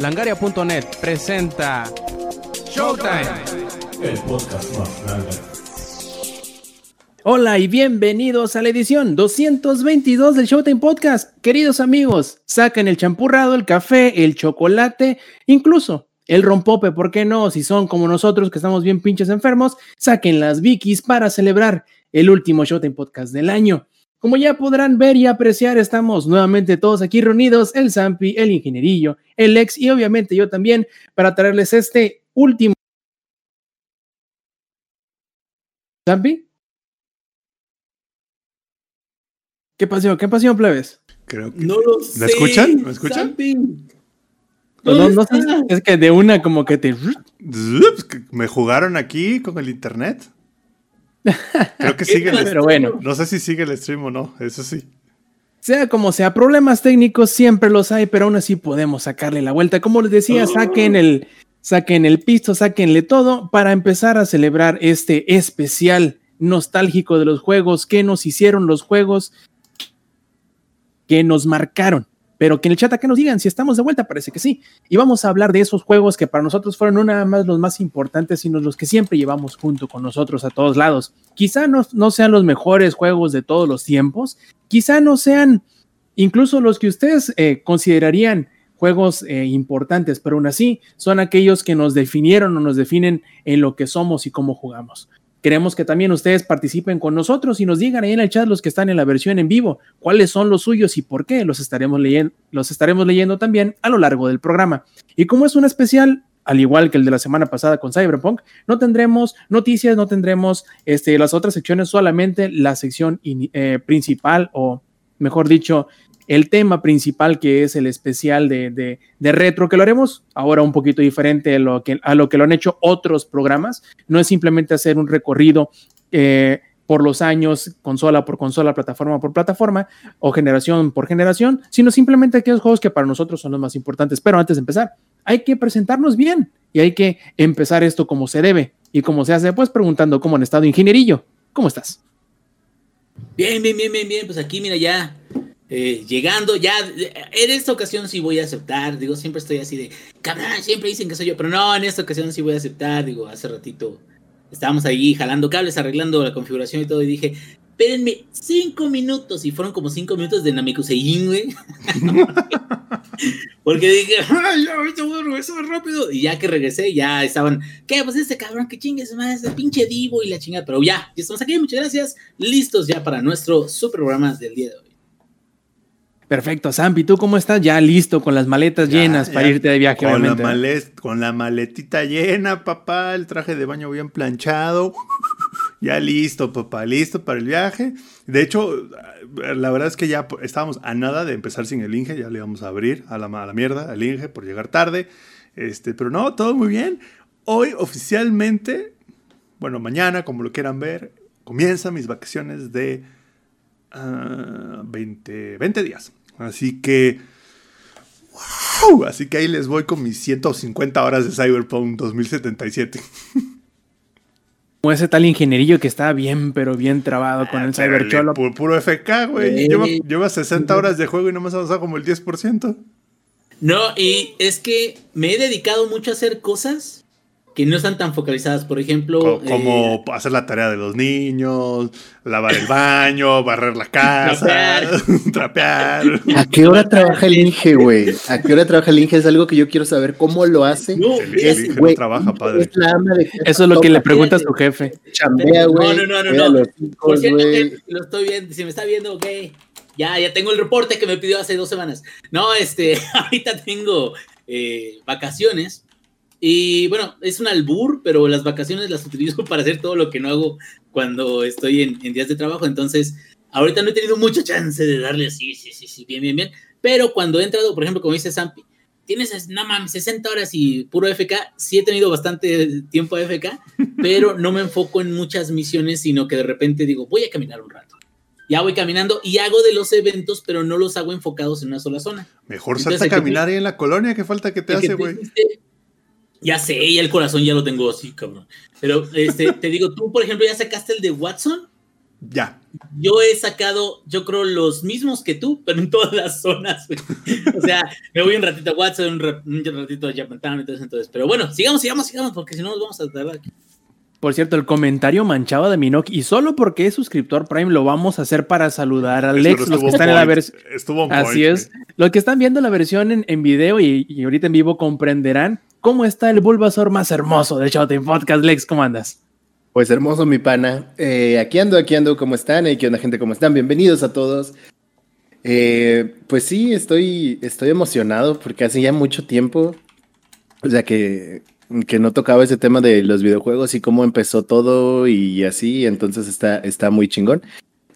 Langaria.net presenta Showtime, el podcast más grande. Hola y bienvenidos a la edición 222 del Showtime Podcast. Queridos amigos, saquen el champurrado, el café, el chocolate, incluso el rompope, ¿por qué no? Si son como nosotros que estamos bien pinches enfermos, saquen las Vikis para celebrar el último Showtime Podcast del año. Como ya podrán ver y apreciar, estamos nuevamente todos aquí reunidos, el Zampi, el Ingenierillo, el Ex y obviamente yo también, para traerles este último. ¿Zampi? ¿Qué pasó? ¿Qué pasó, plebes? Creo que... No lo sé. ¿Me escuchan? ¿Me escuchan? Zampi. No, no, sé, es que de una como que te... Me jugaron aquí con el internet. Creo que sigue el Pero bueno. No sé si sigue el stream o no, eso sí. Sea como sea, problemas técnicos siempre los hay, pero aún así podemos sacarle la vuelta. Como les decía, saquen el, saquen el pisto, saquenle todo para empezar a celebrar este especial nostálgico de los juegos que nos hicieron los juegos que nos marcaron. Pero que en el chat acá nos digan si estamos de vuelta, parece que sí. Y vamos a hablar de esos juegos que para nosotros fueron no nada más los más importantes, sino los que siempre llevamos junto con nosotros a todos lados. Quizá no, no sean los mejores juegos de todos los tiempos, quizá no sean incluso los que ustedes eh, considerarían juegos eh, importantes, pero aún así son aquellos que nos definieron o nos definen en lo que somos y cómo jugamos. Queremos que también ustedes participen con nosotros y nos digan ahí en el chat los que están en la versión en vivo cuáles son los suyos y por qué los estaremos leyendo, los estaremos leyendo también a lo largo del programa. Y como es un especial, al igual que el de la semana pasada con Cyberpunk, no tendremos noticias, no tendremos este, las otras secciones, solamente la sección eh, principal o mejor dicho, el tema principal que es el especial de, de, retro, que lo haremos ahora un poquito diferente a lo que, a lo, que lo han hecho otros programas. No es simplemente hacer un recorrido eh, por los años, consola por consola, plataforma por plataforma o generación por generación, sino simplemente aquellos juegos que para nosotros son los más importantes. Pero antes de empezar, hay que presentarnos bien y hay que empezar esto como se debe y como se hace, pues preguntando cómo han estado ingenierillo. ¿Cómo estás? Bien, bien, bien, bien, bien. Pues aquí, mira, ya eh, llegando, ya en esta ocasión sí voy a aceptar. Digo, siempre estoy así de, cabrón, siempre dicen que soy yo, pero no, en esta ocasión sí voy a aceptar. Digo, hace ratito estábamos ahí jalando cables, arreglando la configuración y todo, y dije, espérenme cinco minutos. Y fueron como cinco minutos de Namekusein, güey. Porque dije, ay, ahorita voy a regresar rápido. Y ya que regresé, ya estaban, ¿qué? Pues este cabrón, que chingues más, ese pinche divo y la chingada. Pero ya, ya estamos aquí, muchas gracias. Listos ya para nuestro super programa del día de hoy. Perfecto, Zampi, ¿tú cómo estás? Ya listo, con las maletas ya, llenas ya, para irte de viaje, con obviamente. La malet, con la maletita llena, papá, el traje de baño bien planchado. Ya listo, papá, listo para el viaje. De hecho, la verdad es que ya estábamos a nada de empezar sin el Inge, ya le íbamos a abrir a la, a la mierda al Inge por llegar tarde. Este, pero no, todo muy bien. Hoy oficialmente, bueno, mañana, como lo quieran ver, comienzan mis vacaciones de uh, 20, 20 días. Así que. ¡Wow! Así que ahí les voy con mis 150 horas de Cyberpunk 2077. Como ese tal ingenierillo que está bien, pero bien trabado con ah, el Cybercholo. Puro, puro FK, güey. Lleva, lleva 60 horas de juego y no me has avanzado como el 10%. No, y es que me he dedicado mucho a hacer cosas que no están tan focalizadas. Por ejemplo, como, como eh, hacer la tarea de los niños, lavar el baño, barrer la casa, trapear. ¿A qué hora trabaja el Inge, güey? ¿A qué hora trabaja el Inge? Es algo que yo quiero saber. ¿Cómo lo hace? No, el, es, el Inge wey, no trabaja, padre. Es Eso es lo que le pregunta a su jefe. Chambea, güey. No, no, no, no. no. Por cierto, que lo estoy viendo. Si me está viendo, ok. Ya, ya tengo el reporte que me pidió hace dos semanas. No, este, ahorita tengo eh, vacaciones. Y bueno, es un albur, pero las vacaciones las utilizo para hacer todo lo que no hago cuando estoy en, en, días de trabajo. Entonces, ahorita no he tenido mucha chance de darle así, sí, sí, sí, bien, bien, bien. Pero cuando he entrado, por ejemplo, como dice Zampi, tienes, no mames, 60 horas y puro FK. Sí he tenido bastante tiempo a FK, pero no me enfoco en muchas misiones, sino que de repente digo, voy a caminar un rato. Ya voy caminando y hago de los eventos, pero no los hago enfocados en una sola zona. Mejor salta a caminar ahí en la colonia, ¿qué falta que te hace, güey? Ya sé, ya el corazón ya lo tengo así, cabrón. Pero este, te digo, tú, por ejemplo, ya sacaste el de Watson. Ya. Yo he sacado, yo creo, los mismos que tú, pero en todas las zonas. güey. o sea, me voy un ratito a WhatsApp, un, ra- un ratito a Japantown, entonces, entonces. Pero bueno, sigamos, sigamos, sigamos, porque si no nos vamos a tardar aquí. Por cierto, el comentario manchado de Minoc y solo porque es suscriptor Prime lo vamos a hacer para saludar a Alex, los que están en la versión. Así point, es. Los que están viendo la versión en, en video y, y ahorita en vivo comprenderán cómo está el Bulbasaur más hermoso de Showtime Podcast. Lex, ¿cómo andas? Pues hermoso, mi pana. Eh, aquí ando, aquí ando, ¿cómo están? Eh, ¿Qué onda, gente? ¿Cómo están? Bienvenidos a todos. Eh, pues sí, estoy, estoy emocionado porque hace ya mucho tiempo, o sea, que, que no tocaba ese tema de los videojuegos y cómo empezó todo y así, entonces está, está muy chingón.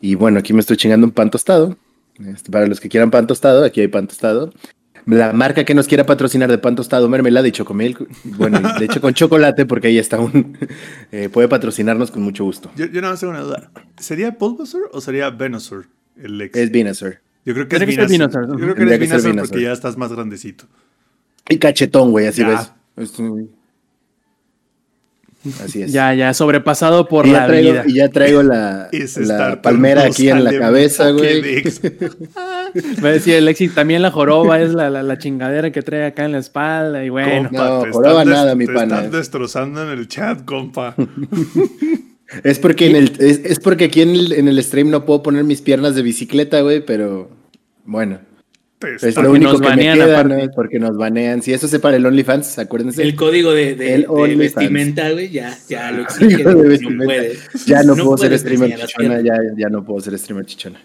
Y bueno, aquí me estoy chingando un pan tostado. Este, para los que quieran pan tostado, aquí hay pan tostado. La marca que nos quiera patrocinar de pan tostado, mermelada y chocomil, bueno, de hecho con chocolate, porque ahí está un, eh, puede patrocinarnos con mucho gusto. Yo, yo nada más tengo una duda. ¿Sería Bulbasaur o sería Venusaur? El ex? Es Venusaur. Yo creo que es Venusaur. Venusaur. Yo creo que Tendría eres Venusaur Venusaur. porque ya estás más grandecito. Y cachetón, güey, así Ya. ves. Es un- Así es. Ya, ya, sobrepasado por y, ya la traigo, vida. y ya traigo la, la palmera aquí en la cabeza, güey. Va a decir Alexis, también la joroba es la, la, la chingadera que trae acá en la espalda y bueno. Compa, No, joroba nada, mi te pana. están destrozando en el chat, compa. Es porque, en el, es, es porque aquí en el, en el stream no puedo poner mis piernas de bicicleta, güey, pero bueno. Te Es lo único nos que banean me queda. Porque nos banean. Si eso se para el OnlyFans, acuérdense. El código de, de- El de vestimenta, güey, ya, ya lo exige. No ya no, no puedo ser streamer chichona, ya, ya no puedo ser streamer chichona.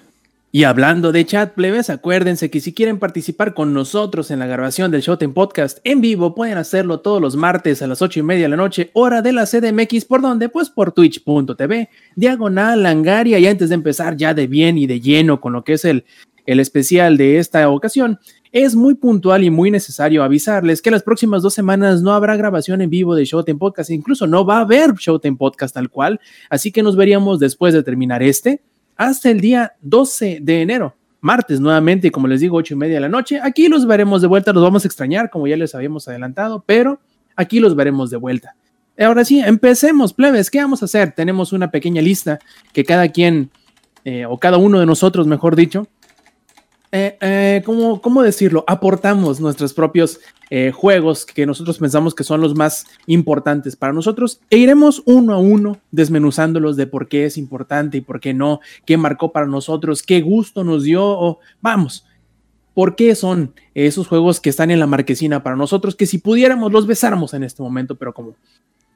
Y hablando de chat, plebes, acuérdense que si quieren participar con nosotros en la grabación del Showtime Podcast en vivo, pueden hacerlo todos los martes a las ocho y media de la noche, hora de la CDMX. ¿Por dónde? Pues por twitch.tv, diagonal langaria. Y antes de empezar ya de bien y de lleno con lo que es el, el especial de esta ocasión, es muy puntual y muy necesario avisarles que las próximas dos semanas no habrá grabación en vivo de Showtime Podcast, incluso no va a haber Showtime Podcast tal cual, así que nos veríamos después de terminar este hasta el día 12 de enero, martes nuevamente, como les digo, ocho y media de la noche. Aquí los veremos de vuelta, los vamos a extrañar, como ya les habíamos adelantado, pero aquí los veremos de vuelta. Ahora sí, empecemos, plebes, ¿qué vamos a hacer? Tenemos una pequeña lista que cada quien, eh, o cada uno de nosotros, mejor dicho, eh, eh, ¿cómo, decirlo? Aportamos nuestros propios eh, juegos que nosotros pensamos que son los más importantes para nosotros e iremos uno a uno desmenuzándolos de por qué es importante y por qué no, qué marcó para nosotros, qué gusto nos dio, o vamos, por qué son esos juegos que están en la marquesina para nosotros, que si pudiéramos los besáramos en este momento, pero como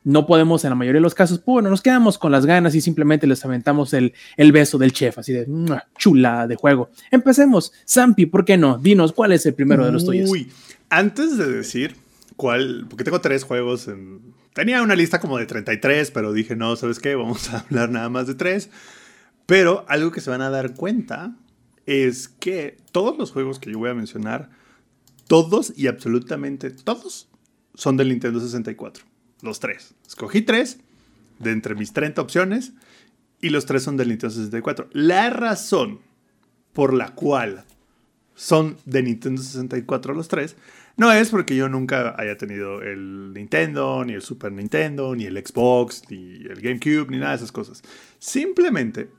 no podemos en la mayoría de los casos, pues bueno, nos quedamos con las ganas y simplemente les aventamos el, el beso del chef, así de chula de juego. Empecemos. Zampi, ¿por qué no? Dinos, ¿cuál es el primero de los tuyos? Uy, antes de decir cuál, porque tengo tres juegos en... Tenía una lista como de 33, pero dije, no, ¿sabes qué? Vamos a hablar nada más de tres. Pero algo que se van a dar cuenta es que todos los juegos que yo voy a mencionar, todos y absolutamente todos, son del Nintendo 64. Los tres. Escogí tres de entre mis 30 opciones y los tres son del Nintendo 64. La razón por la cual son de Nintendo 64 los tres, no es porque yo nunca haya tenido el Nintendo, ni el Super Nintendo, ni el Xbox, ni el GameCube, ni nada de esas cosas. Simplemente,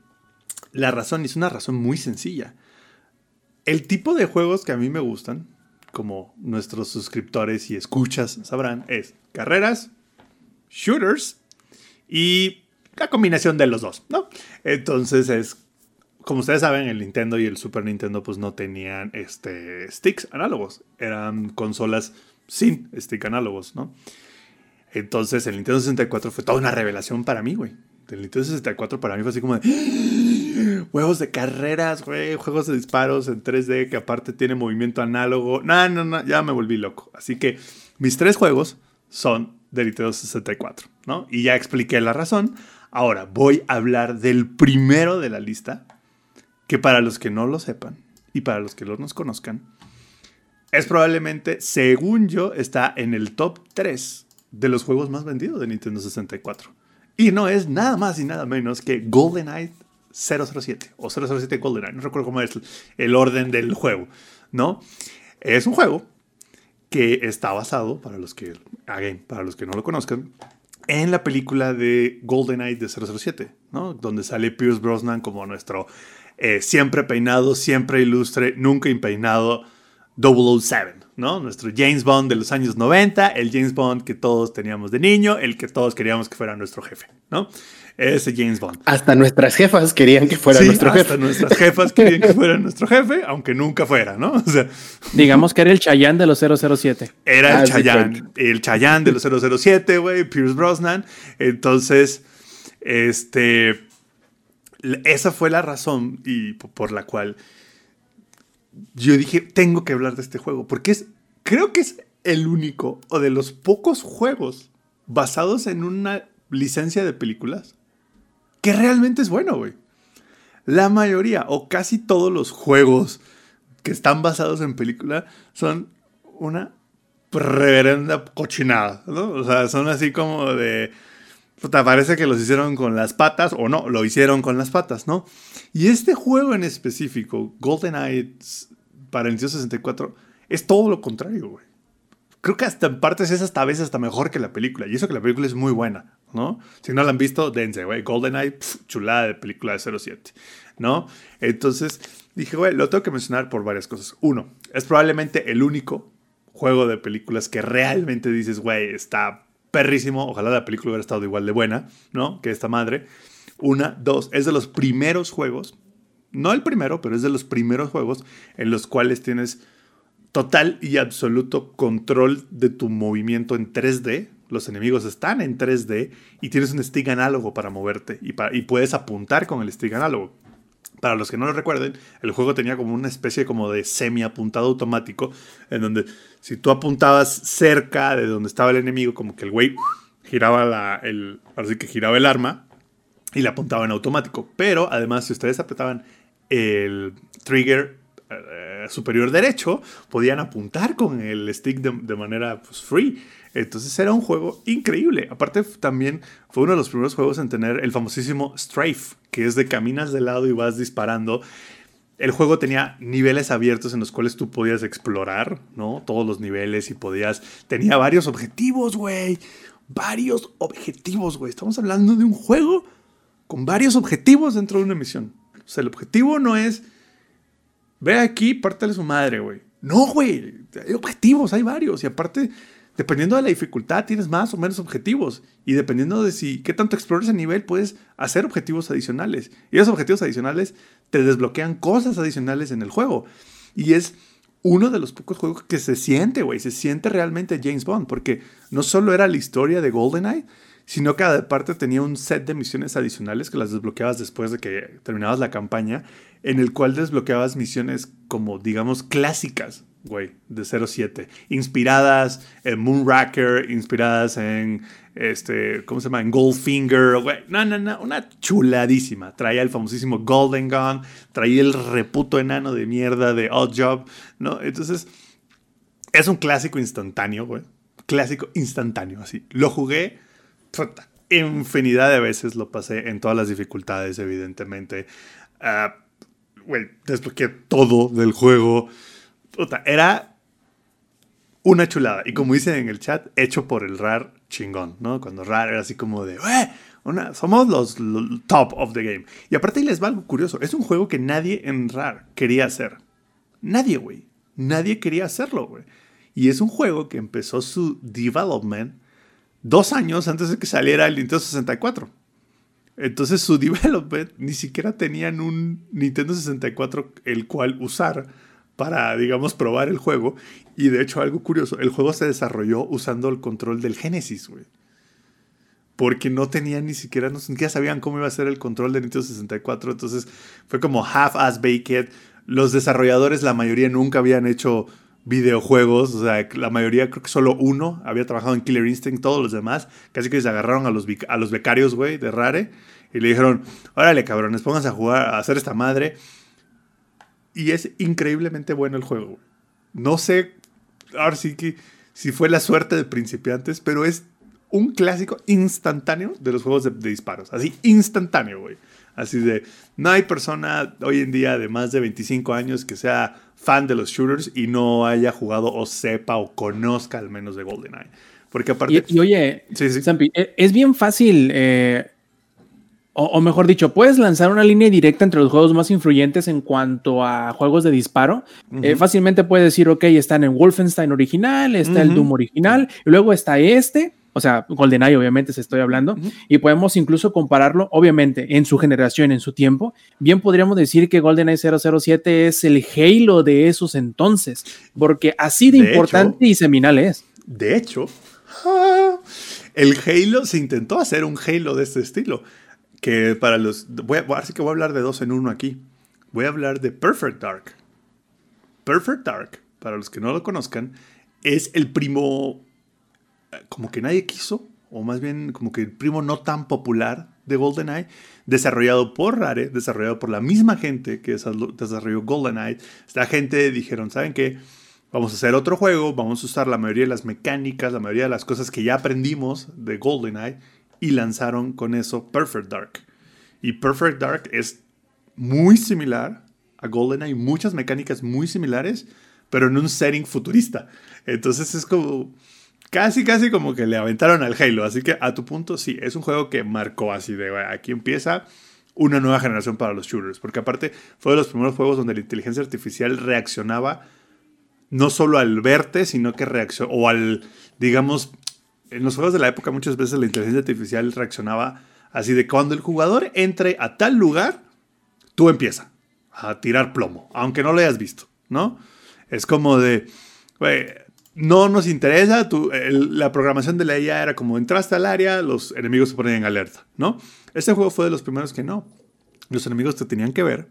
la razón es una razón muy sencilla. El tipo de juegos que a mí me gustan, como nuestros suscriptores y escuchas sabrán, es carreras, shooters y la combinación de los dos, ¿no? Entonces es como ustedes saben, el Nintendo y el Super Nintendo pues no tenían este, sticks análogos. Eran consolas sin stick análogos, ¿no? Entonces el Nintendo 64 fue toda una revelación para mí, güey. El Nintendo 64 para mí fue así como de... Juegos de carreras, güey. Juegos de disparos en 3D que aparte tiene movimiento análogo. No, no, no. Ya me volví loco. Así que mis tres juegos son de Nintendo 64, ¿no? Y ya expliqué la razón. Ahora voy a hablar del primero de la lista que para los que no lo sepan y para los que no nos conozcan, es probablemente, según yo, está en el top 3 de los juegos más vendidos de Nintendo 64. Y no es nada más y nada menos que GoldenEye 007 o 007 GoldenEye, no recuerdo cómo es el orden del juego, ¿no? Es un juego que está basado, para los que, again, para los que no lo conozcan, en la película de GoldenEye de 007, ¿no? Donde sale Pierce Brosnan como nuestro eh, siempre peinado, siempre ilustre, nunca impeinado 007, ¿no? Nuestro James Bond de los años 90, el James Bond que todos teníamos de niño, el que todos queríamos que fuera nuestro jefe, ¿no? Ese James Bond. Hasta nuestras jefas querían que fuera nuestro hasta jefe. nuestras jefas querían que fuera nuestro jefe, aunque nunca fuera, ¿no? O sea, Digamos que era el Chayán de los 007. era Ah, el sí, Chayanne, el Chayanne de los 007, güey, Pierce Brosnan. Entonces, este, esa fue la razón y por la cual yo dije, tengo que hablar de este juego, porque es, creo que es el único o de los pocos juegos basados en una licencia de películas que realmente es bueno, güey. La mayoría o casi todos los juegos que están basados en película son una reverenda cochinada, ¿no? O sea, son así como de... Puta, parece que los hicieron con las patas o no, lo hicieron con las patas, ¿no? Y este juego en específico, GoldenEye para el Nintendo 64, es todo lo contrario, güey. Creo que hasta en partes es hasta veces hasta mejor que la película. Y eso que la película es muy buena, ¿no? Si no la han visto, dense. GoldenEye, chulada de película de 07, ¿no? Entonces dije, güey, lo tengo que mencionar por varias cosas. Uno, es probablemente el único juego de películas que realmente dices, güey, está perrísimo. Ojalá la película hubiera estado igual de buena, ¿no? Que esta madre. Una, dos, es de los primeros juegos, no el primero, pero es de los primeros juegos en los cuales tienes total y absoluto control de tu movimiento en 3D. Los enemigos están en 3D y tienes un stick análogo para moverte y, puedes apuntar con el stick análogo. Para los que no lo recuerden, el juego tenía como una especie como de semi apuntado automático en donde si tú apuntabas cerca de donde estaba el enemigo, como que el güey giraba el, así que giraba el arma y le apuntaba en automático. Pero además, si ustedes apretaban el trigger eh, superior derecho, podían apuntar con el stick de, de manera pues, free. Entonces era un juego increíble. Aparte, también fue uno de los primeros juegos en tener el famosísimo Strafe, que es de caminas de lado y vas disparando. El juego tenía niveles abiertos en los cuales tú podías explorar, ¿no? Todos los niveles y podías... Tenía varios objetivos, güey. Varios objetivos, güey. Estamos hablando de un juego con varios objetivos dentro de una misión. O sea, el objetivo no es... Ve aquí, pártale su madre, güey. No, güey. Hay objetivos, hay varios. Y aparte, dependiendo de la dificultad, tienes más o menos objetivos. Y dependiendo de si qué tanto explores el nivel, puedes hacer objetivos adicionales. Y esos objetivos adicionales te desbloquean cosas adicionales en el juego. Y es uno de los pocos juegos que se siente, güey. Se siente realmente James Bond. Porque no solo era la historia de GoldenEye, sino que aparte tenía un set de misiones adicionales que las desbloqueabas después de que terminabas la campaña, en el cual desbloqueabas misiones como, digamos, clásicas, güey, de 07, inspiradas en Moonraker, inspiradas en, este, ¿cómo se llama? En Goldfinger, güey, no, no, no, una chuladísima. Traía el famosísimo Golden Gun, traía el reputo enano de mierda de Odd Job, ¿no? Entonces, es un clásico instantáneo, güey. Clásico instantáneo, así. Lo jugué puta, infinidad de veces, lo pasé en todas las dificultades, evidentemente. Ah, Güey, desbloqueé todo del juego. Puta, era una chulada. Y como dicen en el chat, hecho por el RAR chingón, ¿no? Cuando RAR era así como de, "Güey, una, somos los, los top of the game. Y aparte ahí les va algo curioso. Es un juego que nadie en RAR quería hacer. Nadie, güey. Nadie quería hacerlo, güey. Y es un juego que empezó su development dos años antes de que saliera el Nintendo 64. Entonces su development ni siquiera tenían un Nintendo 64 el cual usar para, digamos, probar el juego. Y de hecho, algo curioso, el juego se desarrolló usando el control del Genesis, güey. Porque no tenían ni siquiera, no siquiera sabían cómo iba a ser el control del Nintendo 64. Entonces fue como half-ass baked. Los desarrolladores, la mayoría nunca habían hecho videojuegos, o sea, la mayoría, creo que solo uno había trabajado en Killer Instinct, todos los demás, casi que se agarraron a los, a los becarios, güey, de Rare, y le dijeron, órale, cabrones, pónganse a jugar, a hacer esta madre. Y es increíblemente bueno el juego. No sé, ahora sí que, si fue la suerte de principiantes, pero es un clásico instantáneo de los juegos de, de disparos, así, instantáneo, güey. Así de, no hay persona hoy en día de más de 25 años que sea fan de los shooters y no haya jugado o sepa o conozca al menos de GoldenEye. Porque aparte. Y, y oye, Sí, sí. Zampi, e- es bien fácil, eh, o, o mejor dicho, puedes lanzar una línea directa entre los juegos más influyentes en cuanto a juegos de disparo. Eh, fácilmente puedes decir, ok, están en Wolfenstein original, está el. Doom original, y luego está este, o sea, GoldenEye obviamente se estoy hablando, y podemos incluso compararlo, obviamente, en su generación, en su tiempo. Bien podríamos decir que GoldenEye 007 es el Halo de esos entonces, porque así de, De importante hecho- y seminal es. De hecho, el Halo se intentó hacer un Halo de este estilo. Que para los. Voy a, así que voy a hablar de dos en uno aquí. Voy a hablar de Perfect Dark. Perfect Dark, para los que no lo conozcan, es el primo. eh, Como que nadie quiso, o más bien como que el primo no tan popular de GoldenEye, desarrollado por Rare, desarrollado por la misma gente que desarrolló desarrolló GoldenEye. Esta gente dijeron: ¿saben qué? Vamos a hacer otro juego, vamos a usar la mayoría de las mecánicas, la mayoría de las cosas que ya aprendimos de GoldenEye y lanzaron con eso Perfect Dark. Y Perfect Dark es muy similar a GoldenEye, muchas mecánicas muy similares, pero en un setting futurista. Entonces es como casi casi como que le aventaron al Halo, así que a tu punto sí, es un juego que marcó así de "Bueno, aquí empieza una nueva generación para los shooters, porque aparte fue de los primeros juegos donde la inteligencia artificial reaccionaba no solo al verte, sino que reaccionó, o al, digamos, en los juegos de la época muchas veces la inteligencia artificial reaccionaba así de cuando el jugador entre a tal lugar, tú empieza a tirar plomo, aunque no lo hayas visto, ¿no? Es como de, no nos interesa, tú- la programación de la IA era como entraste al área, los enemigos se ponen en alerta, ¿no? Este juego fue de los primeros que no. Los enemigos te tenían que ver,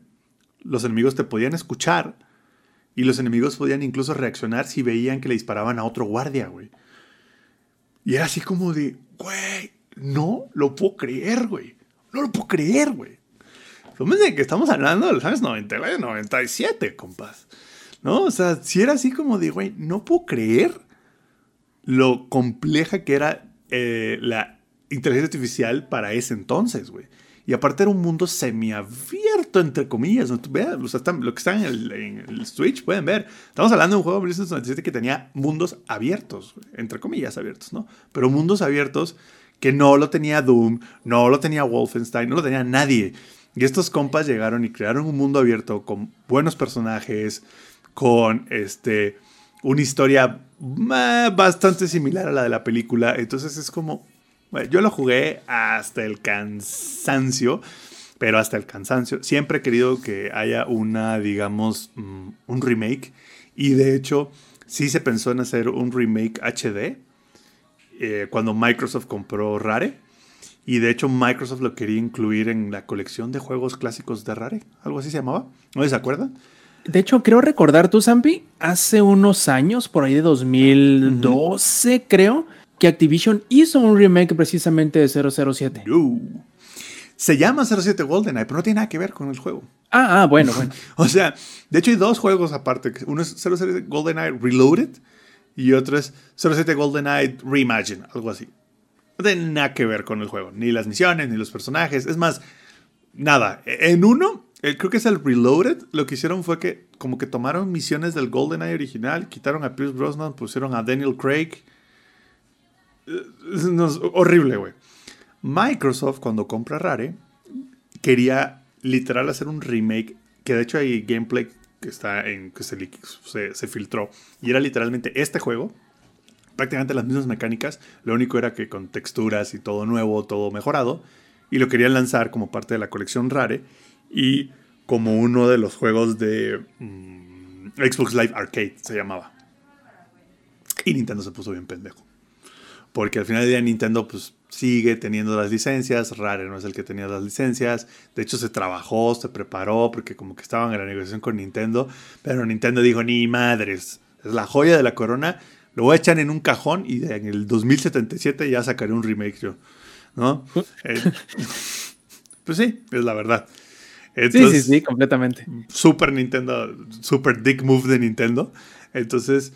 los enemigos te podían escuchar, y los enemigos podían incluso reaccionar si veían que le disparaban a otro guardia, güey. Y era así como de, güey, no lo puedo creer, güey. No lo puedo creer, güey. Fíjense que estamos hablando de los años 99, 97, compas. ¿No? O sea, si era así como de, güey, no puedo creer lo compleja que era eh, la inteligencia artificial para ese entonces, güey. Y aparte era un mundo semiabierto, entre comillas. ¿no? Tú veas, o están- lo que está en el, Switch, pueden ver. Estamos hablando de un juego de 1997 que tenía mundos abiertos, entre comillas abiertos, ¿no? Pero mundos abiertos que no lo tenía Doom, no lo tenía Wolfenstein, no lo tenía nadie. Y estos compas llegaron y crearon un mundo abierto con buenos personajes, con este una historia eh, bastante similar a la de la película. Entonces es como, yo lo jugué hasta el cansancio, pero hasta el cansancio. Siempre he querido que haya una, digamos, mm, un remake. Y de hecho, sí se pensó en hacer un remake HD eh, cuando Microsoft compró Rare. Y de hecho Microsoft lo quería incluir en la colección de juegos clásicos de Rare. Algo así se llamaba. ¿No se acuerdan? De hecho, creo recordar tú, Zampi, hace unos años, por ahí de 2012, creo, que Activision hizo un remake precisamente de 007. No. Se llama 07 GoldenEye, pero no tiene nada que ver con el juego. Ah, ah, bueno, bueno. O sea, de hecho hay dos juegos aparte. Uno es 07 GoldenEye Reloaded y otro es 07 GoldenEye Reimagine, algo así. No tiene nada que ver con el juego, ni las misiones, ni los personajes. Es más, nada. En uno, eh, creo que es el Reloaded, lo que hicieron fue que como que tomaron misiones del GoldenEye original, quitaron a Pierce Brosnan, pusieron a Daniel Craig. Horrible, güey. Microsoft, cuando compra Rare, quería literal hacer un remake, que de hecho hay gameplay que está en que se filtró, y era literalmente este juego, prácticamente las mismas mecánicas, lo único era que con texturas y todo nuevo, todo mejorado, y lo querían lanzar como parte de la colección Rare y como uno de los juegos de mm, Xbox Live Arcade se llamaba. Y Nintendo se puso bien pendejo. Porque al final del día Nintendo pues sigue teniendo las licencias, Rare no es el que tenía las licencias, de hecho se trabajó, se preparó porque como que estaban en la negociación con Nintendo, pero Nintendo dijo ni madres, es la joya de la corona, lo voy a echar en un cajón y en el 2077 ya sacaré un remake yo, ¿no? Eh, pues sí, es la verdad. Sí, sí, sí, completamente. Super Nintendo, super dick move de Nintendo. Entonces,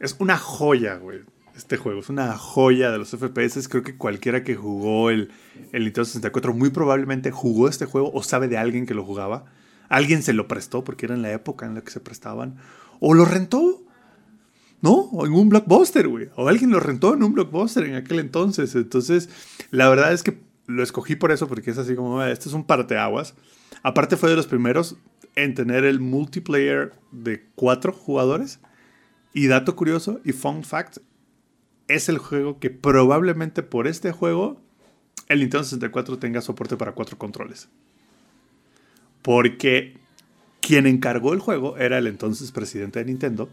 es una joya, güey. Este juego es una joya de los FPS. Creo que cualquiera que jugó el, el Nintendo 64 muy probablemente jugó este juego o sabe de alguien que lo jugaba. Alguien se lo prestó porque era en la época en la que se prestaban. O lo rentó. ¿no? O en un blockbuster, güey. O alguien lo rentó en un blockbuster en aquel entonces. Entonces, la verdad es que lo escogí por eso, porque es así como, este es un parteaguas. Aparte fue de los primeros en tener el multiplayer de cuatro jugadores. Y dato curioso y fun fact, es el juego que probablemente por este juego el Nintendo 64 tenga soporte para cuatro controles. Porque quien encargó el juego era el entonces presidente de Nintendo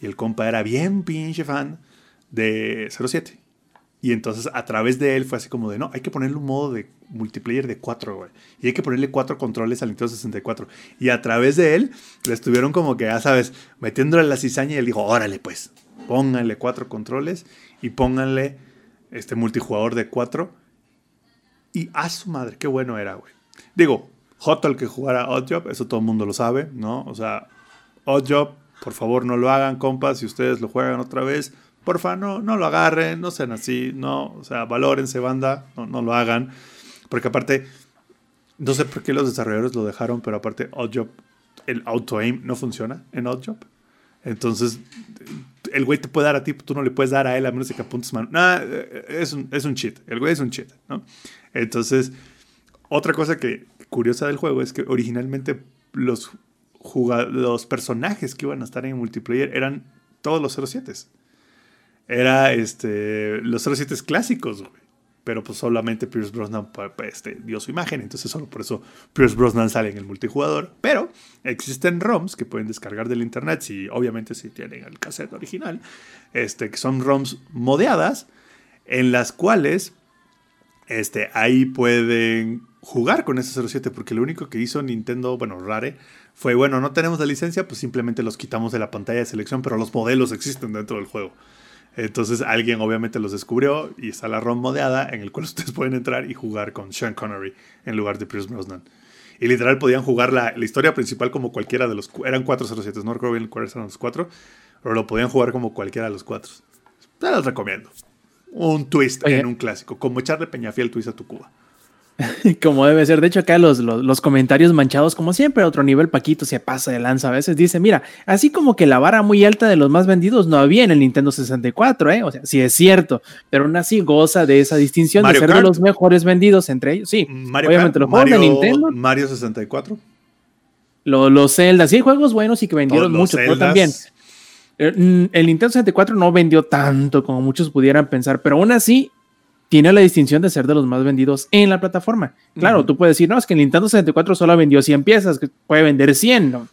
y el compa era bien pinche fan de 07. Y entonces a través de él fue así como de, no, hay que ponerle un modo de multiplayer de 4, güey. Y hay que ponerle cuatro controles al Nintendo 64. Y a través de él le estuvieron como que, ya sabes, metiéndole la cizaña y él dijo, órale pues, pónganle cuatro controles y pónganle este multijugador de 4. Y a su madre, qué bueno era, güey. Digo, hot el que jugara Oddjob, eso todo el mundo lo sabe, ¿no? O sea, Oddjob, por favor no lo hagan, compas, si ustedes lo juegan otra vez, porfa, no, no lo agarren, no sean así, no, o sea, valórense, banda, no, no lo hagan. Porque aparte, no sé por qué los desarrolladores lo dejaron, pero aparte, Oddjob, el auto-aim no funciona en Oddjob. Entonces, el güey te puede dar a ti, tú no le puedes dar a él a menos de que apuntes mano. Nah, es un, es un cheat. El güey es un cheat, ¿no? Entonces, otra cosa que curiosa del juego es que originalmente los, los personajes que iban a estar en multiplayer eran todos los 07. Era este, los 07 clásicos, güey pero pues solamente Pierce Brosnan este, dio su imagen, entonces solo por eso Pierce Brosnan sale en el multijugador, pero existen ROMs que pueden descargar del internet, si obviamente si tienen el cassette original, este, que son ROMs modeadas, en las cuales este, ahí pueden jugar con ese 07, porque lo único que hizo Nintendo, bueno, Rare, fue, bueno, no tenemos la licencia, pues simplemente los quitamos de la pantalla de selección, pero los modelos existen dentro del juego. Entonces alguien obviamente los descubrió y está la ROM modeada en el cual ustedes pueden entrar y jugar con Sean Connery en lugar de Pierce Brosnan. Y literal podían jugar la, historia principal como cualquiera de los... Eran 407, no recuerdo bien cuáles eran los cuatro, pero lo podían jugar como cualquiera de los cuatro. Te los recomiendo. Un twist en un clásico, como echarle Peñafiel twist a tu Cuba. como debe ser. De hecho, acá los, los, comentarios manchados, como siempre, a otro nivel, Paquito se pasa de lanza a veces. Dice: Mira, así como que la vara muy alta de los más vendidos no había en el Nintendo 64, ¿eh? O sea, sí es cierto, pero aún así goza de esa distinción de ser de los mejores vendidos entre ellos. Sí, obviamente los juegos de Nintendo. Mario 64. los Zelda, sí, juegos buenos y que vendieron mucho, pero también. Eh, mm, el Nintendo 64 no vendió tanto como muchos pudieran pensar, pero aún así tiene la distinción de ser de los más vendidos en la plataforma. Claro, tú puedes decir, no, es que el Nintendo 64 solo vendió 100 piezas, que puede vender 100. No,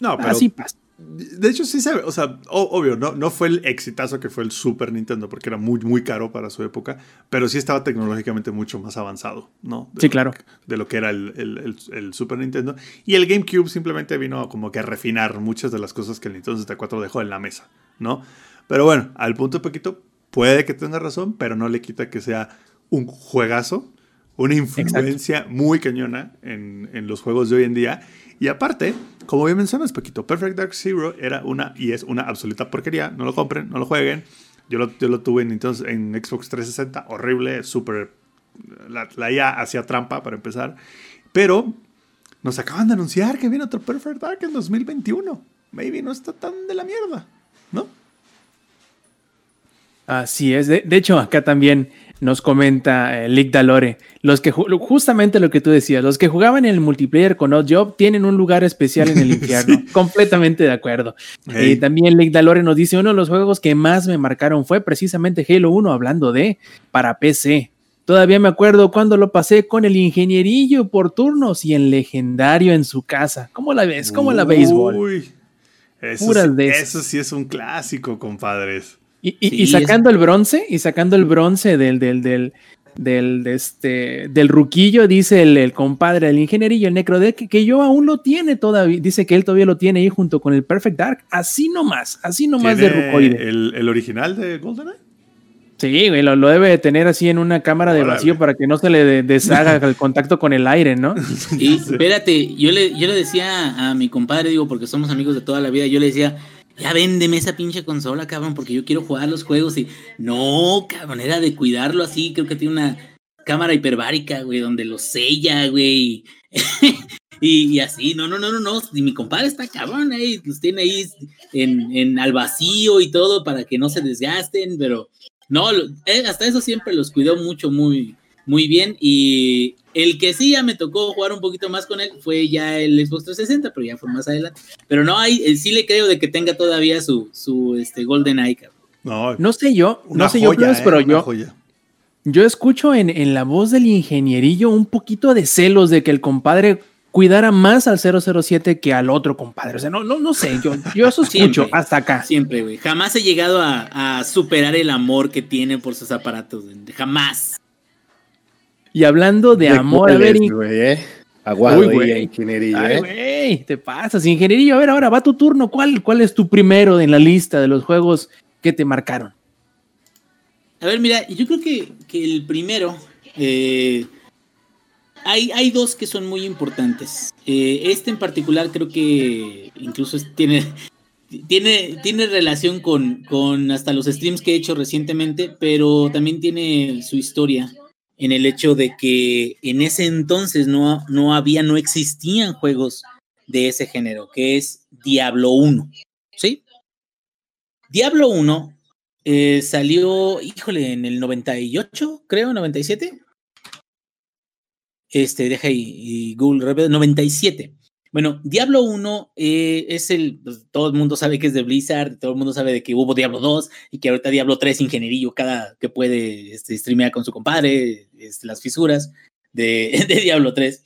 no pero así pasa. De hecho, sí se ve, o sea, obvio, no, no fue el exitazo que fue el Super Nintendo, porque era muy, muy caro para su época, pero sí estaba tecnológicamente mucho más avanzado, ¿no? sí, claro. de lo que era el, el, el, Super Nintendo. Y el GameCube simplemente vino como que a refinar muchas de las cosas que el Nintendo 64 dejó en la mesa, ¿no? Pero bueno, al punto de poquito, Puede que tenga razón, pero no le quita que sea un juegazo, una influencia muy cañona en, los juegos de hoy en día. Y aparte, como bien mencionas, poquito, Perfect Dark Zero era una y es una absoluta porquería. No lo compren, no lo jueguen. Yo lo, yo lo tuve en, entonces, en Xbox 360, horrible, súper. La, la IA hacía trampa para empezar. Pero nos acaban de anunciar que viene otro Perfect Dark en 2021. Maybe no está tan de la mierda, ¿no? Así es. De, hecho, acá también nos comenta eh, Lick Dalore. Los que justamente lo que tú decías, los que jugaban en el multiplayer con Oddjob tienen un lugar especial en el infierno. Completamente de acuerdo. Y también Lick Dalore nos dice: uno de los juegos que más me marcaron fue precisamente Halo 1, hablando de para PC. Todavía me acuerdo cuando lo pasé con el ingenierillo por turnos y en legendario en su casa. ¿Cómo la ves? ¿Cómo la béisbol? Uy, eso sí es un clásico, compadres. Y, sacando el bronce, y sacando el bronce del, del, del, del, este, del ruquillo, dice el, compadre del ingenierillo, el necrodeck, que yo aún lo tiene todavía, dice que él todavía lo tiene ahí junto con el Perfect Dark, así nomás, así nomás de rucoide. El, el, original de GoldenEye? Sí, güey, lo, debe tener así en una cámara de vacío para que no se le deshaga el contacto con el aire, ¿no? Y espérate, yo le, yo le decía a mi compadre, digo, porque somos amigos de toda la vida, yo le decía, ya véndeme esa pinche consola, cabrón, porque yo quiero jugar los juegos y no, cabrón, era de cuidarlo así, creo que tiene una cámara hiperbárica, güey, donde lo sella, güey. Y, así, no, no, no, no, no, y mi compadre está cabrón ahí, los tiene ahí en, en al vacío y todo para que no se desgasten, pero no, eh, hasta eso siempre los cuidó mucho, muy, muy bien. Y el que sí ya me tocó jugar un poquito más con él fue ya el Xbox 360, pero ya fue más adelante. Pero no hay, eh, sí le creo de que tenga todavía su, su este, Golden Eye. No, no sé yo, no sé yo, pero yo, yo escucho en, en la voz del ingenierillo un poquito de celos de que el compadre cuidara más al 007 que al otro compadre. O sea, no, no, no sé, yo, yo eso escucho hasta acá. Siempre, güey. Jamás he llegado a, superar el amor que tiene por sus aparatos. Jamás. Y hablando de, amor, a ver. ¿eh? Aguado, güey. ingenierillo. Ay, ¿eh? te pasas, ingenierillo. A ver, ahora va tu turno. ¿Cuál, ¿Cuál es tu primero en la lista de los juegos que te marcaron? A ver, mira, yo creo que, el primero, eh, hay, hay, dos que son muy importantes. Eh, este en particular creo que incluso tiene, tiene, tiene relación con, con hasta los streams que he hecho recientemente, pero también tiene su historia en el hecho de que en ese entonces no, no había, no existían juegos de ese género, que es Diablo 1. ¿Sí? Diablo 1 eh, salió, híjole, en el 98, creo, 97. Este, deja ahí, Google, 97. Bueno, Diablo 1 eh, es el, pues, todo el mundo sabe que es de Blizzard, todo el mundo sabe de que hubo Diablo 2 y que ahorita Diablo 3 ingenierillo cada que puede este, streamear con su compadre, este, las fisuras de, de Diablo 3.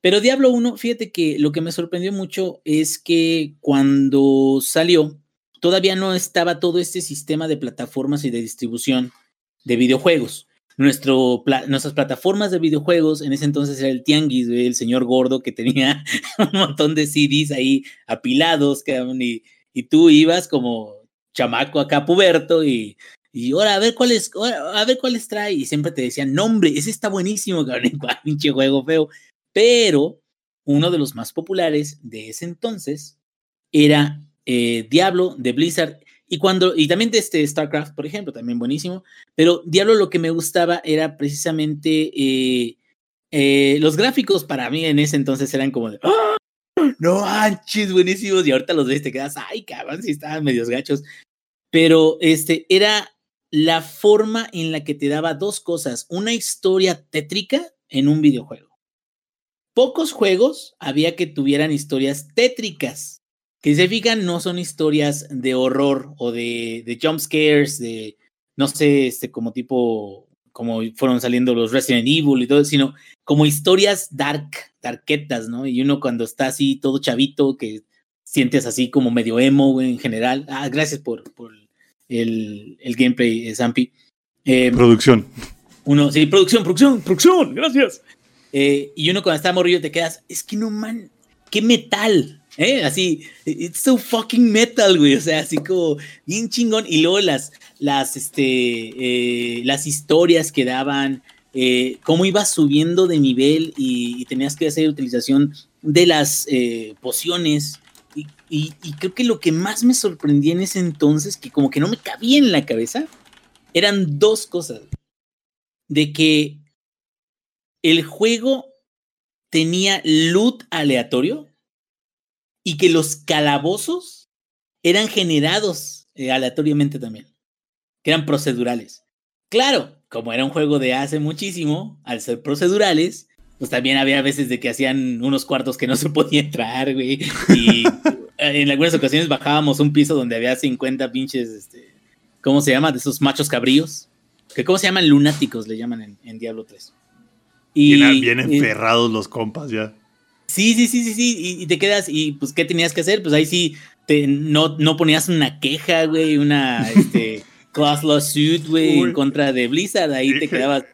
Pero Diablo 1, fíjate que lo que me sorprendió mucho es que cuando salió, todavía no estaba todo este sistema de plataformas y de distribución de videojuegos. Nuestro, nuestras plataformas de videojuegos en ese entonces era el Tianguis, el señor gordo que tenía un montón de CDs ahí apilados, y, y tú ibas como chamaco acá puberto y, y ahora a ver cuáles, a ver cuáles trae. Y siempre te decían, nombre, ese está buenísimo, cabrón, pinche juego feo. Pero uno de los más populares de ese entonces era eh, Diablo de Blizzard y cuando y también de este StarCraft, por ejemplo, también buenísimo. Pero Diablo lo que me gustaba era precisamente eh, eh, los gráficos para mí en ese entonces eran como de ¡Ah! no manches, buenísimos y ahorita los ves te quedas ay cabrón si estaban medios gachos. Pero este era la forma en la que te daba dos cosas, una historia tétrica en un videojuego. Pocos juegos había que tuvieran historias tétricas que se fijan, no son historias de horror o de, de jump scares, de, no sé, este, como tipo, como fueron saliendo los Resident Evil y todo, sino como historias dark, darketas, ¿no? Y uno cuando está así todo chavito, que sientes así como medio emo en general. Ah, gracias por, por el, el gameplay, Zampi. Eh, producción. Uno, sí, producción, producción, producción, gracias. Eh, y uno cuando está morrido te quedas, es que no man, qué metal, ¿Eh? Así, it's so fucking metal, güey. O sea, así como bien chingón. Y luego las, las, este, eh, las historias que daban, eh, cómo ibas subiendo de nivel y, tenías que hacer utilización de las eh, pociones. Y, y, creo que lo que más me sorprendía en ese entonces, que como que no me cabía en la cabeza, eran dos cosas. De que el juego tenía loot aleatorio y que los calabozos eran generados eh, aleatoriamente también, que eran procedurales. Claro, como era un juego de hace muchísimo, al ser procedurales, pues también había veces de que hacían unos cuartos que no se podía entrar, güey. Y en algunas ocasiones bajábamos un piso donde había 50 pinches, este, ¿cómo se llama? De esos machos cabríos. Que ¿Cómo se llaman? Lunáticos le llaman en, Diablo 3. Y, bien, bien enferrados los compas ya. Sí, sí, sí, sí, sí, y, te quedas, y pues, ¿qué tenías que hacer? Pues ahí sí, te, no, no ponías una queja, güey, una, este, class lawsuit, güey, en contra de Blizzard, ahí te quedabas,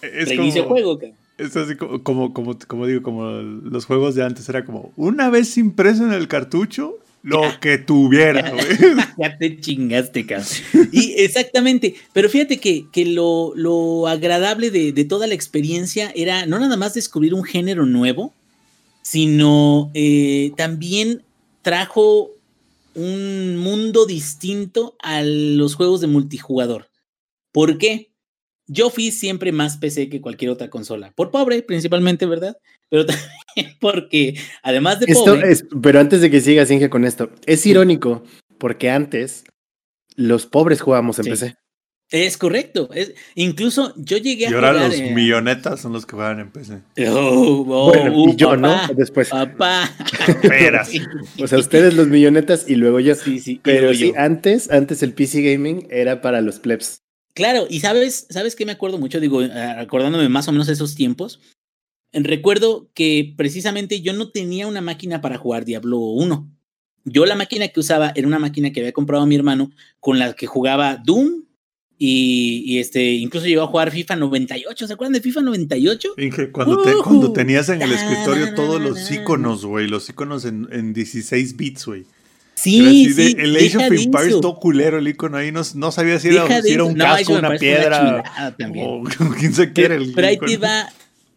es reinicio juego, cabrón. Es así como, como, como, como, digo, como los juegos de antes, era como, una vez impreso en el cartucho, lo que tuviera, güey. ya te chingaste, cabrón. Y exactamente, pero fíjate que, que lo, lo agradable de, de toda la experiencia era no nada más descubrir un género nuevo, sino eh, también trajo un mundo distinto a los juegos de multijugador. ¿Por qué? yo fui siempre más PC que cualquier otra consola. Por pobre, principalmente, ¿verdad? Pero también porque, además de esto pobre. Es, pero antes de que sigas, Inge, con esto, es irónico porque antes los pobres jugábamos en Sí. PC. Es correcto. Es, incluso yo llegué a Y ahora jugar, los eh, millonetas son los que juegan en PC. Oh, oh, bueno, uh, y yo, papá, ¿no? Después. Papá. O sea, ustedes los millonetas y luego yo. sí, sí, Pero sí, yo. antes, antes el PC gaming era para los plebs. Claro, y sabes, ¿sabes qué me acuerdo mucho? Digo, eh, acordándome más o menos de esos tiempos. Recuerdo que precisamente yo no tenía una máquina para jugar Diablo 1. Yo la máquina que usaba era una máquina que había comprado mi hermano con la que jugaba Doom y, y este, incluso llegó a jugar FIFA 98. ¿Se acuerdan de FIFA 98? Inge, cuando, te- cuando tenías en el escritorio todos los iconos, güey, los iconos en, en 16 bits, güey. Sí, así de- sí. el Age of Empires todo culero el icono ahí, no, no sabía si era, si un No, casco, una piedra, o quién se quiere el Pero ahí te va,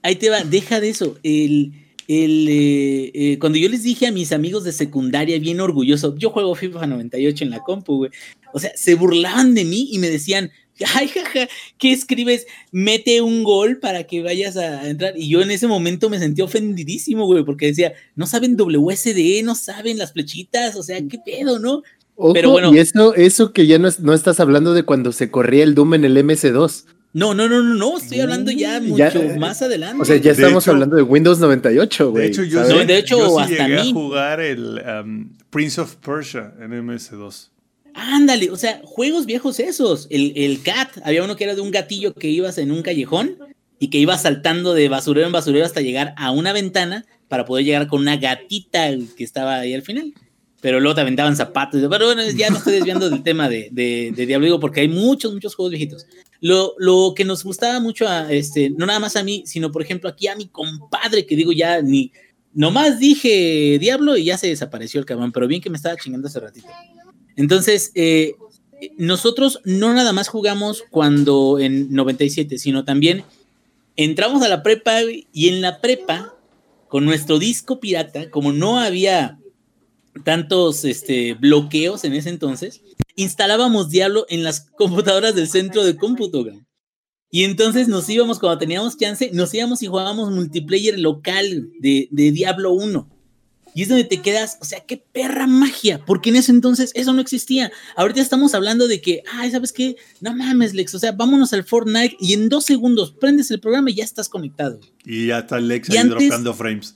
ahí te va, deja de eso. El, el, eh, eh, cuando yo les dije a mis amigos de secundaria, bien orgulloso, yo juego FIFA 98 en la compu, güey. O sea, se burlaban de mí y me decían, ay, jaja, ¿qué escribes? Mete un gol para que vayas a entrar. Y yo en ese momento me sentí ofendidísimo, güey, porque decía, no saben WSD, no saben las flechitas, o sea, ¿qué pedo, no? Ojo, Pero bueno. y eso, eso que ya no, no estás hablando de cuando se corría el Doom en el MS2. No, no, no, no, no, estoy hablando ya Mm, ya, mucho eh, más adelante. O sea, ya estamos hecho- hablando de Windows 98, güey. De hecho, yo, ¿sabes? No, sí- de hecho, yo sí hasta llegué mí. a jugar el um, Prince of Persia en MS2. Ándale, o sea, juegos viejos esos. El, el Cat, había uno que era de un gatillo que ibas en un callejón y que ibas saltando de basurero en basurero hasta llegar a una ventana para poder llegar con una gatita que estaba ahí al final. Pero luego te aventaban zapatos. Pero bueno, ya no estoy desviando del tema de, de, de Diablo Digo, porque hay muchos, muchos juegos viejitos. Lo, lo que nos gustaba mucho, a, este, no nada más a mí, sino por ejemplo aquí a mi compadre, que digo ya ni, nomás dije Diablo y ya se desapareció el cabrón, pero bien que me estaba chingando hace ratito. Entonces, eh, nosotros no nada más jugamos cuando en 97, sino también entramos a la prepa y en la prepa, con nuestro disco pirata, como no había tantos este, bloqueos en ese entonces, instalábamos Diablo en las computadoras del centro de cómputo. güey. Y entonces nos íbamos, cuando teníamos chance, nos íbamos y jugábamos multiplayer local de, de Diablo 1. Y es donde te quedas, o sea, qué perra magia, porque en ese entonces eso no existía. Ahorita estamos hablando de que, ay, ¿sabes qué? No mames, Lex, o sea, vámonos al Fortnite y en dos segundos prendes el programa y ya estás conectado. Y ya está Lex Y ahí antes- dropeando frames.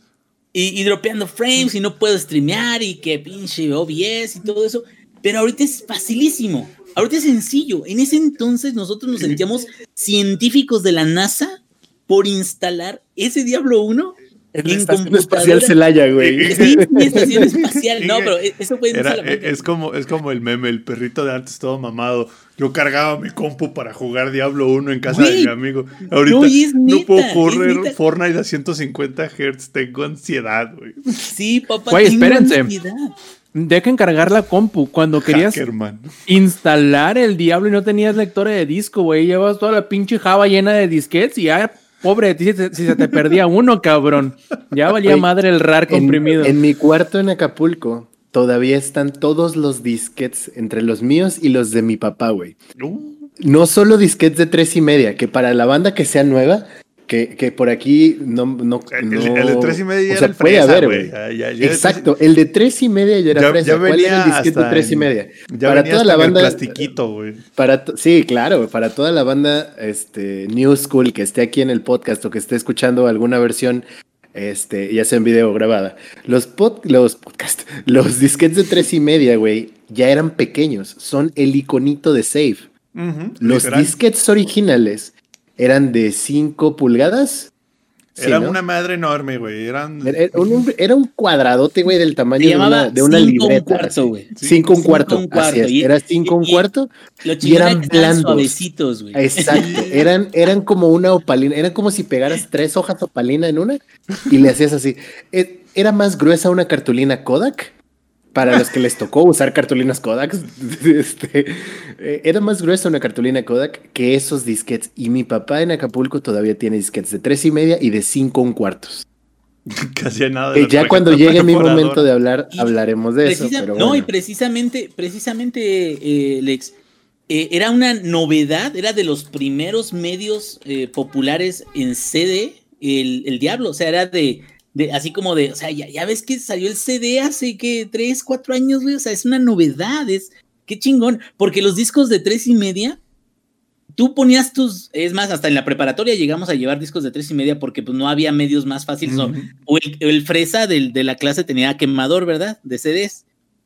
Y, y dropeando frames y no puedo streamear y que pinche OBS y todo eso. Pero ahorita es facilísimo. Ahorita es sencillo. En ese entonces nosotros nos sentíamos científicos de la NASA por instalar ese Diablo 1 En estación espacial. Celaya, güey. Sí, estación espacial. No, pero eso fue Era- Salamanca. es, como, es como el meme, el perrito de antes todo mamado. Yo cargaba mi compu para jugar Diablo 1 en casa de mi amigo. Ahorita no, puedo correr. Fortnite a 150 Hz. Tengo ansiedad, güey. Sí, papá. Güey, tengo espérense. ansiedad. Dejen cargar la compu. Cuando querías Hackerman. instalar el diablo y no tenías lectora de disco, güey. Llevas toda la pinche Java llena de disquets y ya, pobre de ti si, te- si se te perdía uno, cabrón. Ya valía madre el RAR comprimido. en mi cuarto en Acapulco todavía están todos los disquets entre los míos y los de mi papá, güey. No solo disquets de tres y media, que para la banda que sea nueva, que, que por aquí no, no, el, no- el de 3 y media o era sea, el puede fresa, haber, güey. güey. Ya- ya- ya- Exacto, el de tres y media ya era Ya- fresa. ya ¿Cuál era el disquete tres y media? Ya para venía toda hasta la en el banda, plastiquito, güey. para sí, claro, para toda la banda este, New School que esté aquí en el podcast o que esté escuchando alguna versión, este, ya sea en video grabada, los, pod, los podcast, los disquetes de tres y media, güey, ya eran pequeños, son el iconito de save. Los literal. disquetes originales eran de 5 pulgadas. Sí, Era ¿no? una madre enorme, güey. Eran. Era, era un, era un cuadradote, güey, del tamaño de una, de una cinco un libreta. cuarto, güey. Cinco un Cinco cuarto. un cuarto, Así es. y- Era cinco un cuarto. Y eran blandos. suavecitos, güey. Exacto. Eran, eran como una opalina. Eran como si pegaras tres hojas opalina en una y le hacías así. E- Era más gruesa una cartulina Kodak. Para los que les tocó usar cartulinas Kodak, este, eh, era más gruesa una cartulina Kodak que esos disquetes. Y mi papá en Acapulco todavía tiene disquetes de tres y media y de cinco un cuartos. hacía nada. de Que ya cuando llegue mi momento de hablar, Y hablaremos de eso. No, y precisamente, precisamente, eh, Lex, eh, era una novedad, era de los primeros medios eh, populares en CD, el, el, Diablo, o sea, era de, de así como de, o sea, ya, ya, ves que salió el CD hace que tres, cuatro años, güey, o sea, es una novedad, es, qué chingón, porque los discos de tres y media, tú ponías tus, es más, hasta en la preparatoria llegamos a llevar discos de tres y media porque pues no había medios más fáciles, uh -huh. o, el, el, fresa del, de la clase tenía quemador, ¿verdad? De CDs.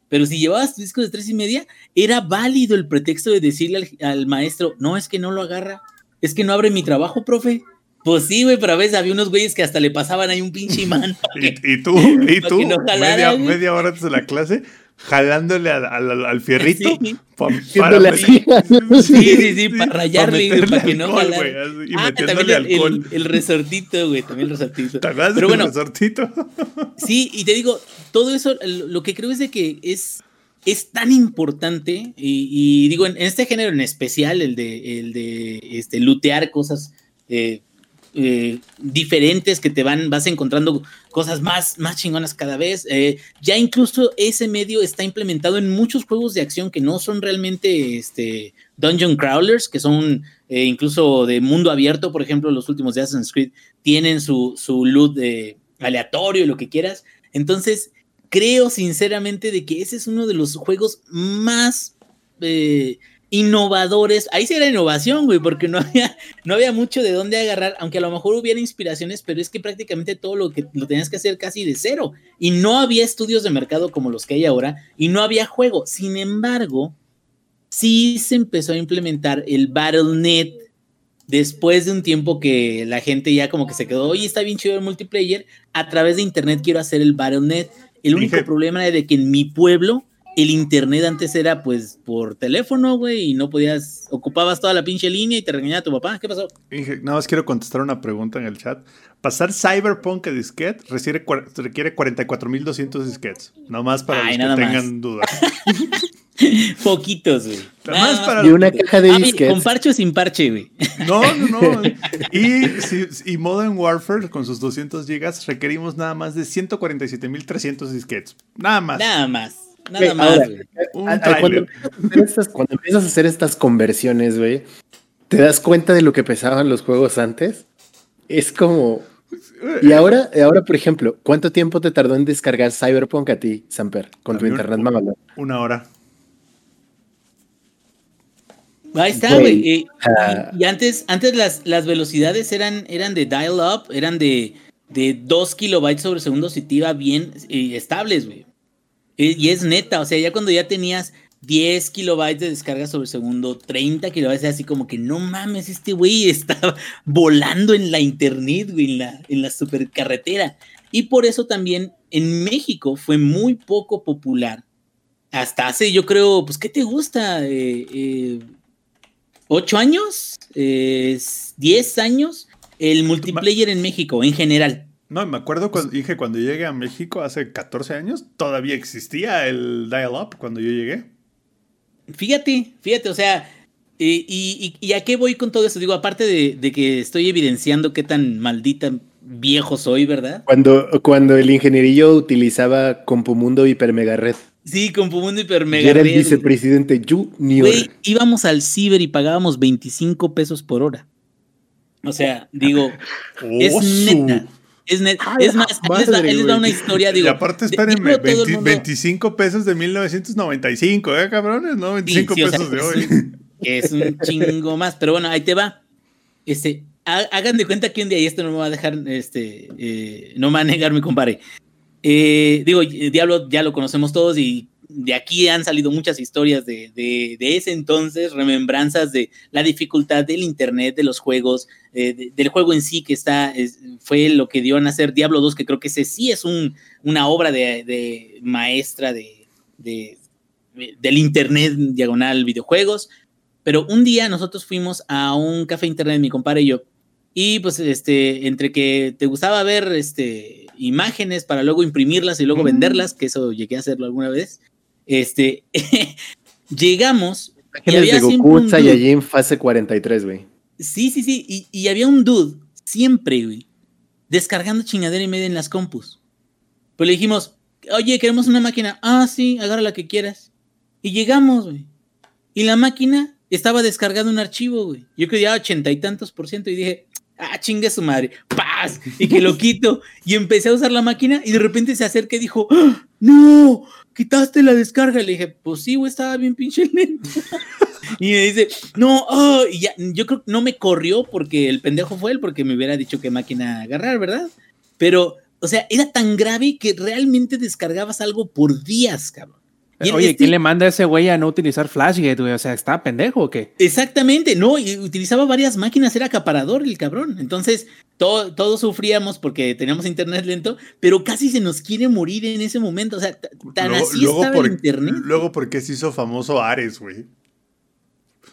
Pero si llevabas discos de tres y media, era válido el pretexto de decirle al, al, maestro, no, es que no lo agarra, es que no abre mi trabajo, profe. Pues sí, güey, pero a veces había unos güeyes que hasta le pasaban ahí un pinche imán. ¿Y, y, tú, y tú, no jalara, media, media, hora antes de la clase, jalándole al, al, al fierrito. Sí. Pa, para así. sí, sí, sí, para rayarle, güey, para que no jalara. Wey, así, y ah, también el, alcohol. El, el, resortito, güey, también el resortito. Pero bueno, el resortito? sí, y te digo, todo eso, lo que creo es de que es, es tan importante, y, y digo, en, en, este género en especial, el de, el de este, lootear cosas eh, eh, diferentes que te van, vas encontrando cosas más, más chingonas cada vez. Eh, ya incluso ese medio está implementado en muchos juegos de acción que no son realmente este, dungeon crawlers, que son eh, incluso de mundo abierto, por ejemplo, los últimos de Assassin's Creed tienen su, su loot aleatorio, lo que quieras. Entonces, creo sinceramente de que ese es uno de los juegos más innovadores. Ahí sí era innovación, güey, porque no había, no había mucho de dónde agarrar, aunque a lo mejor hubiera inspiraciones, pero es que prácticamente todo lo que lo tenías que hacer casi de cero. Y no había estudios de mercado como los que hay ahora, y no había juego. Sin embargo, sí se empezó a implementar el BattleNet después de un tiempo que la gente ya como que se quedó, oye, está bien chido el multiplayer, a través de internet quiero hacer el BattleNet. El único problema era de que en mi pueblo el internet antes era pues por teléfono, güey, y no podías, ocupabas toda la pinche línea y te regañaba tu papá. ¿Qué pasó? Inge, nada más quiero contestar una pregunta en el chat. Pasar Cyberpunk a disquete requiere, requiere 44.200 disquetes. Nada más para Ay, los nada que más. tengan dudas. Poquitos, güey. Nada más para y una caja de Ah, disquetes. con parche o sin parche, güey. No, no, no. Y, y Modern Warfare con sus 200 gigas requerimos nada más de 147.300 disquetes. Nada más. Nada más. Nada más, ahora. Un cuando, empiezas a hacer estas- cuando empiezas a hacer estas conversiones, güey, te das cuenta de lo que pesaban los juegos antes. Es como. Y ahora, y ahora, por ejemplo, ¿cuánto tiempo te tardó en descargar Cyberpunk a ti, Samper, con A tu un- internet mamalón? Una hora. Ahí está, Güey, y- y antes, antes las, las velocidades eran, eran de dial-up, eran de, de 2 kilobytes sobre segundo si te iba bien eh, estables, güey. Y es neta, o sea, ya cuando ya tenías 10 kilobytes de descarga sobre segundo, 30 kilobytes, así como que no mames, este güey está volando en la internet, güey, en la, en la supercarretera. Y por eso también en México fue muy poco popular. Hasta hace, yo creo, pues, ¿qué te gusta? Eh, eh, ¿Ocho años? Eh, ¿Diez años? El multiplayer en México, en general. No, me acuerdo cuando dije cuando llegué a México hace 14 años, todavía existía el dial-up cuando yo llegué. Fíjate, fíjate, o sea, y, y- y a qué voy con todo eso? Digo, aparte de, de que estoy evidenciando qué tan maldita viejo soy, ¿verdad? Cuando, cuando el ingenierillo utilizaba Compumundo Hiper Mega Red. Sí, con Pumundo Hiper y Mega era el Red, vicepresidente Junior. Güey, íbamos al ciber y pagábamos 25 pesos por hora. O sea, digo, es ¡Oh, su- neta. Es, net- A es la más, ahí les, da, madre, les da una historia, digo. y aparte, espérenme, digo, todo el 20 mundo- 25 pesos de 1995, ¿eh, cabrones? No, 25 sí, o sea, pesos de es hoy. un- que es un chingo más. Pero bueno, ahí te va. Este, ha- hagan de cuenta que un día, y esto no me va a dejar, este, eh, no me va a negar mi compadre. Eh, digo, Diablo ya lo conocemos todos y de aquí han salido muchas historias de, de- de ese entonces, remembranzas de la dificultad del internet, de los juegos, eh, de- del juego en sí que está, es- fue lo que dio a nacer Diablo 2, que creo que ese sí es un, una obra de, maestra de, de- del internet diagonal videojuegos. Pero un día nosotros fuimos a un café internet, mi compadre y yo, y pues este, entre que te gustaba ver este, imágenes para luego imprimirlas y luego venderlas, que eso llegué a hacerlo alguna vez, este, llegamos y había de Goku. Saiyajin fase 43, güey. Sí, sí, sí. Y, y había un dude, siempre, güey, descargando chingadera y media en las compus. Pues le dijimos, oye, queremos una máquina. Ah, sí, agarra la que quieras. Y llegamos, güey. Y la máquina estaba descargando un archivo, güey. Yo ya ochenta y tantos por ciento y dije, ah, chingue su madre, paz, y que lo quito. Y empecé a usar la máquina y de repente se acerca y dijo, ¡Ah! no, quitaste la descarga. Le dije, pues sí, güey, estaba bien pinche lento. y me dice, no, oh, y ya, yo creo que no me corrió porque el pendejo fue él, porque me hubiera dicho qué máquina agarrar, ¿verdad? Pero, o sea, era tan grave que realmente descargabas algo por días, cabrón. Y Oye, este- ¿quién le manda a ese güey a no utilizar Flashgate, güey? O sea, ¿está pendejo o qué? Exactamente, no, y utilizaba varias máquinas, era acaparador el cabrón. Entonces, todo, todos sufríamos porque teníamos internet lento, pero casi se nos quiere morir en ese momento. O sea, tan Luego, así luego estaba por, el internet. luego porque se hizo famoso Ares, güey.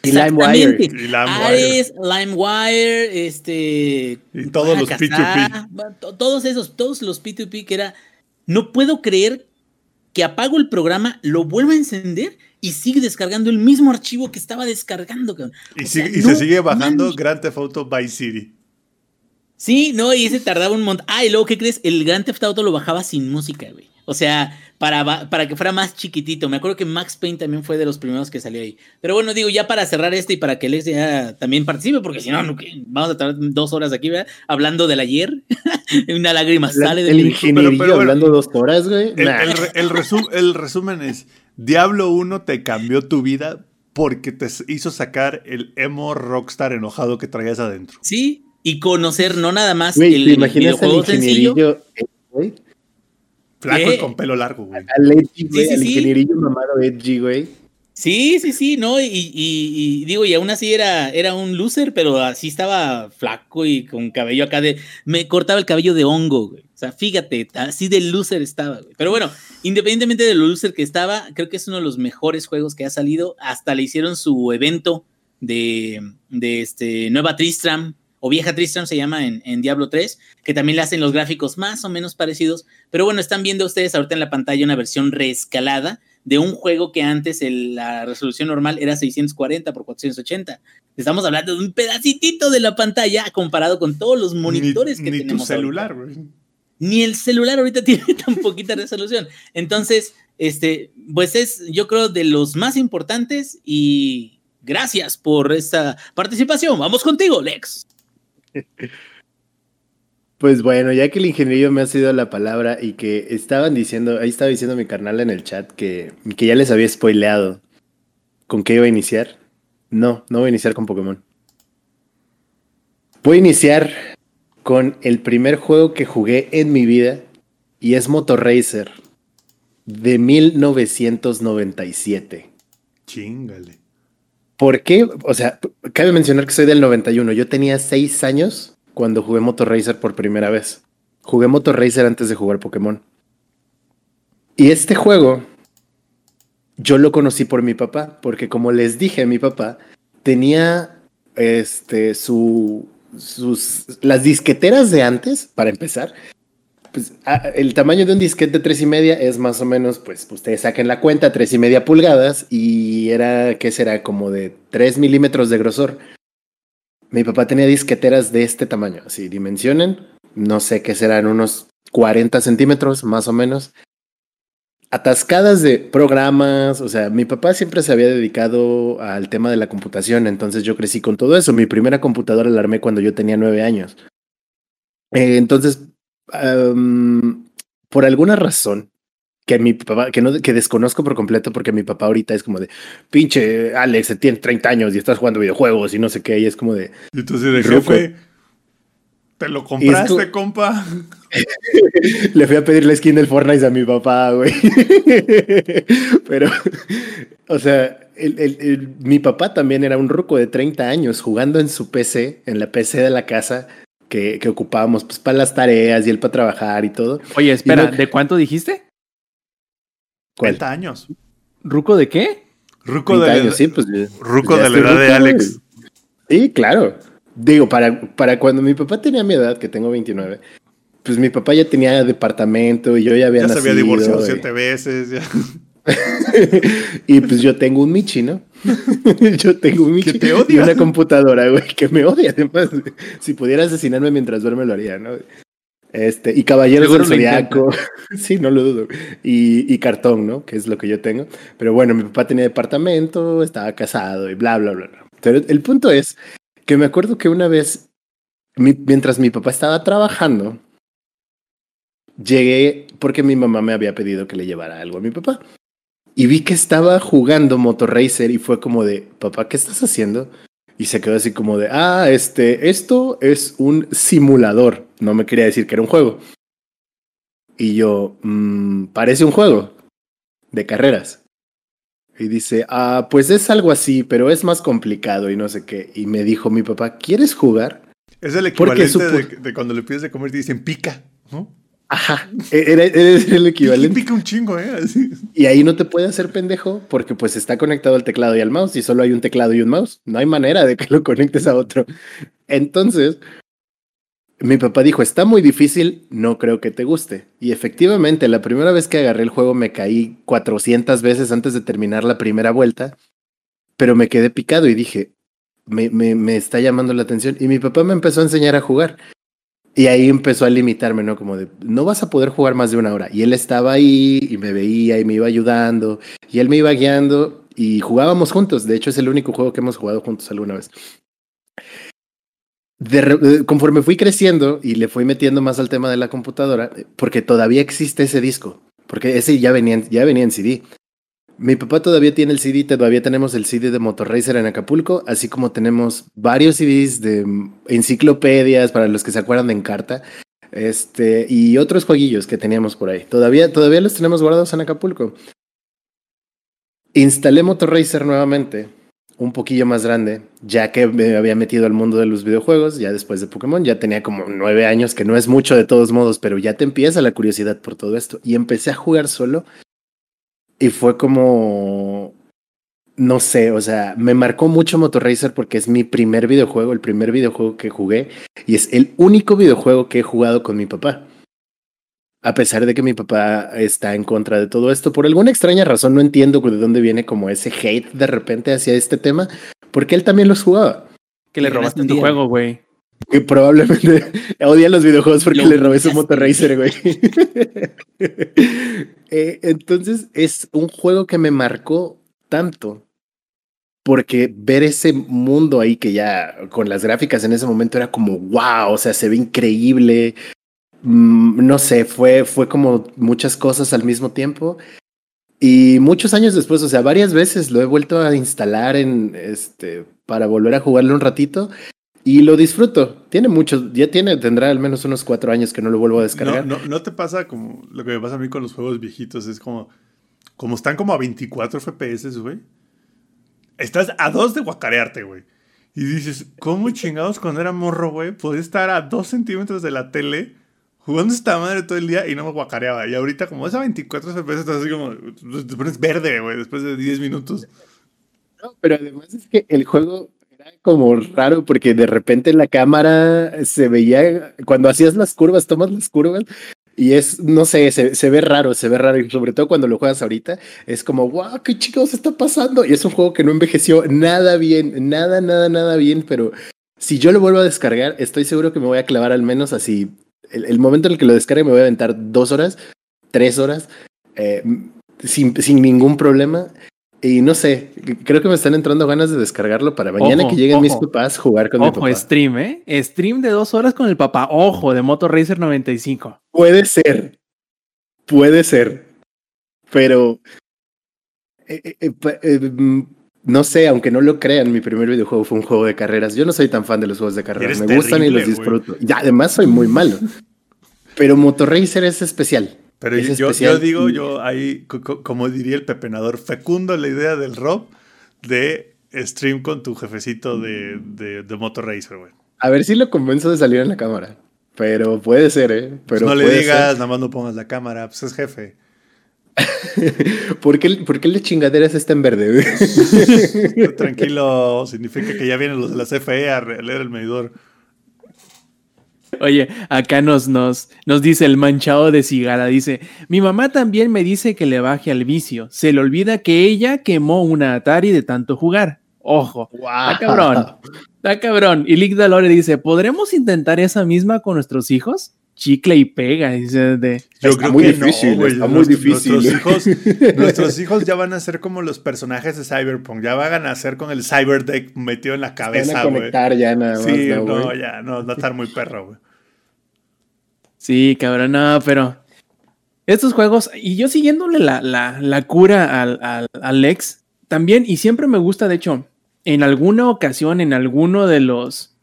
Y LimeWire. LimeWire. Ares, LimeWire, este. Y todos los Bacasa, P2P. to- Todos esos, todos los P2P que era. No puedo creer que apago el programa, lo vuelvo a encender y sigue descargando el mismo archivo que estaba descargando. cabrón. Y, O sigue- sea, y no se sigue bajando. Grand Theft Auto Vice City. Sí, no, y ese tardaba un montón. Ah, y luego, ¿qué crees? El Grand Theft Auto lo bajaba sin música, güey. O sea, para, para que fuera más chiquitito. Me acuerdo que Max Payne también fue de los primeros que salió ahí. Pero bueno, digo, ya para cerrar este y para que Alex ya también participe, porque si no, vamos a tardar dos horas aquí, ¿verdad? Hablando del ayer. Una lágrima sale el del Pero- pero bueno. hablando dos horas, güey. El, Nah. el re- el resum- el resumen es: Diablo 1 te cambió tu vida porque te hizo sacar el emo rockstar enojado que traías adentro. Sí, y conocer no nada más el ¿te imaginas al videojuego sencillo. ingenierillo, güey? Flaco ¿Qué? y con pelo largo, güey. Al edgy, güey, sí, al sí. ingenierillo mamado edgy, güey. Sí, sí, sí, no, y, y- y digo, y aún así era, era un loser, pero así estaba flaco y con cabello acá de. Me cortaba el cabello de hongo, güey. O sea, fíjate, así de loser estaba, güey. Pero bueno, independientemente de lo loser que estaba, creo que es uno de los mejores juegos que ha salido. Hasta le hicieron su evento de, de este, Nueva Tristram, o Vieja Tristram se llama en, en Diablo 3, que también le hacen los gráficos más o menos parecidos. Pero bueno, están viendo ustedes ahorita en la pantalla una versión reescalada de un juego que antes el- la resolución normal era 640 por 480. Estamos hablando de un pedacitito de la pantalla comparado con todos los monitores ni, que ni tenemos. ahorita. celular, güey. Ni el celular ahorita tiene tan poquita resolución. Entonces, este, pues es, yo creo, de los más importantes y gracias por esta participación. Vamos contigo, Lex. Pues bueno, ya que el ingenierillo me ha sido la palabra y que estaban diciendo, ahí estaba diciendo mi carnal en el chat que, que ya les había spoileado con qué iba a iniciar. No, no voy a iniciar con Pokémon. Voy a iniciar con el primer juego que jugué en mi vida y es Motor Racer de 1997. Chingale. ¿Por qué? O sea, cabe mencionar que soy del 91. Yo tenía seis años cuando jugué Motor Racer por primera vez. Jugué Motor Racer antes de jugar Pokémon. Y este juego yo lo conocí por mi papá, porque como les dije, mi papá tenía este su sus las disqueteras de antes, para empezar. Pues, ah, el tamaño de un disquete de tres y media es más o menos, pues ustedes saquen la cuenta, tres y media pulgadas y era, ¿qué será? Como de 3 milímetros de grosor. Mi papá tenía disqueteras de este tamaño, así dimensionen, no sé qué serán, unos 40 centímetros más o menos. Atascadas de programas, o sea, mi papá siempre se había dedicado al tema de la computación, entonces yo crecí con todo eso. Mi primera computadora la armé cuando yo tenía nueve años. Eh, entonces, um, por alguna razón que mi papá, que no, que desconozco por completo, porque mi papá ahorita es como de pinche Alex, tienes 30 años y estás jugando videojuegos y no sé qué, y es como de Y tú de jefe, ¿te lo compraste, compa? le fui a pedir la skin del Fortnite a mi papá, güey. Pero, o sea, el- el- el- mi papá también era un ruco de 30 años jugando en su PC, en la PC de la casa que, que ocupábamos pues, para las tareas y él para trabajar y todo. Oye, espera, no- ¿de cuánto dijiste? ¿Cuál? 30 años. ¿Ruco de qué? Ruco 30 de la, años, sí, pues. ruco de la edad de Alex. Sí, claro. Digo, para, para cuando mi papá tenía mi edad, que tengo 29, pues mi papá ya tenía departamento y yo ya había Ya se había divorciado y- siete veces. ya. y pues yo tengo un Michi, ¿no? yo tengo un. Que te Y una computadora, güey, que me odia además. Si pudiera asesinarme mientras duerme lo haría, ¿no? Este, y Caballeros Seguro del Zodiaco. sí, no lo dudo. Y, y cartón, ¿no? Que es lo que yo tengo. Pero bueno, mi papá tenía departamento, estaba casado y bla, bla, bla, bla. Pero el punto es que me acuerdo que una vez, mi- mientras mi papá estaba trabajando, llegué porque mi mamá me había pedido que le llevara algo a mi papá. Y vi que estaba jugando Motorracer y fue como de, papá, ¿qué estás haciendo? Y se quedó así como de, ah, este, esto es un simulador. No me quería decir que era un juego. Y yo, "Mm, parece un juego de carreras. Y dice, ah, pues es algo así, pero es más complicado y no sé qué. Y me dijo mi papá, ¿quieres jugar? Es el equivalente de, de cuando le pides de comer y te dicen pica, ¿no? Ajá, e-, era, era el equivalente. pica un chingo, ¿eh? Así. Y ahí no te puede hacer pendejo porque pues está conectado al teclado y al mouse y solo hay un teclado y un mouse. No hay manera de que lo conectes a otro. Entonces, mi papá dijo, está muy difícil, no creo que te guste. Y efectivamente, la primera vez que agarré el juego me caí 400 veces antes de terminar la primera vuelta, pero me quedé picado y dije, me, me, me está llamando la atención. Y mi papá me empezó a enseñar a jugar. Y ahí empezó a limitarme, ¿no? Como de, no vas a poder jugar más de una hora. Y él estaba ahí y me veía y me iba ayudando. Y él me iba guiando y jugábamos juntos. De hecho, es el único juego que hemos jugado juntos alguna vez. Conforme fui creciendo y le fui metiendo más al tema de la computadora, porque todavía existe ese disco, porque ese ya venía, en- ya venía en CD. Mi papá todavía tiene el CD, todavía tenemos el CD de Motorracer en Acapulco, así como tenemos varios CDs de enciclopedias para los que se acuerdan de Encarta, este, y otros jueguillos que teníamos por ahí. Todavía, todavía los tenemos guardados en Acapulco. Instalé Motorracer nuevamente, un poquillo más grande, ya que me había metido al mundo de los videojuegos, ya después de Pokémon, ya tenía como nueve años, que no es mucho de todos modos, pero ya te empieza la curiosidad por todo esto. Y empecé a jugar solo y fue como, no sé, o sea, me marcó mucho Motorracer porque es mi primer videojuego, el primer videojuego que jugué y es el único videojuego que he jugado con mi papá. A pesar de que mi papá está en contra de todo esto, por alguna extraña razón no entiendo de dónde viene como ese hate de repente hacia este tema, porque él también los jugaba. Que le robaste tu juego, güey. Que probablemente odia los videojuegos porque le robé su. Motorracer, güey. Eh, entonces es un juego que me marcó tanto. Porque ver ese mundo ahí que ya con las gráficas en ese momento era como wow, o sea, se ve increíble. Mm, no sé, fue, fue como muchas cosas al mismo tiempo. Y muchos años después, o sea, varias veces lo he vuelto a instalar en este para volver a jugarlo un ratito y lo disfruto. Tiene mucho, ya tiene, tendrá al menos unos cuatro años que no lo vuelvo a descargar. No, no, no te pasa como lo que me pasa a mí con los juegos viejitos. Es como, como están como a 24 FPS, güey. Estás a dos de guacarearte, güey. Y dices, ¿cómo chingados cuando era morro, güey? Podía estar a dos centímetros de la tele jugando esta madre todo el día y no me guacareaba. Y ahorita, como es a 24 FPS, estás así como, te pones verde, güey, después de 10 minutos. No, pero además es que el juego como raro porque de repente la cámara se veía, cuando hacías las curvas, tomas las curvas y es, no sé, se, se ve raro, se ve raro y sobre todo cuando lo juegas ahorita es como, wow, qué chicos está pasando. Y es un juego que no envejeció nada bien, nada, nada, nada bien, pero si yo lo vuelvo a descargar, estoy seguro que me voy a clavar al menos así. El, el momento en el que lo descargue me voy a aventar dos horas, tres horas, eh, sin, sin ningún problema. Y no sé, creo que me están entrando ganas de descargarlo para mañana Ojo, que lleguen mis papás jugar con mi Ojo, papá. stream, ¿eh? Stream de dos horas con el papá. Ojo, de Motor Racer 95. Puede ser, puede ser, pero eh, eh, eh, mm, no sé, aunque no lo crean, mi primer videojuego fue un juego de carreras. Yo no soy tan fan de los juegos de carreras, Eres me gustan y los disfruto. Y además soy muy malo, pero Motorracer es especial. Pero Es yo, digo, yo ahí, co- co- como diría el pepenador, fecundo la idea del Rob de stream con tu jefecito de, de, de Motor Racer, güey. A ver si lo convenzo de salir en la cámara, pero puede ser, ¿eh? Pero no le digas, nada más no pongas la cámara, pues es jefe. ¿Por qué, ¿Por qué la chingadera está en verde? Tranquilo, significa que ya vienen los de la CFE a leer el medidor. Oye, acá nos, nos, nos dice el manchado de cigala, dice, mi mamá también me dice que le baje al vicio. Se le olvida que ella quemó una Atari de tanto jugar. Ojo, está cabrón, está cabrón. Y Lick Dalore dice, ¿podremos intentar esa misma con nuestros hijos? chicle y pega. Dice, de, Yo Está creo muy que difícil, no, está muy Nuestros- difícil. Nuestros hijos, nuestros hijos ya van a ser como los personajes de Cyberpunk. Ya van a ser con el Cyberdeck metido en la Van cabeza, a güey. conectar ya nada más. Sí, ¿no, ya, no, va a estar muy perro, güey. Sí, cabrón, no, pero estos juegos, y yo siguiéndole la, la, la cura al, al, también, y siempre me gusta, de hecho, en alguna ocasión, en alguno de los,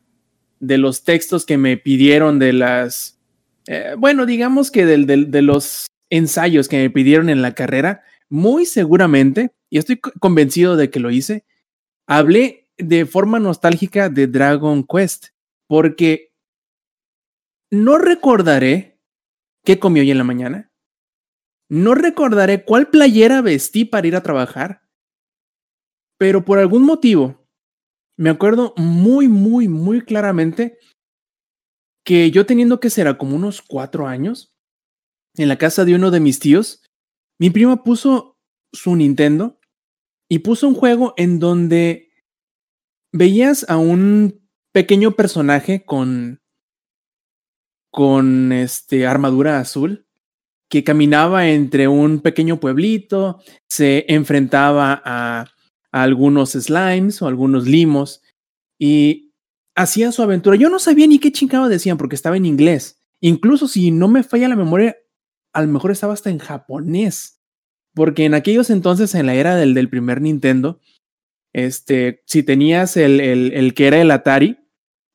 de los textos que me pidieron de las, eh, bueno, digamos que del, del- de los ensayos que me pidieron en la carrera, muy seguramente, y estoy co- convencido de que lo hice, hablé de forma nostálgica de Dragon Quest, porque no recordaré qué comí hoy en la mañana. No recordaré cuál playera vestí para ir a trabajar. Pero por algún motivo, me acuerdo muy, muy, muy claramente que yo teniendo que ser a como unos cuatro años, en la casa de uno de mis tíos, mi prima puso su Nintendo y puso un juego en donde veías a un pequeño personaje con con este armadura azul que caminaba entre un pequeño pueblito, se enfrentaba a, algunos slimes o algunos limos y hacía su aventura. Yo no sabía ni qué chingado decían porque estaba en inglés. Incluso si no me falla la memoria, a lo mejor estaba hasta en japonés. Porque en aquellos entonces, en la era del, del primer Nintendo, este, si tenías el, el que era el Atari,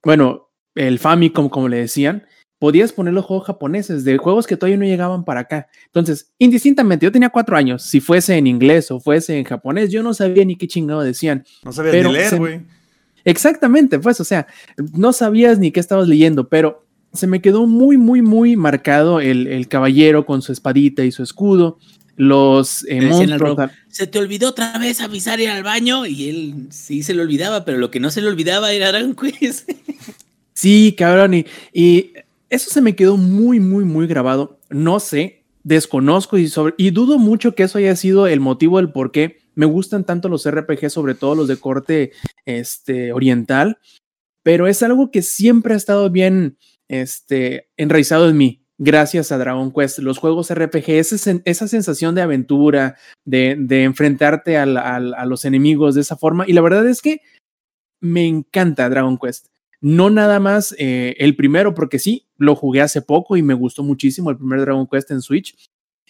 bueno, el Famicom, como le decían, podías poner los juegos japoneses de juegos que todavía no llegaban para acá. Entonces, indistintamente, yo tenía cuatro años, si fuese en inglés o fuese en japonés, yo no sabía ni qué chingado decían. No sabías Pero ni leer, se- güey. Exactamente, pues, o sea, no sabías ni qué estabas leyendo, pero se me quedó muy, muy, muy marcado el, el caballero con su espadita y su escudo, los eh, monstruos. Se te olvidó otra vez avisar ir al baño y él sí se le olvidaba, pero lo que no se le olvidaba era Dragon Quest. Sí, cabrón, y, y eso se me quedó muy, muy, muy grabado. No sé, desconozco y, dudo mucho que eso haya sido el motivo del por qué me gustan tanto los RPG, sobre todo los de corte este, oriental, pero es algo que siempre ha estado bien este, enraizado en mí, gracias a Dragon Quest. Los juegos RPG, esa sensación de aventura, de, enfrentarte a los enemigos de esa forma, y la verdad es que me encanta Dragon Quest. No nada más eh, el primero, porque sí, lo jugué hace poco y me gustó muchísimo el primer Dragon Quest en Switch.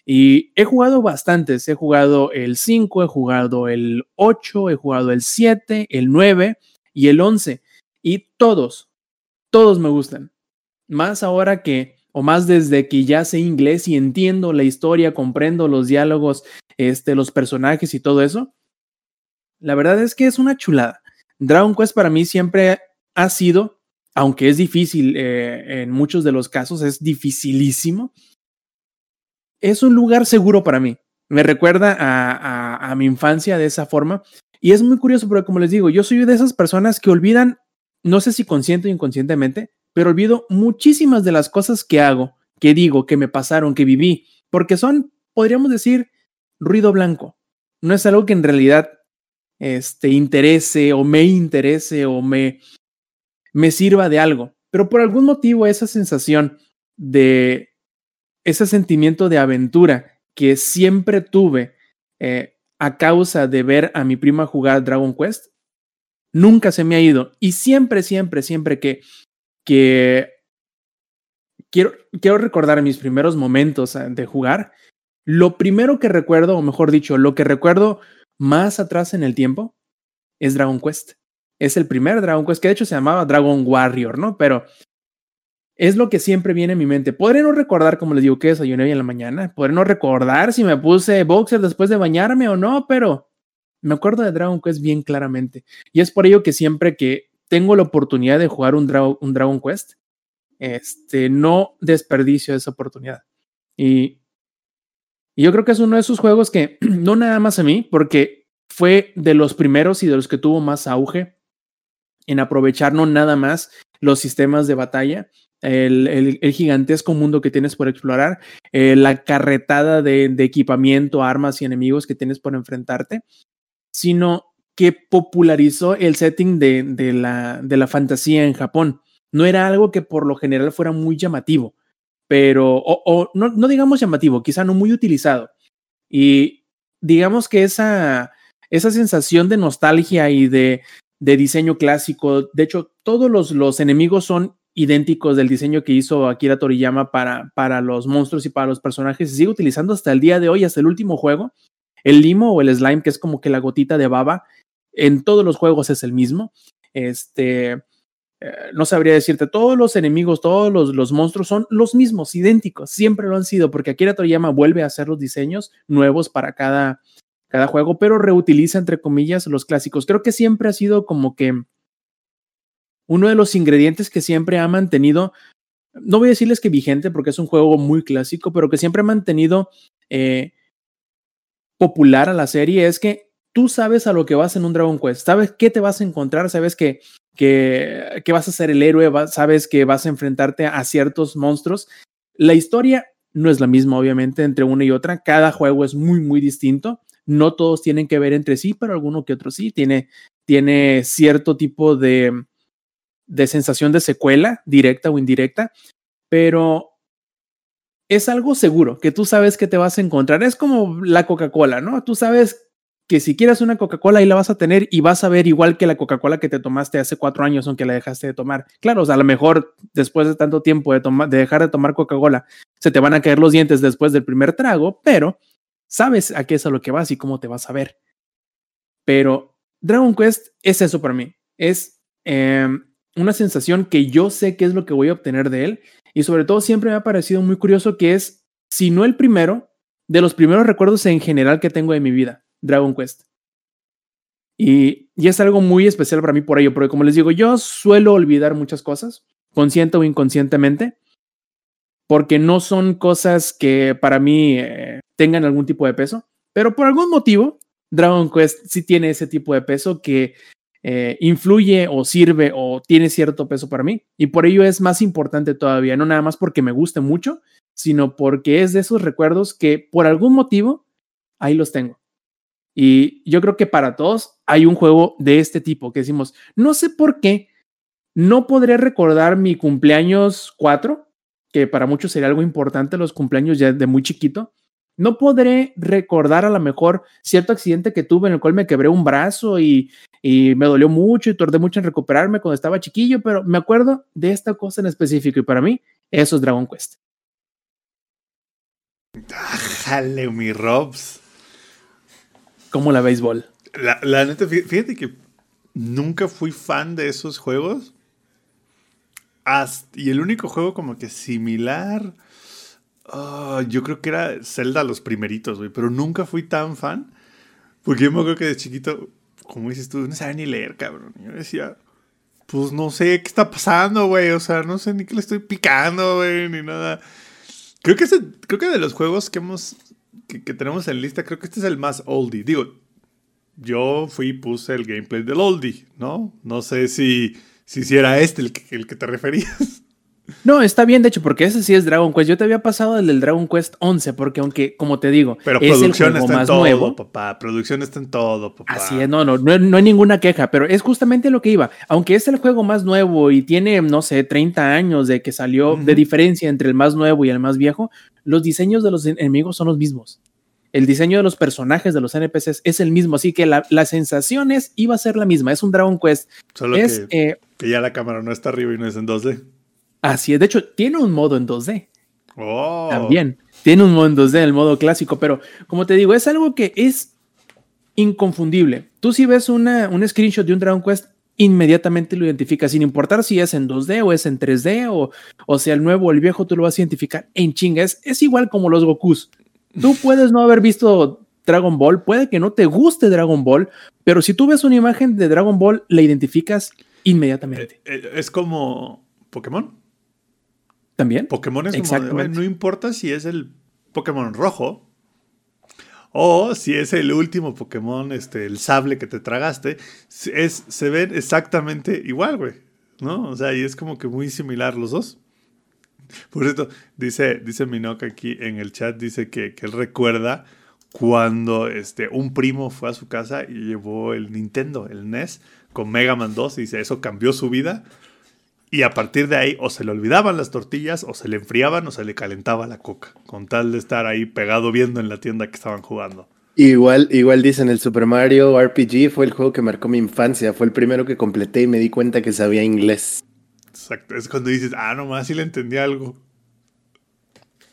Y he jugado bastantes. He jugado el 5, he jugado el 8, he jugado el 7, el 9 y el 11. Y todos, todos me gustan. Más ahora que, o más desde que ya sé inglés y entiendo la historia, comprendo los diálogos, este, los personajes y todo eso. La verdad es que es una chulada. Dragon Quest para mí siempre ha sido, aunque es difícil eh, en muchos de los casos, es dificilísimo, es un lugar seguro para mí. Me recuerda a, a, mi infancia de esa forma. Y es muy curioso porque, como les digo, yo soy de esas personas que olvidan, no sé si consciente o inconscientemente, pero olvido muchísimas de las cosas que hago, que digo, que me pasaron, que viví, porque son, podríamos decir, ruido blanco. No es algo que en realidad este, interese o me interese o me, me sirva de algo. Pero por algún motivo esa sensación de ese sentimiento de aventura que siempre tuve eh, a causa de ver a mi prima jugar Dragon Quest, nunca se me ha ido. Y siempre, siempre, siempre que, quiero, quiero recordar mis primeros momentos eh, de jugar, lo primero que recuerdo, o mejor dicho, lo que recuerdo más atrás en el tiempo, es Dragon Quest. Es el primer Dragon Quest, que de hecho se llamaba Dragon Warrior, ¿no? Pero es lo que siempre viene en mi mente. Podré no recordar, como les digo, que desayuné hoy en la mañana. Podré no recordar si me puse boxer después de bañarme o no, pero me acuerdo de Dragon Quest bien claramente. Y es por ello que siempre que tengo la oportunidad de jugar un, un Dragon Quest, este, no desperdicio esa oportunidad. Y, y yo creo que es uno de esos juegos que no nada más a mí, porque fue de los primeros y de los que tuvo más auge en aprovechar no nada más los sistemas de batalla, el, el, gigantesco mundo que tienes por explorar, eh, la carretada de, de, equipamiento, armas y enemigos que tienes por enfrentarte, sino que popularizó el setting de, de, la, de la fantasía en Japón. No era algo que por lo general fuera muy llamativo, pero, o, no, no digamos llamativo, quizá no muy utilizado. Y digamos que esa, esa sensación de nostalgia y de, de diseño clásico, de hecho, todos los, los enemigos son idénticos del diseño que hizo Akira Toriyama para, para los monstruos y para los personajes. Se sigue utilizando hasta el día de hoy, hasta el último juego. El limo o el slime, que es como que la gotita de baba, en todos los juegos es el mismo. Este, eh, no sabría decirte, todos los enemigos, todos los, los, monstruos son los mismos, idénticos, siempre lo han sido, porque Akira Toriyama vuelve a hacer los diseños nuevos para cada, cada juego, pero reutiliza, entre comillas, los clásicos. Creo que siempre ha sido como que uno de los ingredientes que siempre ha mantenido, no voy a decirles que vigente porque es un juego muy clásico, pero que siempre ha mantenido eh, popular a la serie es que tú sabes a lo que vas en un Dragon Quest, sabes qué te vas a encontrar, sabes que, que, que vas a ser el héroe, sabes que vas a enfrentarte a ciertos monstruos. La historia no es la misma, obviamente, entre una y otra. Cada juego es muy, muy distinto. No todos tienen que ver entre sí, pero alguno que otro sí. Tiene, tiene cierto tipo de, de sensación de secuela, directa o indirecta, pero es algo seguro, que tú sabes que te vas a encontrar. Es como la Coca-Cola, ¿no? Tú sabes que si quieres una Coca-Cola ahí la vas a tener y vas a ver igual que la Coca-Cola que te tomaste hace cuatro años, aunque la dejaste de tomar. Claro, o sea, a lo mejor después de tanto tiempo de, de dejar de tomar Coca-Cola, se te van a caer los dientes después del primer trago, pero sabes a qué es a lo que vas y cómo te vas a ver. Pero Dragon Quest es eso para mí. Es eh, una sensación que yo sé qué es lo que voy a obtener de él. Y sobre todo siempre me ha parecido muy curioso que es, si no el primero, de los primeros recuerdos en general que tengo de mi vida, Dragon Quest. Y, y es algo muy especial para mí por ello, porque como les digo, yo suelo olvidar muchas cosas, consciente o inconscientemente, porque no son cosas que para mí eh, tengan algún tipo de peso, pero por algún motivo, Dragon Quest sí tiene ese tipo de peso que eh, influye o sirve o tiene cierto peso para mí. Y por ello es más importante todavía, no nada más porque me guste mucho, sino porque es de esos recuerdos que por algún motivo ahí los tengo. Y yo creo que para todos hay un juego de este tipo que decimos, no sé por qué, no podré recordar mi cumpleaños 4, que para muchos sería algo importante, los cumpleaños ya de muy chiquito. No podré recordar a lo mejor cierto accidente que tuve en el cual me quebré un brazo y y me dolió mucho y tardé mucho en recuperarme cuando estaba chiquillo, pero me acuerdo de esta cosa en específico y para mí eso es Dragon Quest. Jale, mi Robs. Como la béisbol. La, la neta, fíjate que nunca fui fan de esos juegos. Y el único juego como que similar, ah, yo creo que era Zelda los primeritos, güey, pero nunca fui tan fan. Porque yo me acuerdo que de chiquito como dices tú, no sabe ni leer, cabrón. Yo decía, pues no sé qué está pasando, güey. O sea, no sé ni qué le estoy picando, güey, ni nada. Creo que, creo que de los juegos que hemos, que, tenemos en lista, creo que este es el más oldie. Digo, yo fui y puse el gameplay del oldie, ¿no? No sé si, si, era este el el que te referías. No, está bien, de hecho, porque ese sí es Dragon Quest. Yo te había pasado el del Dragon Quest 11, porque aunque, como te digo, pero es producción el juego está más en todo, nuevo. papá. Producción está en todo, papá. Así es, no, no, no, hay ninguna queja, pero es justamente lo que iba. Aunque es el juego más nuevo y tiene, no sé, 30 años de que salió de diferencia entre el más nuevo y el más viejo, los diseños de los enemigos son los mismos. El diseño de los personajes de los NPCs es el mismo, así que la, la sensación es, iba a ser la misma. Es un Dragon Quest. Solo que, eh, que ya la cámara no está arriba y no es en 2D. Así es, de hecho, tiene un modo en 2D. También. Tiene un modo en 2D, el modo clásico, pero como te digo, es algo que es inconfundible. Tú si ves una, un screenshot de un Dragon Quest, inmediatamente lo identificas, sin importar si es en 2D o es en 3D o, o sea el nuevo o el viejo, tú lo vas a identificar en chingas. Es, igual como los Gokus. Tú puedes no haber visto Dragon Ball, puede que no te guste Dragon Ball, pero si tú ves una imagen de Dragon Ball, la identificas inmediatamente. Eh, eh, es como Pokémon. También. Pokémon es como, no importa si es el Pokémon rojo o si es el último Pokémon, este, el sable que te tragaste, es, se ven exactamente igual, güey. ¿No? O sea, y es como que muy similar los dos. Por cierto, dice, dice aquí en el chat, dice que, que, él recuerda cuando este, un primo fue a su casa y llevó el Nintendo, el NES, con Mega Man 2, y dice, eso cambió su vida Y a partir de ahí o se le olvidaban las tortillas, o se le enfriaban, o se le calentaba la coca, con tal de estar ahí pegado viendo en la tienda que estaban jugando. Igual, igual dicen, el Super Mario RPG fue el juego que marcó mi infancia, fue el primero que completé y me di cuenta que sabía inglés. Exacto, es cuando dices, ah, nomás sí le entendí algo.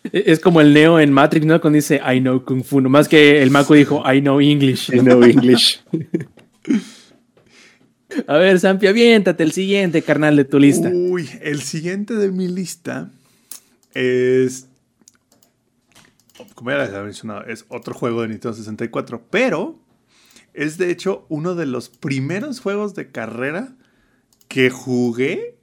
E, Es como el Neo en Matrix, ¿no? Cuando dice I know Kung Fu. Nomás que el Mako dijo I know English. I know English. A ver, Sampi, aviéntate el siguiente, carnal, de tu lista. Uy, el siguiente de mi lista es. Como ya les había mencionado, es otro juego de Nintendo 64, pero es de hecho uno de los primeros juegos de carrera que jugué.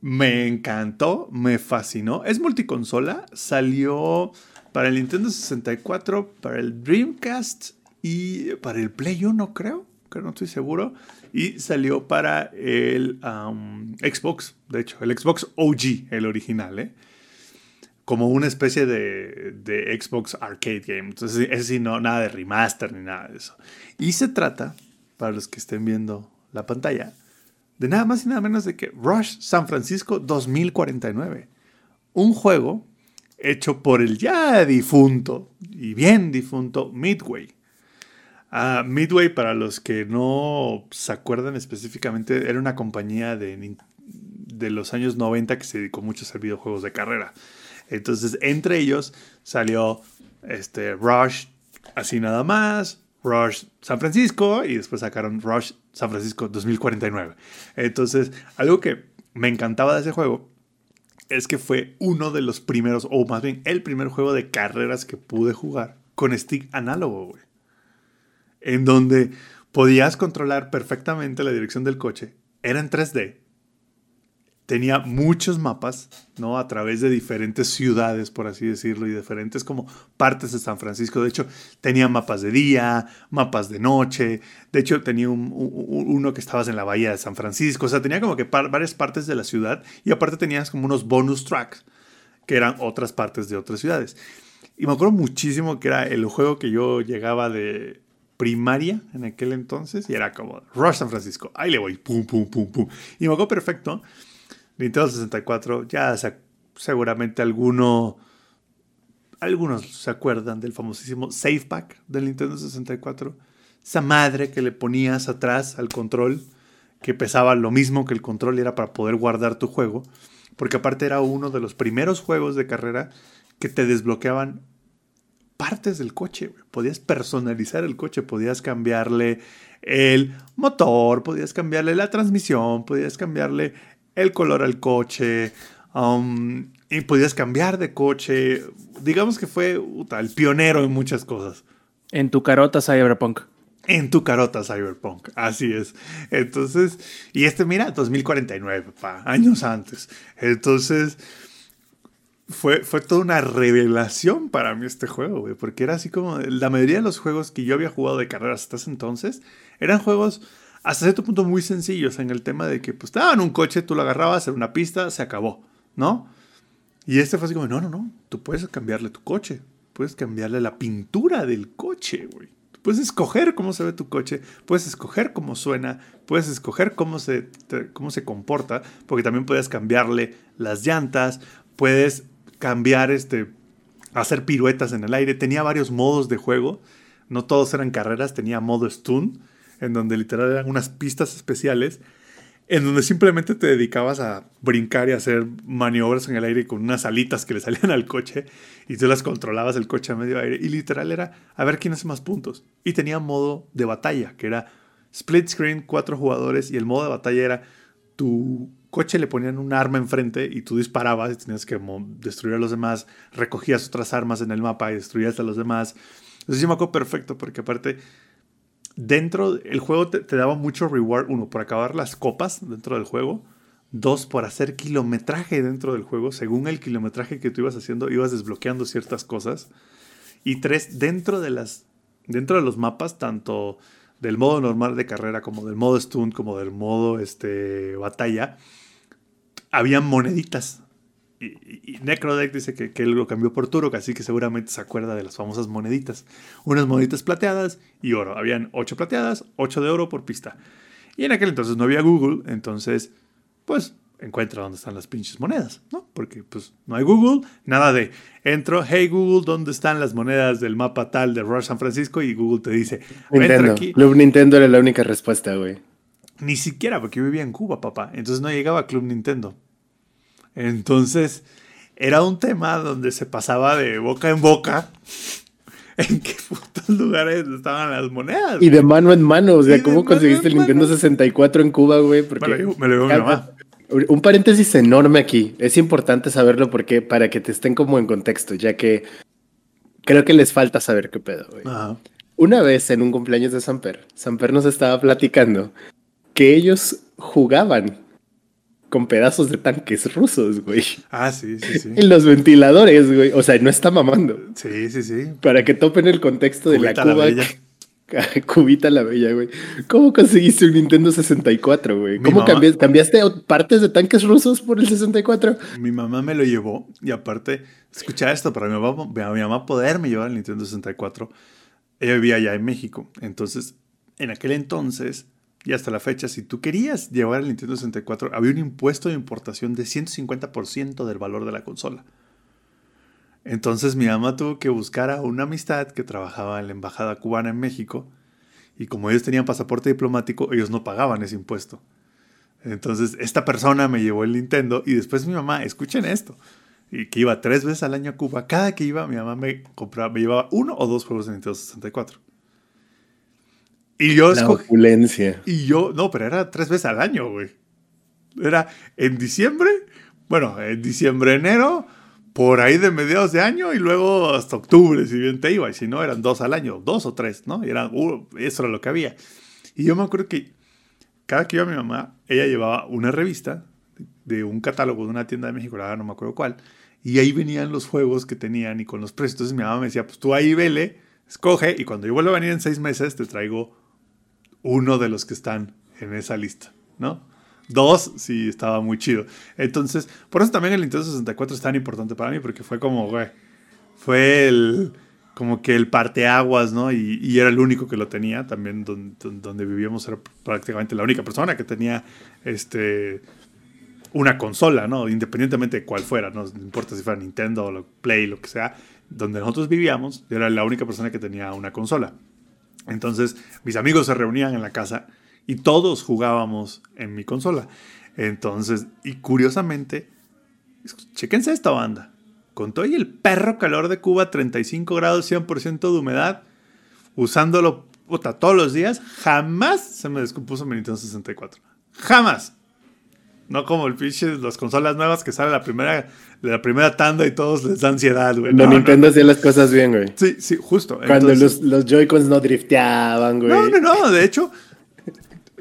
Me encantó, me fascinó. Es multiconsola, salió para el Nintendo 64, para el Dreamcast y para el Play 1, creo, que no estoy seguro. Y salió para el Xbox, de hecho, el Xbox OG, el original, ¿eh? Como una especie de, Xbox Arcade Game. Entonces, ese sí, no, nada de remaster ni nada de eso. Y se trata, para los que estén viendo la pantalla, de nada más y nada menos de que Rush San Francisco 2049. Un juego hecho por el ya difunto y bien difunto Midway. Ah, Midway, para los que no se acuerdan específicamente, era una compañía de, de los años 90 que se dedicó mucho a hacer videojuegos de carrera. Entonces, entre ellos salió este, Rush, así nada más, Rush San Francisco y después sacaron Rush San Francisco 2049. Entonces, algo que me encantaba de ese juego es que fue uno de los primeros, o más bien el primer juego de carreras que pude jugar con stick análogo, güey. En donde podías controlar perfectamente la dirección del coche. Era en 3D. Tenía muchos mapas, ¿no? A través de diferentes ciudades, por así decirlo, y diferentes como partes de San Francisco. De hecho, tenía mapas de día, mapas de noche. De hecho, tenía un- un- uno que estabas en la bahía de San Francisco. O sea, tenía como que par- varias partes de la ciudad. Y aparte tenías como unos bonus tracks, que eran otras partes de otras ciudades. Y me acuerdo muchísimo que era el juego que yo llegaba de primaria en aquel entonces y era como Rush San Francisco. Ahí le voy, pum, pum, pum, pum. Y me acuerdo perfecto. Nintendo 64, ya se- seguramente alguno, algunos se acuerdan del famosísimo Save Pack del Nintendo 64. Esa madre que le ponías atrás al control, que pesaba lo mismo que el control y era para poder guardar tu juego. Porque aparte era uno de los primeros juegos de carrera que te desbloqueaban partes del coche. Podías personalizar el coche, podías cambiarle el motor, podías cambiarle la transmisión, podías cambiarle el color al coche, um, y podías cambiar de coche. Digamos que fue puta, el pionero en muchas cosas. En tu carota Cyberpunk. En tu carota Cyberpunk, así es. Entonces, y este, mira, 2049, papá, años antes. Entonces, fue, fue toda una revelación para mí este juego, güey, porque era así como la mayoría de los juegos que yo había jugado de carreras hasta ese entonces eran juegos hasta cierto punto muy sencillos en el tema de que pues te daban un coche, tú lo agarrabas en una pista, se acabó, ¿no? Y este fue así como, no, no, no, tú puedes cambiarle tu coche, puedes cambiarle la pintura del coche, güey. Puedes escoger cómo se ve tu coche, puedes escoger cómo suena, puedes escoger cómo se, cómo se comporta, porque también puedes cambiarle las llantas, puedes cambiar este, hacer piruetas en el aire. Tenía varios modos de juego, no todos eran carreras, tenía modo stun, en donde literal eran unas pistas especiales, en donde simplemente te dedicabas a brincar y hacer maniobras en el aire con unas alitas que le salían al coche y tú las controlabas el coche a medio aire y literal era a ver quién hace más puntos. Y tenía modo de batalla, que era split screen, cuatro jugadores y el modo de batalla era tu coche le ponían un arma enfrente y tú disparabas y tenías que destruir a los demás, recogías otras armas en el mapa y destruías a los demás. Entonces yo me acuerdo perfecto porque aparte dentro el juego te, daba mucho reward, uno por acabar las copas dentro del juego, dos por hacer kilometraje dentro del juego, según el kilometraje que tú ibas haciendo ibas desbloqueando ciertas cosas y tres dentro de las dentro de los mapas tanto del modo normal de carrera como del modo stunt como del modo este batalla habían moneditas y, Necrodeck dice que, que él lo cambió por Turok, así que seguramente se acuerda de las famosas moneditas. Unas moneditas plateadas y oro. Habían 8 plateadas, 8 de oro por pista. Y en aquel entonces no había Google, entonces, pues encuentra dónde están las pinches monedas, ¿no? Porque pues no hay Google, nada de entro, hey Google, ¿dónde están las monedas del mapa tal de Rush San Francisco? Y Google te dice, entra Nintendo. aquí. Club Nintendo era la única respuesta, güey. Ni siquiera, porque yo vivía en Cuba, papá. Entonces no llegaba a Club Nintendo. Entonces era un tema donde se pasaba de boca en boca en qué putos lugares estaban las monedas. Y de mano en mano, o sea, ¿cómo conseguiste el Nintendo mano. 64 en Cuba, güey? Porque me lo me lo llevó mi mamá. Un paréntesis enorme aquí. Es importante saberlo porque para que te estén como en contexto, ya que creo que les falta saber qué pedo, güey. Ajá. Una vez en un cumpleaños de Samper, Samper nos estaba platicando que ellos jugaban con pedazos de tanques rusos, güey. Ah, sí, sí, sí. En los ventiladores, güey. O sea, no está mamando. Sí, sí, sí. Para que topen el contexto de Cubita la la Cuba. Bella. Cubita la bella, güey. ¿Cómo conseguiste un Nintendo 64, güey? ¿Cómo mamá- cambiaste, cambiaste partes de tanques rusos por el 64? Mi mamá me lo llevó y aparte, escucha esto, para mi mamá, mi mamá poderme llevar el Nintendo 64, ella vivía allá en México. Entonces, en aquel entonces y hasta la fecha, si tú querías llevar el Nintendo 64, había un impuesto de importación de 150% del valor de la consola. Entonces mi mamá tuvo que buscar a una amistad que trabajaba en la embajada cubana en México y como ellos tenían pasaporte diplomático, ellos no pagaban ese impuesto. Entonces, esta persona me llevó el Nintendo y después mi mamá, escuchen esto, que iba tres veces al año a Cuba. Cada que iba, mi mamá me compraba, me llevaba uno o dos juegos de Nintendo 64. Y yo La escogí, opulencia. y yo, no, pero era tres veces al año, güey. Era en diciembre, bueno, en diciembre, enero, por ahí de mediados de año y luego hasta octubre, si bien te iba. Y si no, eran dos al año, dos o tres, ¿no? Y eran, uh, eso era lo que había. Y yo me acuerdo que cada que iba mi mamá, ella llevaba una revista de un catálogo de una tienda de México, no me acuerdo cuál. Y ahí venían los juegos que tenían y con los precios. Entonces mi mamá me decía, pues tú ahí vele, escoge y cuando yo vuelva a venir en seis meses te traigo uno de los que están en esa lista, ¿no? Dos, sí, estaba muy chido. Entonces, por eso también el Nintendo 64 es tan importante para mí, porque fue como, güey, fue el, como que el parteaguas, ¿no? Y, era el único que lo tenía, también donde, vivíamos era prácticamente la única persona que tenía, este, una consola, ¿no? Independientemente de cuál fuera, no No importa si fuera Nintendo o Play, lo que sea, donde nosotros vivíamos, yo era la única persona que tenía una consola. Entonces, mis amigos se reunían en la casa y todos jugábamos en mi consola. Entonces, y curiosamente, chéquense esta banda. Con todo y el perro calor de Cuba, 35 grados, 100% de humedad, usándolo puta, todos los días, jamás se me descompuso mi Nintendo 64. Jamás. No como el pinche, las consolas nuevas que sale la primera, la primera tanda y todos les da ansiedad, güey. No, no, Nintendo hacía las cosas bien, güey. Sí, sí, justo. Cuando Entonces- los, los Joy-Cons no drifteaban, güey. no, no, no. De hecho,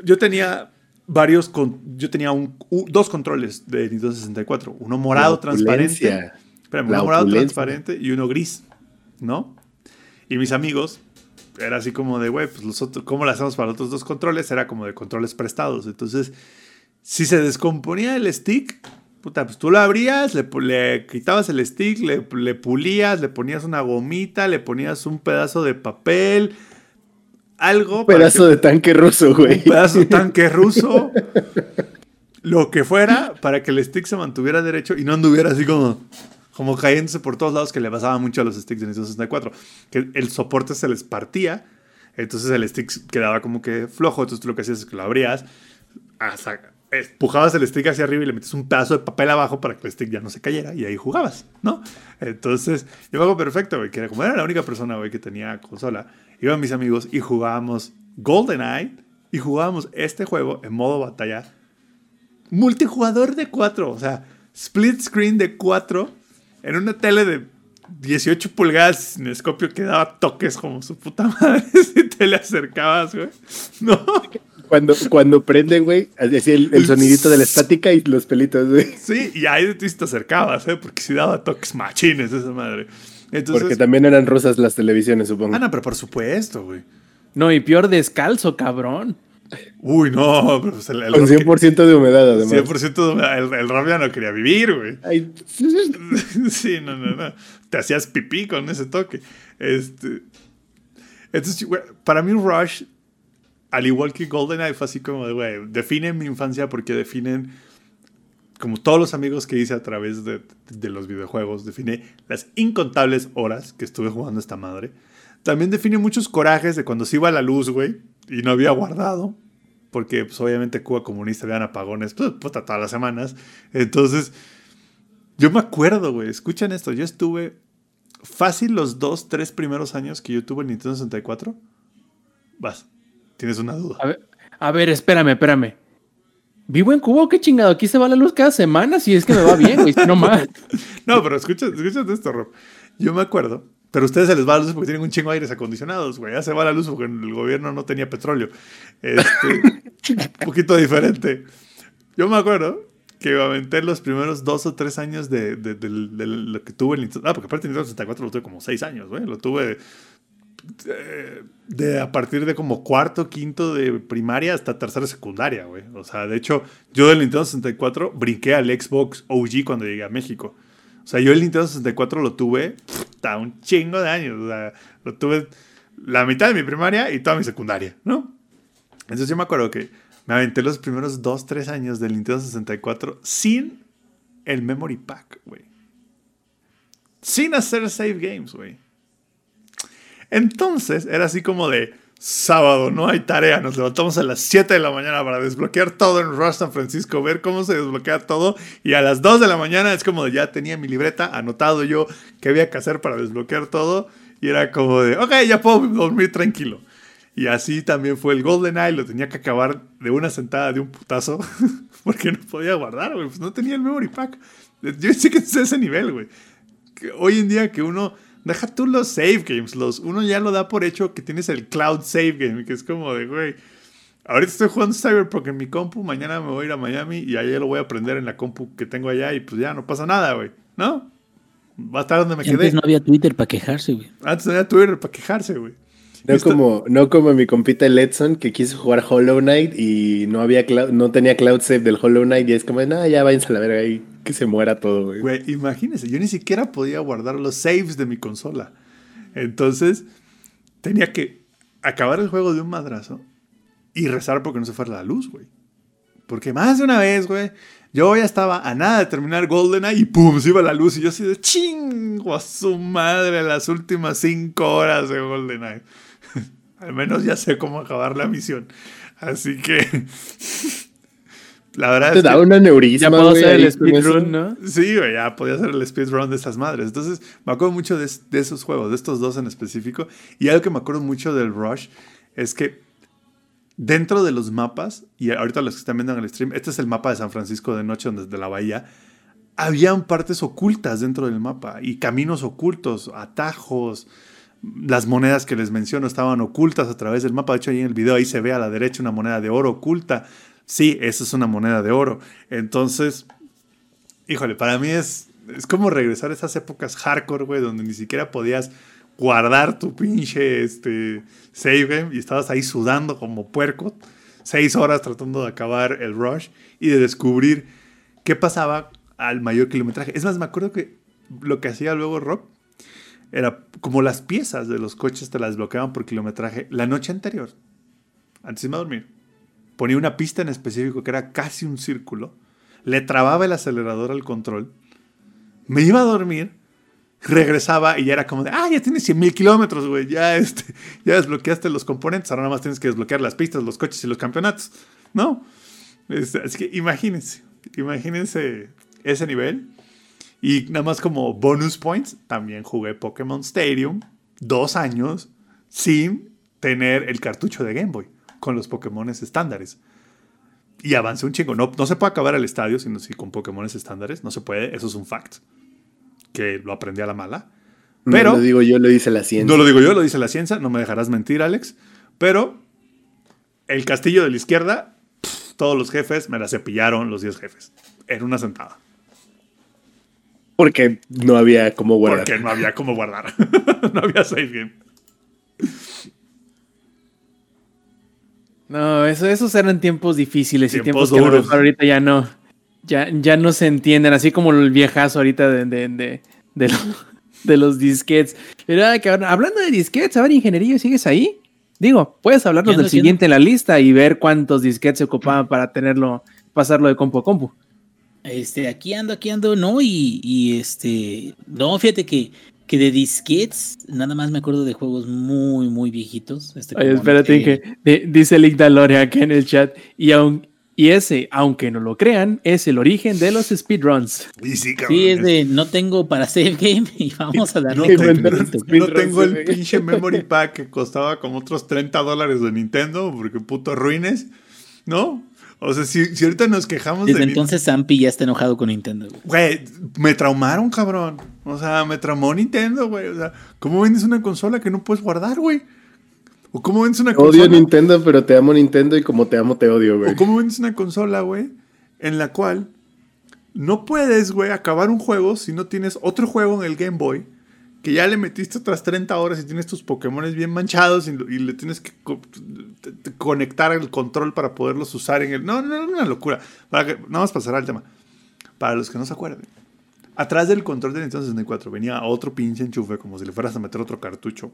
yo tenía varios. Con, yo tenía un, dos controles de Nintendo 64. Uno morado transparente. Espérame, uno morado transparente y uno gris. ¿No? Y mis amigos. Era así como de, güey, pues los otros, ¿cómo lo hacemos para los otros dos controles? Era como de controles prestados. Entonces, si se descomponía el stick, puta, pues tú lo abrías, le, quitabas el stick, le, le pulías, le ponías una gomita, le ponías un pedazo de papel, algo. Un para pedazo que- de tanque ruso, güey. un pedazo de tanque ruso, lo que fuera, para que el stick se mantuviera derecho y no anduviera así como, como cayéndose por todos lados, que le pasaba mucho a los sticks de Nintendo 64. Que el soporte se les partía, entonces el stick quedaba como que flojo, entonces tú lo que hacías es que lo abrías, hasta- empujabas el stick hacia arriba y le metes un pedazo de papel abajo para que el stick ya no se cayera y ahí jugabas, ¿no? Entonces, yo me hago perfecto, güey, que era como era la única persona, güey, que tenía consola, iban mis amigos y jugábamos GoldenEye y jugábamos este juego en modo batalla multijugador de 4, o sea, split screen de 4 en una tele de 18 pulgadas sin escopio que daba toques como su puta madre si te le acercabas, güey. No. Cuando, cuando prende, güey, así el, el sonidito de la estática y los pelitos, güey. Sí, y ahí de ti te acercabas, ¿eh? Porque si daba toques machines esa madre. Entonces, Porque también eran rusas las televisiones, supongo. Ah, no, pero por supuesto, güey. No, y peor descalzo, cabrón. Uy, no, pero pues el, el Con rock- 100% de humedad, además. 100% de- el, el rap ya no quería vivir, güey. Ay, sí, no, no, no. Te hacías pipí con ese toque. Este. Entonces, güey, para mí Rush, al igual que GoldenEye, fue así como de, güey, definen mi infancia porque definen como todos los amigos que hice a través de, los videojuegos, define las incontables horas que estuve jugando esta madre. También define muchos corajes de cuando se iba a la luz, güey, y no había guardado. Porque, pues, obviamente, Cuba comunista vean apagones, pues, puta, todas las semanas. Entonces, yo me acuerdo, güey, escuchan esto, yo estuve fácil los dos, tres primeros años que yo tuve el Nintendo 64. Vas, tienes una duda. A ver, a ver, espérame, espérame. ¿Vivo en Cuba o qué chingado? Aquí se va la luz cada semana si es que me va bien, güey, no más. no, pero escucha, escucha esto, Rob. Yo me acuerdo, pero a ustedes se les va la luz porque tienen un chingo de aires acondicionados, güey. Ya se va la luz porque el gobierno no tenía petróleo. Este, un poquito diferente. Yo me acuerdo que aventé los primeros dos o tres años de, de- de- de lo que tuve el Nintendo. Ah, porque aparte el Nintendo 64 lo tuve como seis años, güey. Lo tuve eh, de a partir de como cuarto, quinto de primaria hasta tercera secundaria, güey. O sea, de hecho, yo del Nintendo 64 brinqué al Xbox OG cuando llegué a México. O sea, yo el Nintendo 64 lo tuve hasta un chingo de años. O sea, lo tuve la mitad de mi primaria y toda mi secundaria, ¿no? Entonces yo me acuerdo que me aventé los primeros 2, 3 años del Nintendo 64 sin el Memory Pack, güey. Sin hacer save games, güey. Entonces era así como de sábado, no hay tarea, nos levantamos a las 7 de la mañana para desbloquear todo en Rush San Francisco, ver cómo se desbloquea todo y a las 2 de la mañana es como de ya tenía mi libreta anotado yo qué había que hacer para desbloquear todo y era como de, ok, ya puedo dormir tranquilo. Y así también fue el GoldenEye, lo tenía que acabar de una sentada de un putazo porque no podía guardar, güey, pues no tenía el memory pack. Yo sé que es ese nivel, güey. Hoy en día que uno deja tú los save games, los uno ya lo da por hecho que tienes el cloud save game, que es como de, güey, ahorita estoy jugando Cyberpunk en mi compu, mañana me voy a ir a Miami y allá lo voy a aprender en la compu que tengo allá y pues ya no pasa nada, güey, ¿no? Va a estar donde me quedé. Antes no había Twitter para quejarse, güey. Antes no había Twitter para quejarse, güey. No como, no como mi compita el Edson que quiso jugar Hollow Knight y no había no tenía cloud save del Hollow Knight y es como, nada, ya váyanse a la verga ahí, que se muera todo, güey. Güey, imagínense, yo ni siquiera podía guardar los saves de mi consola. Entonces, tenía que acabar el juego de un madrazo y rezar porque no se fuera la luz, güey. Porque más de una vez, güey, yo ya estaba a nada de terminar GoldenEye y pum, se iba la luz y yo así de chingo a su madre las últimas cinco horas de GoldenEye. Al menos ya sé cómo acabar la misión. Así que, la verdad Te es da que... un aneurisma, Ya puedo güey, hacer ahí el speedrun, ¿no? Sí, güey, ya podía hacer el speedrun de estas madres. Entonces, me acuerdo mucho de, de esos juegos, de estos dos en específico. Y algo que me acuerdo mucho del Rush es que dentro de los mapas, y ahorita los que están viendo en el stream, este es el mapa de San Francisco de noche, donde desde la bahía, habían partes ocultas dentro del mapa y caminos ocultos, atajos. Las monedas que les menciono estaban ocultas a través del mapa. De hecho, ahí en el video ahí se ve a la derecha una moneda de oro oculta. Sí, esa es una moneda de oro. Entonces, híjole, para mí es, es como regresar a esas épocas hardcore, güey, donde ni siquiera podías guardar tu pinche este, save game y estabas ahí sudando como puerco, seis horas tratando de acabar el rush y de descubrir qué pasaba al mayor kilometraje. Es más, me acuerdo que lo que hacía luego Rob era como las piezas de los coches te las desbloqueaban por kilometraje la noche anterior, antes de irme a dormir. Ponía una pista en específico que era casi un círculo, le trababa el acelerador al control, me iba a dormir, regresaba y ya era como de, ah, ya tienes 100 mil kilómetros, güey, ya, este, ya desbloqueaste los componentes, ahora nada más tienes que desbloquear las pistas, los coches y los campeonatos, ¿no? Este, así que imagínense, imagínense ese nivel. Y nada más como bonus points, también jugué Pokémon Stadium dos años sin tener el cartucho de Game Boy con los Pokémon estándares. Y avancé un chingo. No, no se puede acabar el estadio sino si con Pokémon estándares. No se puede, eso es un fact. Que lo aprendí a la mala. Pero, No lo digo yo, lo dice la ciencia. no lo digo yo, lo dice la ciencia, no me dejarás mentir, Alex. Pero el castillo de la izquierda, pff, todos los jefes me la cepillaron los 10 jefes. En una sentada. Porque no había cómo guardar. Porque no había cómo guardar. no había save game. No, eso, esos eran tiempos difíciles y Tiempos tiempos que a lo duros. mejor ahorita ya no, ya, ya no se entienden, así como el viejazo ahorita de, de, de, de lo- de los disquets. Pero cabrón, hablando de disquets, a ver, ingeniería, ¿sigues ahí? Digo, puedes hablarnos del siguiente en la lista y ver cuántos disquets se ocupaban para tenerlo, pasarlo de compu a compu. Este, aquí ando, aquí ando, no, y, y este, no, fíjate que, que de disquets, nada más me acuerdo de juegos muy, muy viejitos. Este, Oye, espérate, eh, que di- dice Lick Daloria acá en el chat. Y, aun- y ese, aunque no lo crean, es el origen de los speedruns. Y sí, cabrón. Sí, es de no tengo para save game y vamos a darle. no- no tengo el pinche memory pack que costaba como otros 30 dólares de Nintendo, porque puto ruines, ¿no? O sea, si, si ahorita nos quejamos Desde de... entonces Zampi ya está enojado con Nintendo. güey. Güey, me traumaron, cabrón. O sea, me traumó Nintendo, güey. O sea, ¿cómo vendes una consola que no puedes guardar, güey? ¿O cómo vendes una Odio consola? Nintendo, pero te amo Nintendo y como te amo te odio, güey. ¿O cómo vendes una consola, güey? En la cual no puedes, güey, acabar un juego si no tienes otro juego en el Game Boy que ya le metiste otras 30 horas y tienes tus Pokémon bien manchados y, y le tienes que co- conectar el control para poderlos usar en el... No, no, no, una locura. Para que, nada más pasará el tema. Para los que no se acuerden. Atrás del control del Nintendo 64 venía otro pinche enchufe, como si le fueras a meter otro cartucho.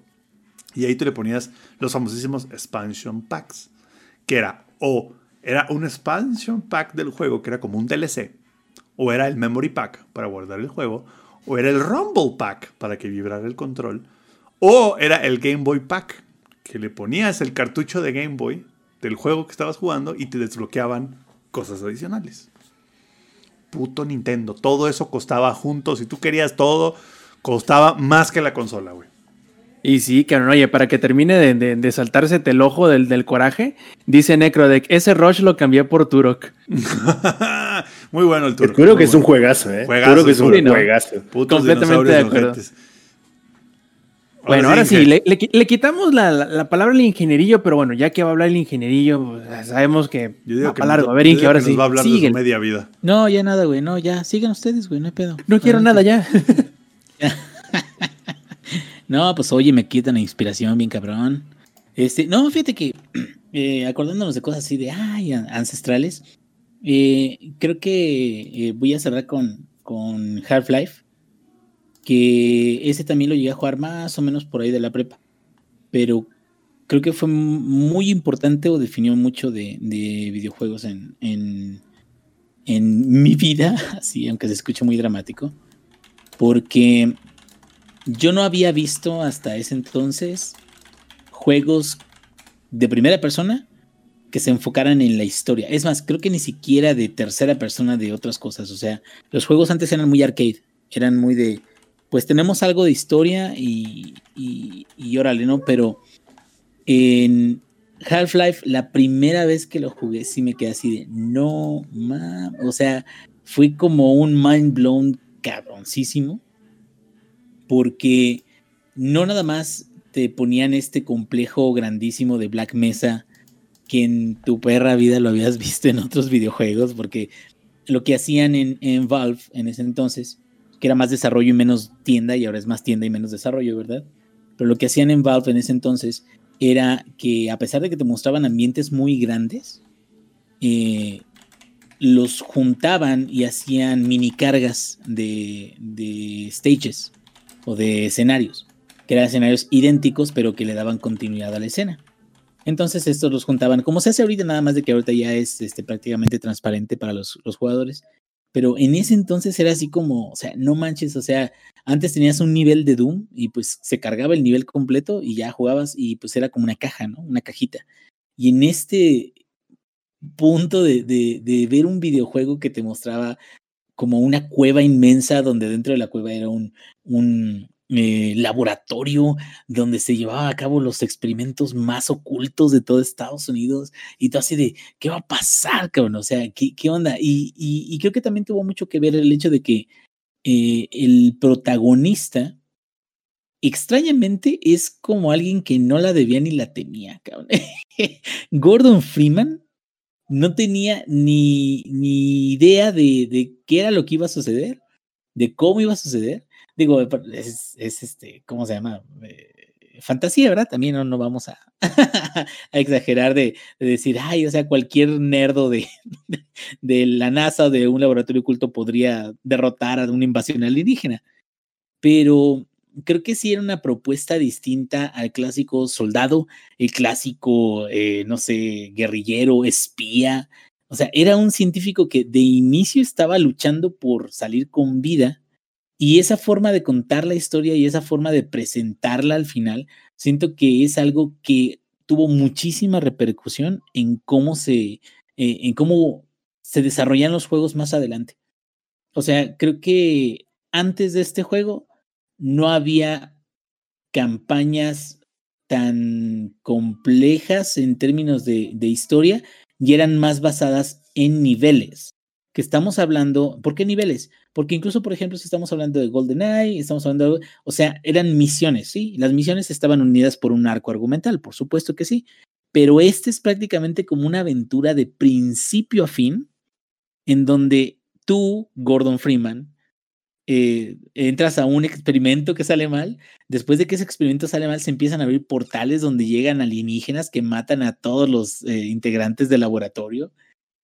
Y ahí tú le ponías los famosísimos expansion packs. Que era o era un expansion pack del juego, que era como un DLC. O era el memory pack para guardar el juego. O era el rumble pack para que vibrara el control. O era el Game Boy pack. Que le ponías el cartucho de Game Boy del juego que estabas jugando y te desbloqueaban cosas adicionales. Puto Nintendo. Todo eso costaba juntos. Si tú querías todo, costaba más que la consola, güey. Y sí, cabrón, oye, para que termine de, de, de saltarse el ojo del, del coraje, dice Necrodeck, ese Rush lo cambié por Turok. Muy bueno el turno. muy que es un juegazo, ¿eh? Que es un juegazo. Putos Completamente de acuerdo. ojetes. Bueno, ahora sí, le, le qui- le quitamos la, la- la palabra al ingenierillo, pero bueno, ya que va a hablar el ingenierillo, pues, sabemos que Yo digo va que para largo. A ver, Inge, ahora que sí. Nos va a hablar de su media vida. No, ya nada, güey. No, ya. Sigan ustedes, güey. No hay pedo. No quiero nada ya. No, pues oye, me quitan la inspiración bien cabrón. Este, no, fíjate que eh, acordándonos de cosas así de ay, an- ancestrales, eh, creo que eh, voy a cerrar con, con Half-Life, que ese también lo llegué a jugar más o menos por ahí de la prepa, pero creo que fue muy importante o definió mucho de, de videojuegos en, en, en mi vida, así, aunque se escuche muy dramático, porque yo no había visto hasta ese entonces juegos de primera persona que se enfocaran en la historia. Es más, creo que ni siquiera de tercera persona de otras cosas. O sea, los juegos antes eran muy arcade, eran muy de, pues tenemos algo de historia y, y, y órale, ¿no? Pero en Half-Life, la primera vez que lo jugué, sí me quedé así de, no, mam, o sea, fue como un mind blown cabroncísimo porque no nada más te ponían este complejo grandísimo de Black Mesa que en tu perra vida lo habías visto en otros videojuegos, porque lo que hacían en, Valve en ese entonces, que era más desarrollo y menos tienda, y ahora es más tienda y menos desarrollo, ¿verdad? Pero lo que hacían en Valve en ese entonces era que a pesar de que te mostraban ambientes muy grandes, eh, los juntaban y hacían mini cargas de stages o de escenarios, que eran escenarios idénticos pero que le daban continuidad a la escena. Entonces estos los juntaban, como se hace ahorita, nada más de que ahorita ya es este, prácticamente transparente para los, jugadores. Pero en ese entonces era así como, o sea, no manches, o sea, antes tenías un nivel de Doom y pues se cargaba el nivel completo y ya jugabas y pues era como una caja, ¿no? Una cajita. Y en este punto de, de, de ver un videojuego que te mostraba como una cueva inmensa donde dentro de la cueva era un, un eh, laboratorio donde se llevaba a cabo los experimentos más ocultos de todo Estados Unidos y todo así de, ¿qué va a pasar, cabrón? O sea, ¿qué, onda? Y, creo que también tuvo mucho que ver el hecho de que eh, el protagonista extrañamente es como alguien que no la debía ni la temía, cabrón. Gordon Freeman no tenía ni, ni idea de, de, qué era lo que iba a suceder, de cómo iba a suceder. Digo, es, es este, ¿cómo se llama? Eh, fantasía, ¿verdad? También no, no vamos a, exagerar de, de, decir, ay, o sea, cualquier nerdo de, de la NASA o de un laboratorio oculto podría derrotar a una invasión alienígena. Pero creo que sí era una propuesta distinta al clásico soldado, el clásico, eh, no sé, guerrillero, espía. O sea, era un científico que de inicio estaba luchando por salir con vida y esa forma de contar la historia y esa forma de presentarla al final, siento que es algo que tuvo muchísima repercusión en cómo se, eh, en cómo se desarrollan los juegos más adelante. O sea, creo que antes de este juego no había campañas tan complejas en términos de, de historia y eran más basadas en niveles. Que estamos hablando, ¿por qué niveles? Porque incluso, por ejemplo, si estamos hablando de GoldenEye, estamos hablando, de, o sea, eran misiones, ¿sí? Las misiones estaban unidas por un arco argumental, por supuesto que sí, pero este es prácticamente como una aventura de principio a fin, en donde tú, Gordon Freeman, eh, entras a un experimento que sale mal, después de que ese experimento sale mal, se empiezan a abrir portales donde llegan alienígenas que matan a todos los eh, integrantes del laboratorio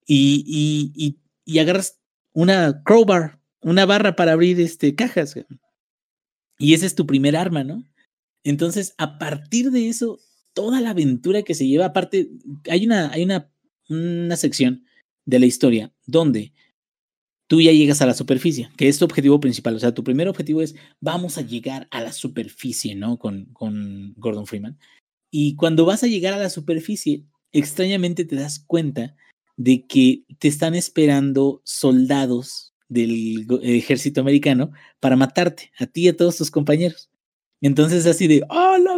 y, y, y, y, agarras una crowbar, una barra para abrir este, cajas. Y ese es tu primer arma, ¿no? Entonces, a partir de eso, toda la aventura que se lleva, aparte, hay una, hay una, una sección de la historia donde tú ya llegas a la superficie, que es tu objetivo principal. O sea, tu primer objetivo es, vamos a llegar a la superficie, ¿no? Con, con Gordon Freeman. Y cuando vas a llegar a la superficie, extrañamente te das cuenta de que te están esperando soldados del ejército americano para matarte, a ti y a todos tus compañeros. Entonces, así de, ¡oh, la!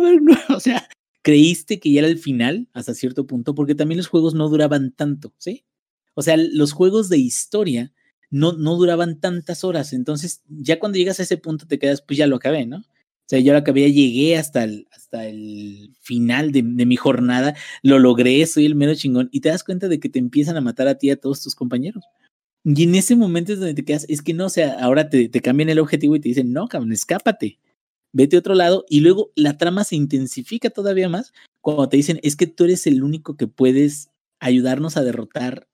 O sea, creíste que ya era el final hasta cierto punto, porque también los juegos no duraban tanto, ¿sí? O sea, los juegos de historia no, no duraban tantas horas. Entonces, ya cuando llegas a ese punto te quedas, pues ya lo acabé, ¿no? O sea, yo lo acabé, llegué hasta el, hasta el final de, de, mi jornada, lo logré, soy el mero chingón, y te das cuenta de que te empiezan a matar a ti y a todos tus compañeros. Y en ese momento es donde te quedas, es que no, o sea, ahora te, te cambian el objetivo y te dicen, no, cabrón, escápate, vete a otro lado, y luego la trama se intensifica todavía más cuando te dicen, es que tú eres el único que puedes ayudarnos a derrotar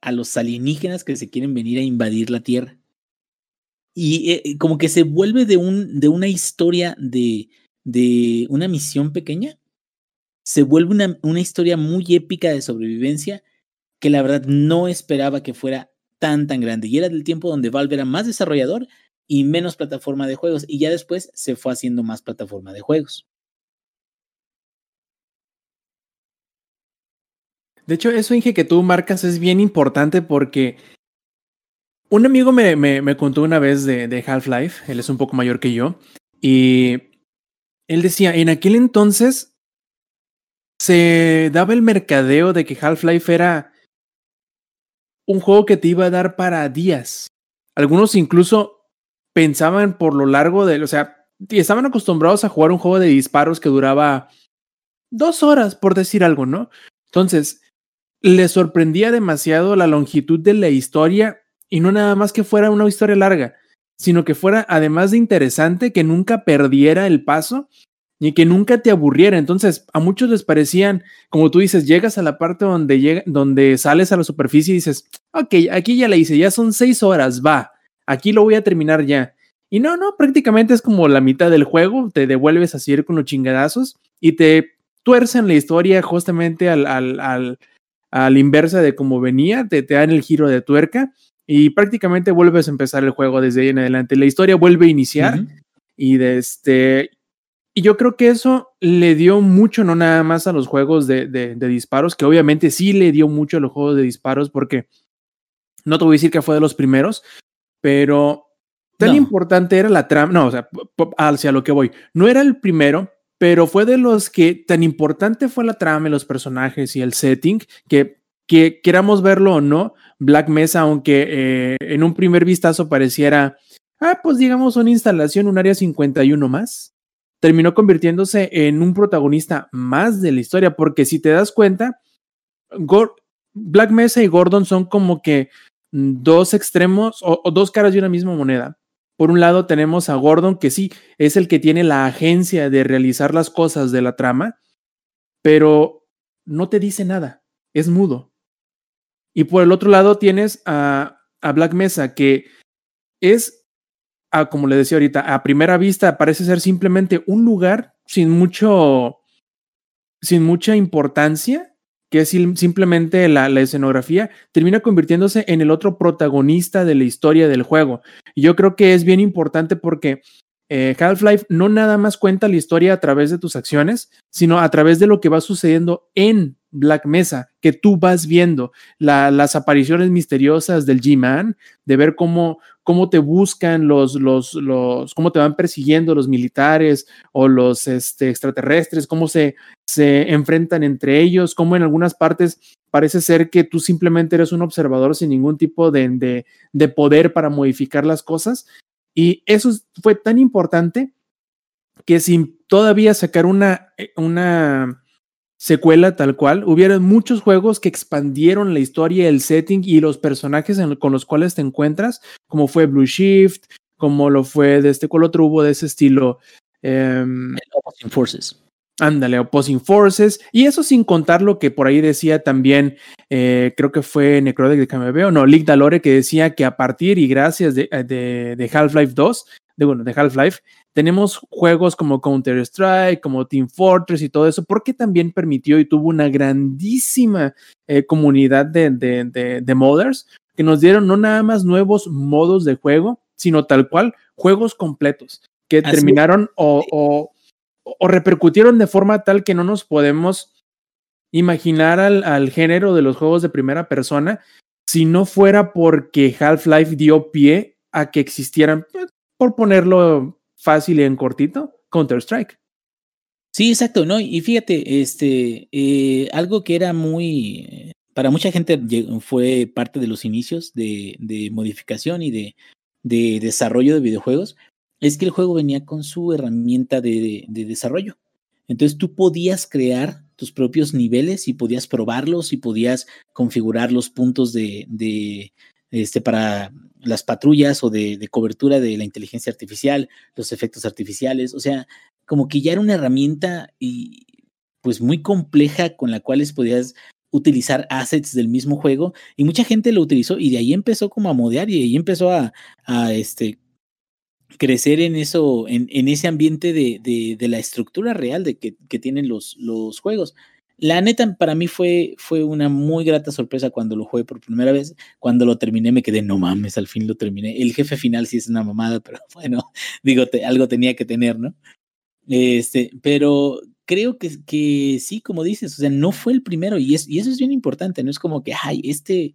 a los alienígenas que se quieren venir a invadir la Tierra. Y eh, como que se vuelve de, un, de una historia de, de una misión pequeña, se vuelve una, una historia muy épica de sobrevivencia que la verdad no esperaba que fuera tan tan grande. Y era del tiempo donde Valve era más desarrollador y menos plataforma de juegos. Y ya después se fue haciendo más plataforma de juegos. De hecho, eso Inge que tú marcas es bien importante porque un amigo me, me, me contó una vez de, de Half-Life, él es un poco mayor que yo, y él decía, en aquel entonces se daba el mercadeo de que Half-Life era un juego que te iba a dar para días. Algunos incluso pensaban por lo largo de, o sea, estaban acostumbrados a jugar un juego de disparos que duraba dos horas, por decir algo, ¿no? Entonces, le sorprendía demasiado la longitud de la historia y no nada más que fuera una historia larga, sino que fuera además de interesante, que nunca perdiera el paso y que nunca te aburriera. Entonces, a muchos les parecían, como tú dices, llegas a la parte donde, llega, donde sales a la superficie y dices, ok, aquí ya la hice, ya son seis horas, va, aquí lo voy a terminar ya. Y no, no, prácticamente es como la mitad del juego, te devuelves así con los chingadazos y te tuercen la historia justamente al, al, al a inversa de cómo venía, te, te dan el giro de tuerca y prácticamente vuelves a empezar el juego desde ahí en adelante. La historia vuelve a iniciar uh -huh. y de este... Y yo creo que eso le dio mucho, no nada más a los juegos de, de, de, disparos, que obviamente sí le dio mucho a los juegos de disparos, porque no te voy a decir que fue de los primeros, pero tan no. importante era la trama, no, o sea, hacia lo que voy, no era el primero, pero fue de los que tan importante fue la trama, los personajes y el setting, que, que queramos verlo o no, Black Mesa, aunque eh, en un primer vistazo pareciera, ah, pues digamos una instalación, un área 51 más, terminó convirtiéndose en un protagonista más de la historia, porque si te das cuenta, Black Mesa y Gordon son como que dos extremos o dos caras de una misma moneda. Por un lado tenemos a Gordon, que sí, es el que tiene la agencia de realizar las cosas de la trama, pero no te dice nada, es mudo. Y por el otro lado tienes a, Black Mesa, que es, como le decía ahorita, a primera vista parece ser simplemente un lugar sin mucho, sin mucha importancia, que es simplemente la, la, escenografía, termina convirtiéndose en el otro protagonista de la historia del juego. Y yo creo que es bien importante porque eh, Half-Life no nada más cuenta la historia a través de tus acciones, sino a través de lo que va sucediendo en Black Mesa, que tú vas viendo las apariciones misteriosas del G-Man, de ver cómo, cómo te buscan los, los, cómo te van persiguiendo los militares o los este, extraterrestres, cómo se, se enfrentan entre ellos, cómo en algunas partes parece ser que tú simplemente eres un observador sin ningún tipo de, de, de poder para modificar las cosas. Y eso fue tan importante que sin todavía sacar una, eh, una secuela tal cual, hubieron muchos juegos que expandieron la historia, el setting y los personajes con los cuales te encuentras, como fue Blue Shift, como lo fue de este, ¿cuál otro hubo de ese estilo? Um, Opposing Forces. Ándale, Opposing Forces. Y eso sin contar lo que por ahí decía también, eh, creo que fue Necrotic de veo, no, Lick Dalore, que decía que a partir y gracias de, de, de Half-Life 2, de, bueno, de Half-Life, tenemos juegos como Counter-Strike, como Team Fortress y todo eso, porque también permitió y tuvo una grandísima eh, comunidad de, de, de, modders que nos dieron no nada más nuevos modos de juego, sino tal cual juegos completos que terminaron o, o, o, repercutieron de forma tal que no nos podemos imaginar al, al género de los juegos de primera persona si no fuera porque Half-Life dio pie a que existieran, pues, por ponerlo fácil y en cortito, Counter-Strike. Sí, exacto, ¿no? Y fíjate, este, eh, algo que era muy, para mucha gente fue parte de los inicios de, de modificación y de, de, desarrollo de videojuegos, es que el juego venía con su herramienta de, de, desarrollo. Entonces tú podías crear tus propios niveles y podías probarlos y podías configurar los puntos de, de, este, para las patrullas o de, cobertura de la inteligencia artificial, los efectos artificiales, o sea, como que ya era una herramienta y pues muy compleja con la cual podías utilizar assets del mismo juego y mucha gente lo utilizó y de ahí empezó como a modear y de ahí empezó a, a este, crecer en eso, en, en ese ambiente de, de, de, la estructura real de que, que tienen los, los juegos. La neta, para mí fue, fue una muy grata sorpresa cuando lo jugué por primera vez. Cuando lo terminé, me quedé, no mames, al fin lo terminé. El jefe final sí es una mamada, pero bueno, digo, algo tenía que tener, ¿no? Este, pero creo que, que sí, como dices, o sea, no fue el primero y, es, y eso es bien importante, no es como que, ay, este,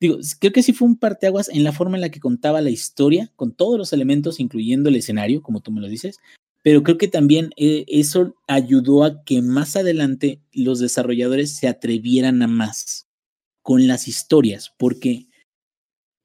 digo, creo que sí fue un parteaguas en la forma en la que contaba la historia, con todos los elementos, incluyendo el escenario, como tú me lo dices, pero creo que también eh, eso ayudó a que más adelante los desarrolladores se atrevieran a más con las historias, porque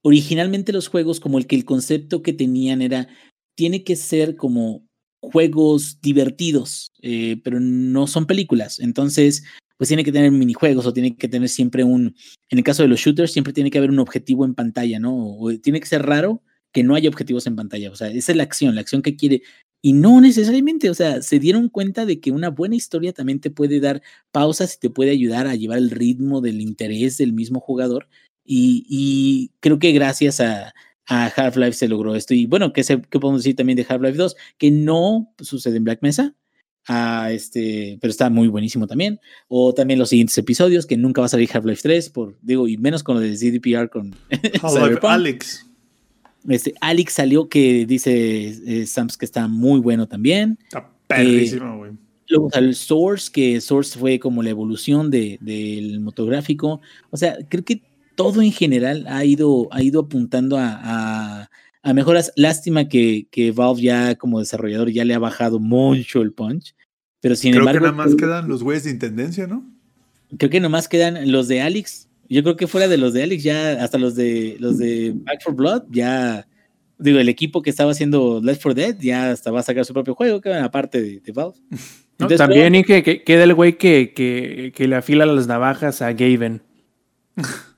originalmente los juegos como el que el concepto que tenían era, tiene que ser como juegos divertidos, eh, pero no son películas, entonces pues tiene que tener minijuegos o tiene que tener siempre un, en el caso de los shooters, siempre tiene que haber un objetivo en pantalla, ¿no? O tiene que ser raro que no haya objetivos en pantalla, o sea, esa es la acción, la acción que quiere, y no necesariamente, o sea, se dieron cuenta de que una buena historia también te puede dar pausas y te puede ayudar a llevar el ritmo del interés del mismo jugador. Y, creo que gracias a, Half-Life se logró esto. Y bueno, ¿qué, se, ¿qué, podemos decir también de Half-Life 2? Que no sucede en Black Mesa. Ah, este, pero está muy buenísimo también. O también los siguientes episodios, que nunca va a salir Half-Life 3, por, digo, y menos con lo de CDPR con Half-Life Alex. Este, Alex salió que dice eh, Sams que está muy bueno también. Está perrísimo, güey. luego salió el Source, que Source fue como la evolución de, del motográfico. O sea, creo que todo en general ha ido, ha ido apuntando a, a, mejoras. Lástima que, que, Valve ya como desarrollador ya le ha bajado mucho el punch. Pero sin creo embargo. Creo que nada más quedan los güeyes de intendencia, ¿no? Creo que nomás quedan los de Alex yo creo que fuera de los de Alex, ya hasta los de los de Back for Blood, ya digo, el equipo que estaba haciendo Left 4 Dead ya hasta va a sacar su propio juego, que aparte de, de Valve. Entonces, también y que, que, queda el güey que, que, que, le afila las navajas a Gaven.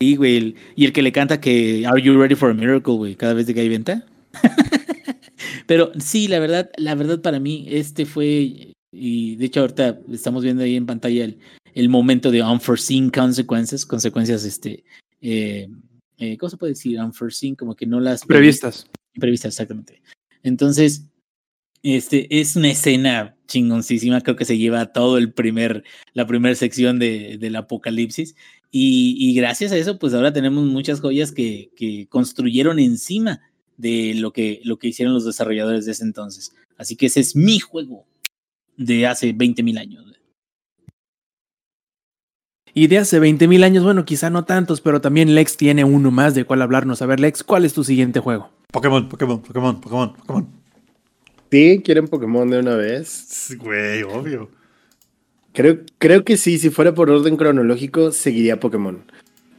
Sí, güey. y el que le canta que Are you ready for a miracle, güey? Cada vez de que hay venta. Pero sí, la verdad, la verdad para mí, este fue. Y de hecho, ahorita estamos viendo ahí en pantalla el, el momento de unforeseen consequences, consecuencias, este, eh, eh, ¿cómo se puede decir? Unforeseen, como que no las... Previstas. Previstas, exactamente. Entonces, este, es una escena chingoncísima. Creo que se lleva todo el primer, la primera sección de, del apocalipsis. Y, y, gracias a eso, pues ahora tenemos muchas joyas que, que, construyeron encima de lo que, lo que hicieron los desarrolladores de ese entonces. Así que ese es mi juego de hace 20 mil años. Y de hace 20 mil años, bueno, quizá no tantos, pero también Lex tiene uno más de cuál hablarnos. A ver, Lex, ¿cuál es tu siguiente juego? Pokémon, Pokémon, Pokémon, Pokémon, Pokémon. ¿Sí? ¿Quieren Pokémon de una vez? Güey, obvio. Creo, creo que sí, si fuera por orden cronológico, seguiría Pokémon.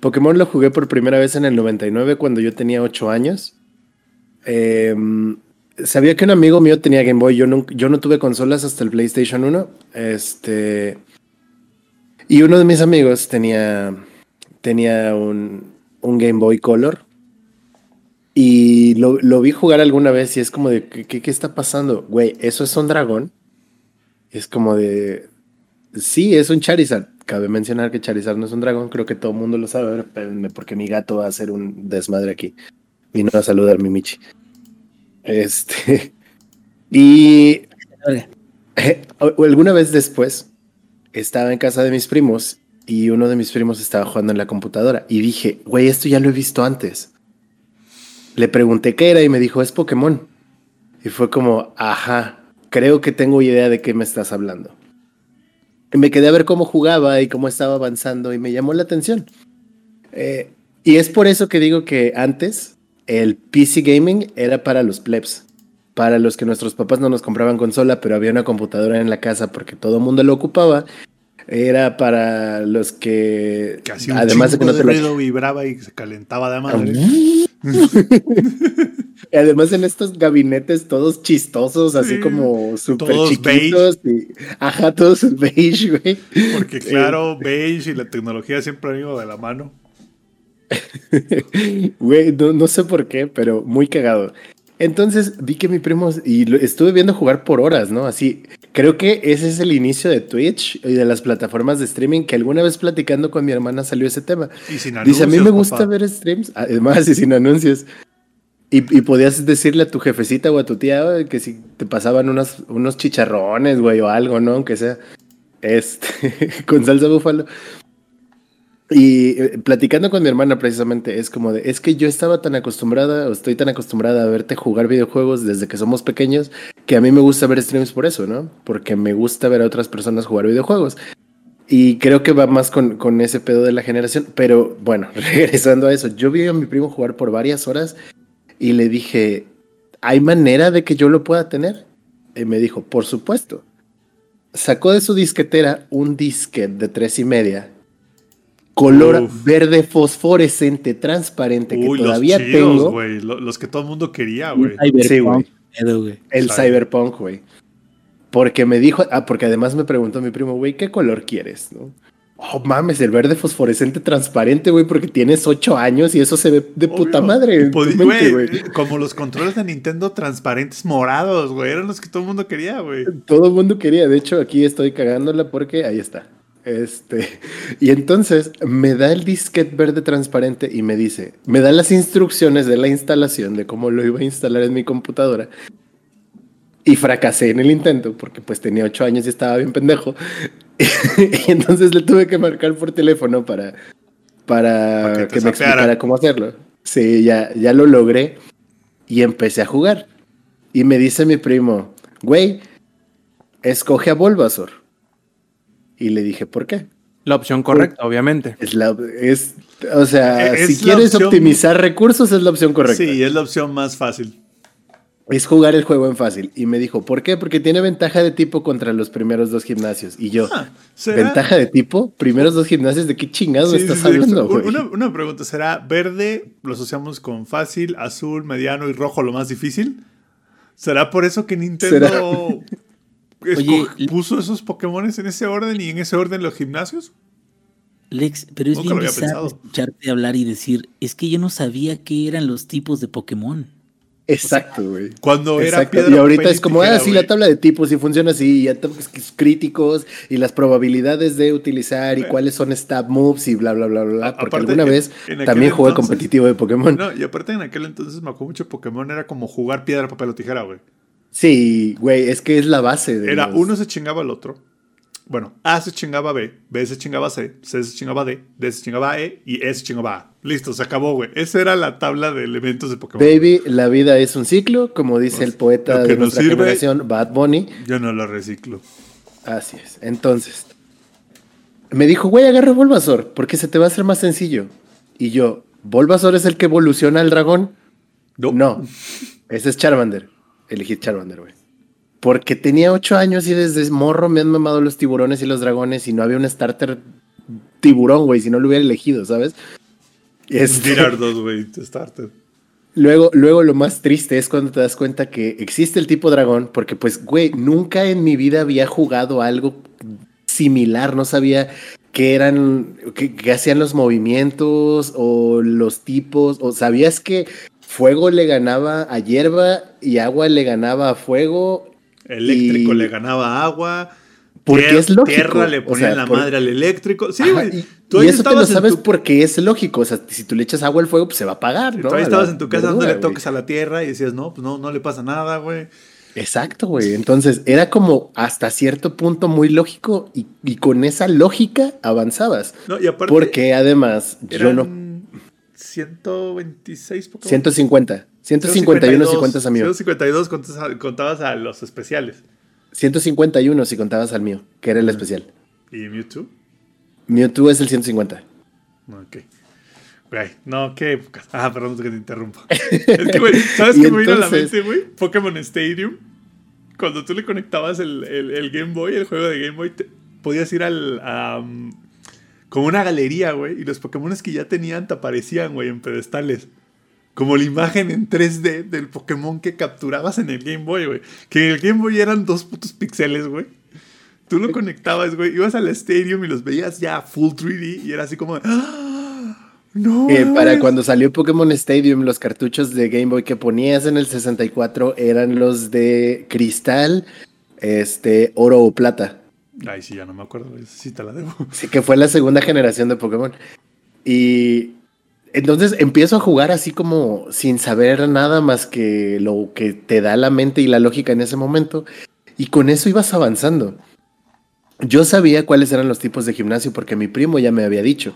Pokémon lo jugué por primera vez en el 99 cuando yo tenía 8 años. Eh, sabía que un amigo mío tenía Game Boy. Yo no, yo no tuve consolas hasta el PlayStation 1. Este. Y uno de mis amigos tenía, tenía un, un Game Boy Color. Y lo, lo, vi jugar alguna vez y es como de, ¿qué, qué está pasando? Güey, ¿eso es un dragón? Es como de, sí, es un Charizard. Cabe mencionar que Charizard no es un dragón, creo que todo el mundo lo sabe, espérenme porque mi gato va a hacer un desmadre aquí. Vino a saludar mi Michi. Este. Y. alguna vez después estaba en casa de mis primos y uno de mis primos estaba jugando en la computadora y dije, güey, esto ya lo he visto antes. Le pregunté qué era y me dijo, es Pokémon. Y fue como, ajá, creo que tengo idea de qué me estás hablando. Y me quedé a ver cómo jugaba y cómo estaba avanzando y me llamó la atención. Eh, y es por eso que digo que antes el PC gaming era para los plebs. Para los que nuestros papás no nos compraban consola, pero había una computadora en la casa porque todo el mundo lo ocupaba. Era para los que, que además de que no te lo... vibraba y se calentaba de madre. Además en estos gabinetes todos chistosos, así sí, como súper chiquitos. Y, ajá, todos beige, güey. Porque claro, beige y la tecnología siempre han ido de la mano. Güey, no, no, sé por qué, pero muy cagado. Entonces vi que mi primo, y lo, estuve viendo jugar por horas, ¿no? Así, creo que ese es el inicio de Twitch y de las plataformas de streaming, que alguna vez platicando con mi hermana salió ese tema. Y sin anuncios, Dice, a mí me gusta papá. ver streams, además y sin anuncios. Y, y, podías decirle a tu jefecita o a tu tía que si te pasaban unos, unos chicharrones, güey, o algo, ¿no? Aunque sea este, con salsa búfalo. Y eh, platicando con mi hermana precisamente es como de, es que yo estaba tan acostumbrada o estoy tan acostumbrada a verte jugar videojuegos desde que somos pequeños que a mí me gusta ver streams por eso, ¿no? Porque me gusta ver a otras personas jugar videojuegos. Y creo que va más con, con ese pedo de la generación. Pero bueno, regresando a eso, yo vi a mi primo jugar por varias horas y le dije, ¿hay manera de que yo lo pueda tener? Y me dijo, por supuesto. Sacó de su disquetera un disquete de tres y media color Uf. verde fosforescente transparente que todavía los chidos, tengo. Wey, los que todo el mundo quería, güey. Sí, güey. El Cyberpunk, güey. Porque me dijo, ah, porque además me preguntó mi primo, güey, ¿qué color quieres? ¿No? Oh, mames, el verde fosforescente transparente, güey, porque tienes ocho años y eso se ve de Obvio. puta madre. Pod mente, güey, como los controles de Nintendo transparentes morados, güey, eran los que todo el mundo quería, güey. Todo el mundo quería, de hecho aquí estoy cagándola porque ahí está. Este, y entonces me da el disquete verde transparente y me dice, me da las instrucciones de la instalación, de cómo lo iba a instalar en mi computadora. Y fracasé en el intento porque pues tenía ocho años y estaba bien pendejo. y entonces le tuve que marcar por teléfono para, para, para que, que me explicara cómo hacerlo. Sí, ya, ya lo logré y empecé a jugar. Y me dice mi primo, güey, escoge a Bulbasaur. Y le dije, ¿por qué? La opción correcta, Por, obviamente. Es la, es, o sea, es si quieres opción, optimizar recursos, es la opción correcta. Sí, es la opción más fácil. Es jugar el juego en fácil. Y me dijo, ¿por qué? Porque tiene ventaja de tipo contra los primeros dos gimnasios. Y yo, ah, ¿ventaja de tipo? ¿Primeros dos gimnasios? ¿De qué chingados sí, estás sí, hablando? Una, una, pregunta, ¿será verde lo asociamos con fácil, azul, mediano y rojo lo más difícil? ¿Será por eso que Nintendo Oye, puso esos Pokémon en ese orden y en ese orden los gimnasios? Lex, pero es Nunca bien bizarro escucharte hablar y decir, es que yo no sabía qué eran los tipos de Pokémon. Exacto, güey. O sea, cuando Exacto. era piedra, Y ahorita es como, ah, sí, la tabla de tipos y funciona así, y ataques críticos y las probabilidades de utilizar y bueno. cuáles son stab moves y bla, bla, bla, bla. Porque aparte, alguna en, vez en también jugué entonces, competitivo de Pokémon. No, y aparte en aquel entonces me acuerdo mucho Pokémon era como jugar piedra, papel o tijera, güey. Sí, güey, es que es la base de. Era los- uno se chingaba al otro. Bueno, A se chingaba a B, B se chingaba a C, C se chingaba a D, D se chingaba a E y E se chingaba a A. Listo, se acabó, güey. Esa era la tabla de elementos de Pokémon. Baby, la vida es un ciclo, como dice el poeta que de nuestra sirve- generación, Bad Bunny. Yo no lo reciclo. Así es. Entonces, me dijo, güey, agarra Bulbasaur, porque se te va a hacer más sencillo. Y yo, ¿Bulbasaur es el que evoluciona al dragón? No, ese es Charmander. Elegí Charmander, güey. Porque tenía ocho años y desde morro me han mamado los tiburones y los dragones y no había un starter tiburón, güey, si no lo hubiera elegido, ¿sabes? Este- Tirar dos, güey, starter. Luego, luego lo más triste es cuando te das cuenta que existe el tipo dragón, porque pues, güey, nunca en mi vida había jugado algo similar, no sabía qué eran, qué, qué hacían los movimientos o los tipos, o sabías que fuego le ganaba a hierba y agua le ganaba a fuego. Eléctrico Y- le ganaba agua. Porque tier- es lógico, Tierra le o ponía sea, la por- madre al eléctrico. Sí, güey. y, Tú y eso te lo sabes tu- porque es lógico, o sea, si tú le echas agua al fuego, pues se va a apagar, ¿no? Tú ahí A estabas en tu casa verdura, dándole güey. toques a la tierra y decías, no, pues no, no le pasa nada, güey. Exacto, güey. Entonces era como hasta cierto punto muy lógico y, y con esa lógica avanzabas. No, y aparte. Porque además yo no. Eran 126 Pokémon. 150. 151 si cuentas a mí. 152 contas a- contabas a los especiales. 151 si contabas al mío, que era el especial. ¿Y Mewtwo? Mewtwo es el 150. Ok. Güey, no, qué época. Ah, perdón que te interrumpo. es que, güey, ¿sabes qué me vino a la mente, güey? Pokémon Stadium. Cuando tú le conectabas el, el- el Game Boy, el juego de Game Boy, te- podías ir al. um, como una galería, güey. Y los Pokémon que ya tenían te aparecían, güey, en pedestales. Como la imagen en 3D del Pokémon que capturabas en el Game Boy, güey. Que en el Game Boy eran dos putos píxeles, güey. Tú lo conectabas, güey. Ibas al Stadium y los veías ya full 3D. Y era así como. ¡Ah! ¡No! Que para cuando salió Pokémon Stadium, los cartuchos de Game Boy que ponías en el 64 eran los de cristal, este, oro o plata. Ay, sí, ya no me acuerdo. Sí, te la debo. Sí, que fue la segunda generación de Pokémon. Y entonces empiezo a jugar así como sin saber nada más que lo que te da la mente y la lógica en ese momento. Y con eso ibas avanzando. Yo sabía cuáles eran los tipos de gimnasio porque mi primo ya me había dicho.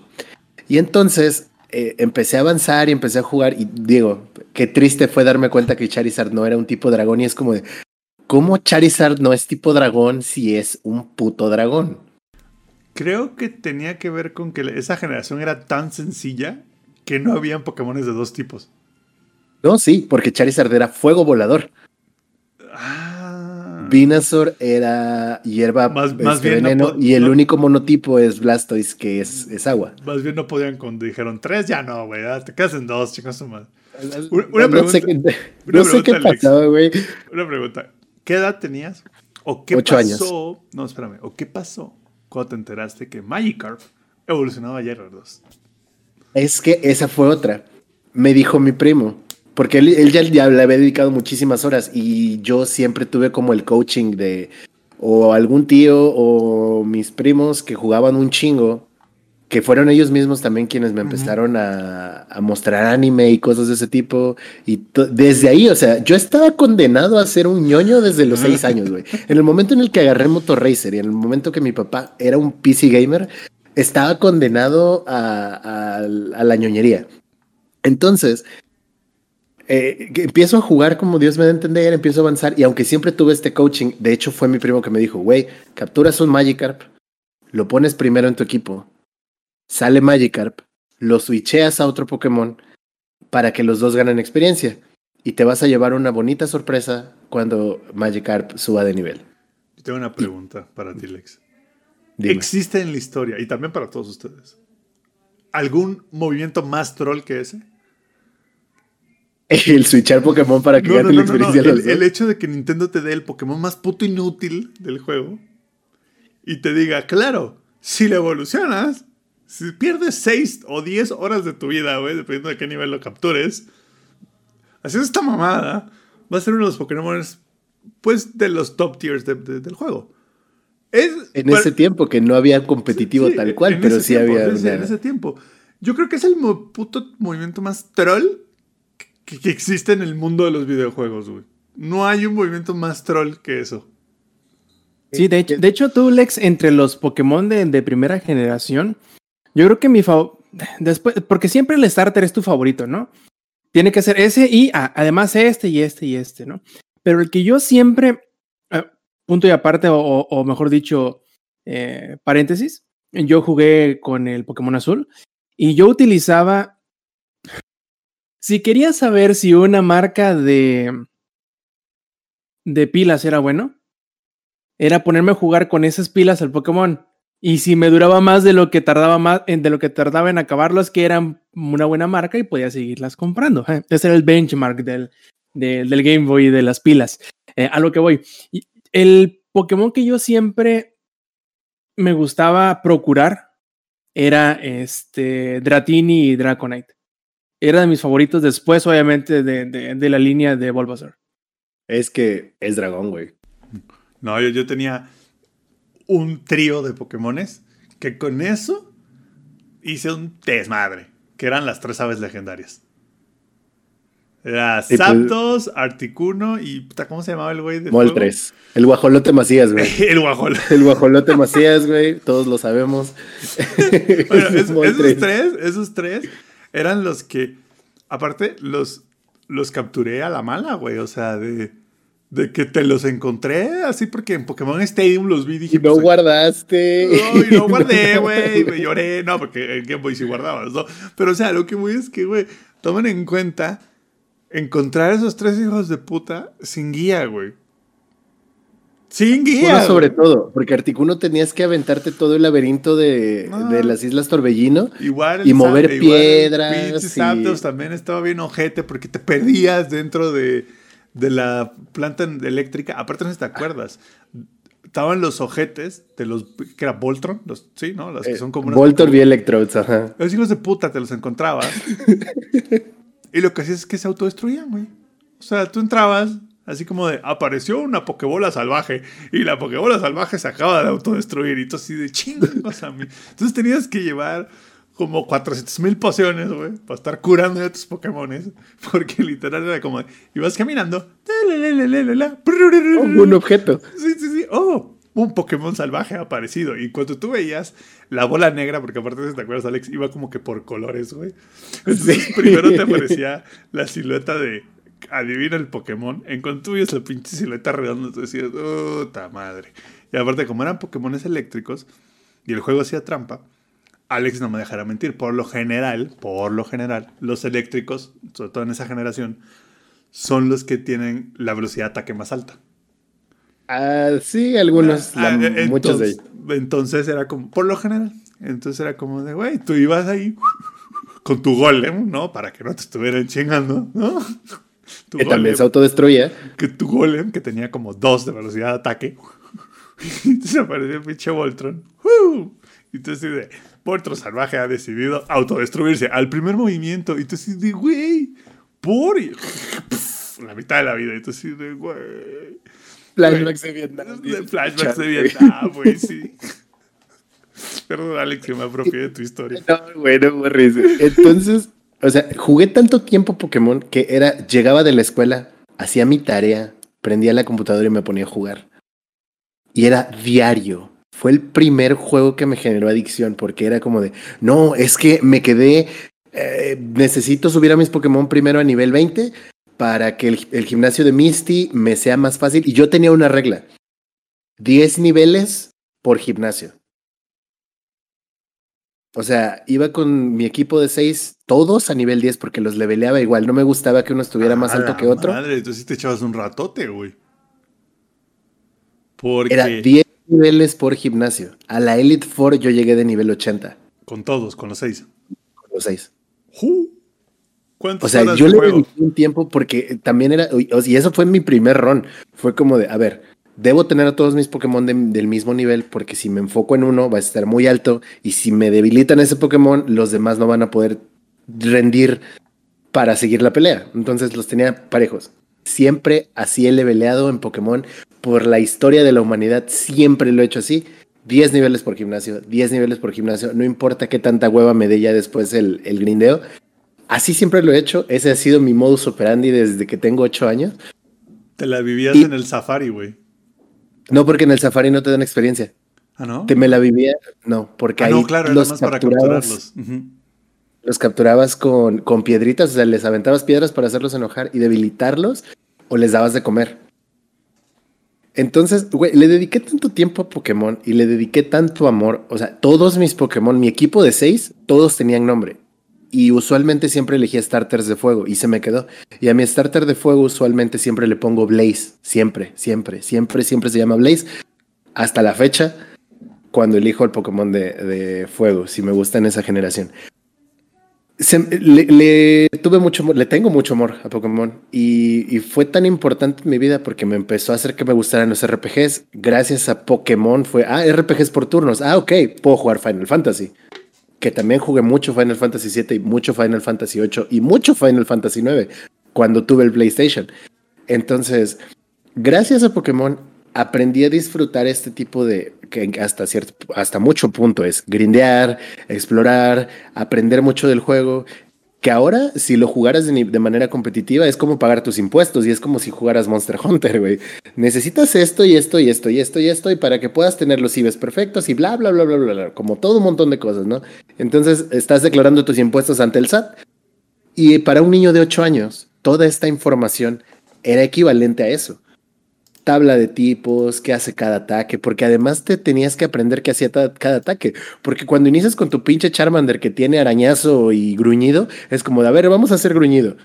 Y entonces eh, empecé a avanzar y empecé a jugar. Y digo, qué triste fue darme cuenta que Charizard no era un tipo dragón. Y es como de, ¿cómo Charizard no es tipo dragón si es un puto dragón? Creo que tenía que ver con que esa generación era tan sencilla que no habían Pokémones de dos tipos. No, sí, porque Charizard era fuego volador. Ah. Venusaur era hierba Más- este, más bien no veneno y el no- único monotipo es Blastoise que es, es agua. Más bien no podían cuando dijeron tres, ya no, güey. Te quedas en dos, chicos. Una- una no sé qué, pregunta- no sé qué pasaba, güey. Una pregunta. ¿Qué edad tenías? ¿O qué Ocho pasó? No, espérame. ¿O qué pasó cuando te enteraste que Magikarp evolucionaba a Gyarados? Es que esa fue otra. Me dijo mi primo, porque él, él ya, ya le había dedicado muchísimas horas y yo siempre tuve como el coaching de o algún tío o mis primos que jugaban un chingo, que fueron ellos mismos también quienes me empezaron a, a mostrar anime y cosas de ese tipo. Y desde ahí, o sea, yo estaba condenado a ser un ñoño desde los seis años, güey. En el momento en el que agarré Motor Racer y en el momento que mi papá era un PC gamer, estaba condenado a, a- a la ñoñería. Entonces, eh, empiezo a jugar como Dios me da a entender, empiezo a avanzar y aunque siempre tuve este coaching, de hecho fue mi primo que me dijo, güey, capturas un Magikarp, lo pones primero en tu equipo, sale Magikarp, lo switcheas a otro Pokémon para que los dos ganen experiencia y te vas a llevar una bonita sorpresa cuando Magikarp suba de nivel. Yo tengo una pregunta para ti, Lex. Dime. ¿Existe en la historia, y también para todos ustedes, algún movimiento más troll que ese? El switchar Pokémon para que No, no, la no, no, no. experiencia los El, el hecho de que Nintendo te dé el Pokémon más puto inútil del juego y te diga, claro, si le evolucionas, si pierdes 6 o 10 horas de tu vida, güey, dependiendo de qué nivel lo captures, haciendo esta mamada, va a ser uno de los Pokémon, pues, de los top tiers de- de- del juego. Es, En bueno, ese tiempo que no había competitivo Sí, tal cual, pero sí tiempo, había En ese, en ese tiempo. Yo creo que es el mo- puto movimiento más troll que, que existe en el mundo de los videojuegos, güey. No hay un movimiento más troll que eso. Sí, de hecho, de hecho tú, Lex, entre los Pokémon de, de primera generación, yo creo que mi favorito, después, porque siempre el starter es tu favorito, ¿no? Tiene que ser ese y ah, además este y este y este, ¿no? Pero el que yo siempre, eh, punto y aparte, o mejor dicho, eh, paréntesis, yo jugué con el Pokémon Azul y yo utilizaba, si quería saber si una marca de, de pilas era bueno, era ponerme a jugar con esas pilas al Pokémon. Y si me duraba más de lo que tardaba más, en- de lo que tardaba en acabarlos, que eran una buena marca y podía seguirlas comprando. eh. Ese era el benchmark del, del, del Game Boy y de las pilas. Eh, a lo que voy. Y el Pokémon que yo siempre me gustaba procurar era este Dratini y Draconite. Era de mis favoritos después, obviamente, de, de, de la línea de Bulbasaur. Es que es dragón, güey. No, yo, yo tenía un trío de Pokémones que con eso hice un desmadre, que eran las tres aves legendarias. Era pues- Articuno y puta, ¿cómo se llamaba el güey Moltres. El guajolote Macías, güey. El guajol. El guajolote Macías, güey. Todos lo sabemos. Bueno, es esos tres, esos tres eran los que, aparte, los, los capturé a la mala, güey. O sea, de, de que te los encontré así porque en Pokémon Stadium los vi dije, Y no pues, guardaste. No, y no guardé, güey. Me lloré. No, porque en Game Boy sí guardabas, ¿no? Pero, o sea, lo que voy es que, güey, tomen en cuenta encontrar esos tres hijos de puta sin guía, güey. Sin guía. Sobre todo, porque Articuno tenías que aventarte todo el laberinto de, de las Islas Torbellino. Igual y mover igual el piedras pinche y- Zapdos también estaba bien ojete porque te perdías dentro de, de la planta eléctrica. Aparte, no sé si te acuerdas. Estaban los ojetes de los que era Voltron, los, sí, ¿no? Las que son como unas- Voltorb y Electrodes, ajá. Los hijos de puta te los encontrabas. y lo que hacías es que se autodestruían, güey. O sea, tú entrabas así como de, apareció una pokebola salvaje y la pokebola salvaje se acaba de autodestruir y tú así de chingos a mí. Entonces tenías que llevar como 400 mil pociones, güey, para estar curando a tus pokémones. Porque literal era como, ibas caminando. Un objeto. Sí, sí, sí. Oh, un Pokémon salvaje ha aparecido. Y cuando tú veías la bola negra, porque aparte, si te acuerdas, Alex, iba como que por colores, güey. Entonces, primero te aparecía la silueta de adivina el Pokémon. En cuanto tú veías la pinche silueta redonda, tú decías, puta madre. Y aparte, como eran Pokémones eléctricos y el juego hacía trampa, Alex no me dejará mentir. Por lo general, por lo general, los eléctricos, sobre todo en esa generación, son los que tienen la velocidad de ataque más alta. Ah, sí, algunos, la- Ah, eh, muchos de entonces, ellos. entonces era como, por lo general, entonces era como de, güey, tú ibas ahí con tu golem, ¿no? Para que no te estuvieran chingando, ¿no? Tu Que también golem, se autodestruía. que tu golem, que tenía como dos de velocidad de ataque, y entonces apareció el pinche Voltron. ¡Uh! Y entonces de, Voltron salvaje ha decidido autodestruirse al primer movimiento. Y entonces de, güey, por... y- la mitad de la vida. Y entonces de, güey... Flashbacks de Vietnam. De flashbacks de Vietnam, güey, sí. Perdón, Alex, que me apropié de tu historia. No, bueno, Morris. Entonces, o sea, jugué tanto tiempo Pokémon que era, llegaba de la escuela, hacía mi tarea, prendía la computadora y me ponía a jugar. Y era diario. Fue el primer juego que me generó adicción porque era como de, no, es que me quedé, eh, necesito subir a mis Pokémon primero a nivel 20 para que el, el gimnasio de Misty me sea más fácil. Y yo tenía una regla, 10 niveles por gimnasio. O sea, iba con mi equipo de 6, todos a nivel 10 porque los leveleaba igual. No me gustaba que uno estuviera más alto que otro. Madre, entonces sí te echabas un ratote, güey. Porque Era 10 niveles por gimnasio. A la Elite Four yo llegué de nivel 80 con todos, con los seis. con los 6. Ju. ¿Cuántas O sea, horas yo de le juego? dediqué un tiempo porque también era, y eso fue mi primer run. Fue como de, a ver, debo tener a todos mis Pokémon de- del mismo nivel porque si me enfoco en uno va a estar muy alto y si me debilitan ese Pokémon, los demás no van a poder rendir para seguir la pelea. Entonces los tenía parejos. Siempre así he leveleado en Pokémon por la historia de la humanidad. Siempre lo he hecho así. 10 niveles por gimnasio, 10 niveles por gimnasio. No importa qué tanta hueva me dé ya después el, el grindeo. Así siempre lo he hecho. Ese ha sido mi modus operandi desde que tengo 8 años. Te la vivías Y- en el safari, güey. No, porque en el Safari no te dan experiencia. Ah, ¿no? Te me la vivía, no, porque Ah, ahí no, claro, era los más para capturabas, capturarlos. Los capturabas con, con piedritas, o sea, les aventabas piedras para hacerlos enojar y debilitarlos, o les dabas de comer. Entonces, güey, le dediqué tanto tiempo a Pokémon y le dediqué tanto amor. O sea, todos mis Pokémon, mi equipo de seis, todos tenían nombre. Y usualmente siempre elegía starters de fuego y se me quedó. Y a mi starter de fuego usualmente siempre le pongo Blaze. Siempre, siempre, siempre, siempre se llama Blaze. Hasta la fecha, cuando elijo el Pokémon de, de fuego, si me gusta en esa generación. Le, tuve mucho le tengo mucho amor a Pokémon y, y fue tan importante en mi vida porque me empezó a hacer que me gustaran los RPGs. Gracias a Pokémon fue, ah, RPGs por turnos. Ah, ok, puedo jugar Final Fantasy. Que también jugué mucho Final Fantasy VII y mucho Final Fantasy VIII y mucho Final Fantasy IX cuando tuve el PlayStation. Entonces, gracias a Pokémon aprendí a disfrutar este tipo de que hasta cierto hasta mucho punto es grindear, explorar, aprender mucho del juego, que ahora si lo jugaras de, manera competitiva es como pagar tus impuestos y es como si jugaras Monster Hunter, güey. Necesitas esto y esto y esto y esto y esto y para que puedas tener los IBs perfectos y bla bla bla bla bla, bla como todo un montón de cosas, ¿no? Entonces, estás declarando tus impuestos ante el SAT y para un niño de 8 años, toda esta información era equivalente a eso. Tabla de tipos, qué hace cada ataque, porque además te tenías que aprender qué hacía cada ataque. Porque cuando inicias con tu pinche Charmander que tiene arañazo y gruñido, es como de, a ver, vamos a hacer gruñido.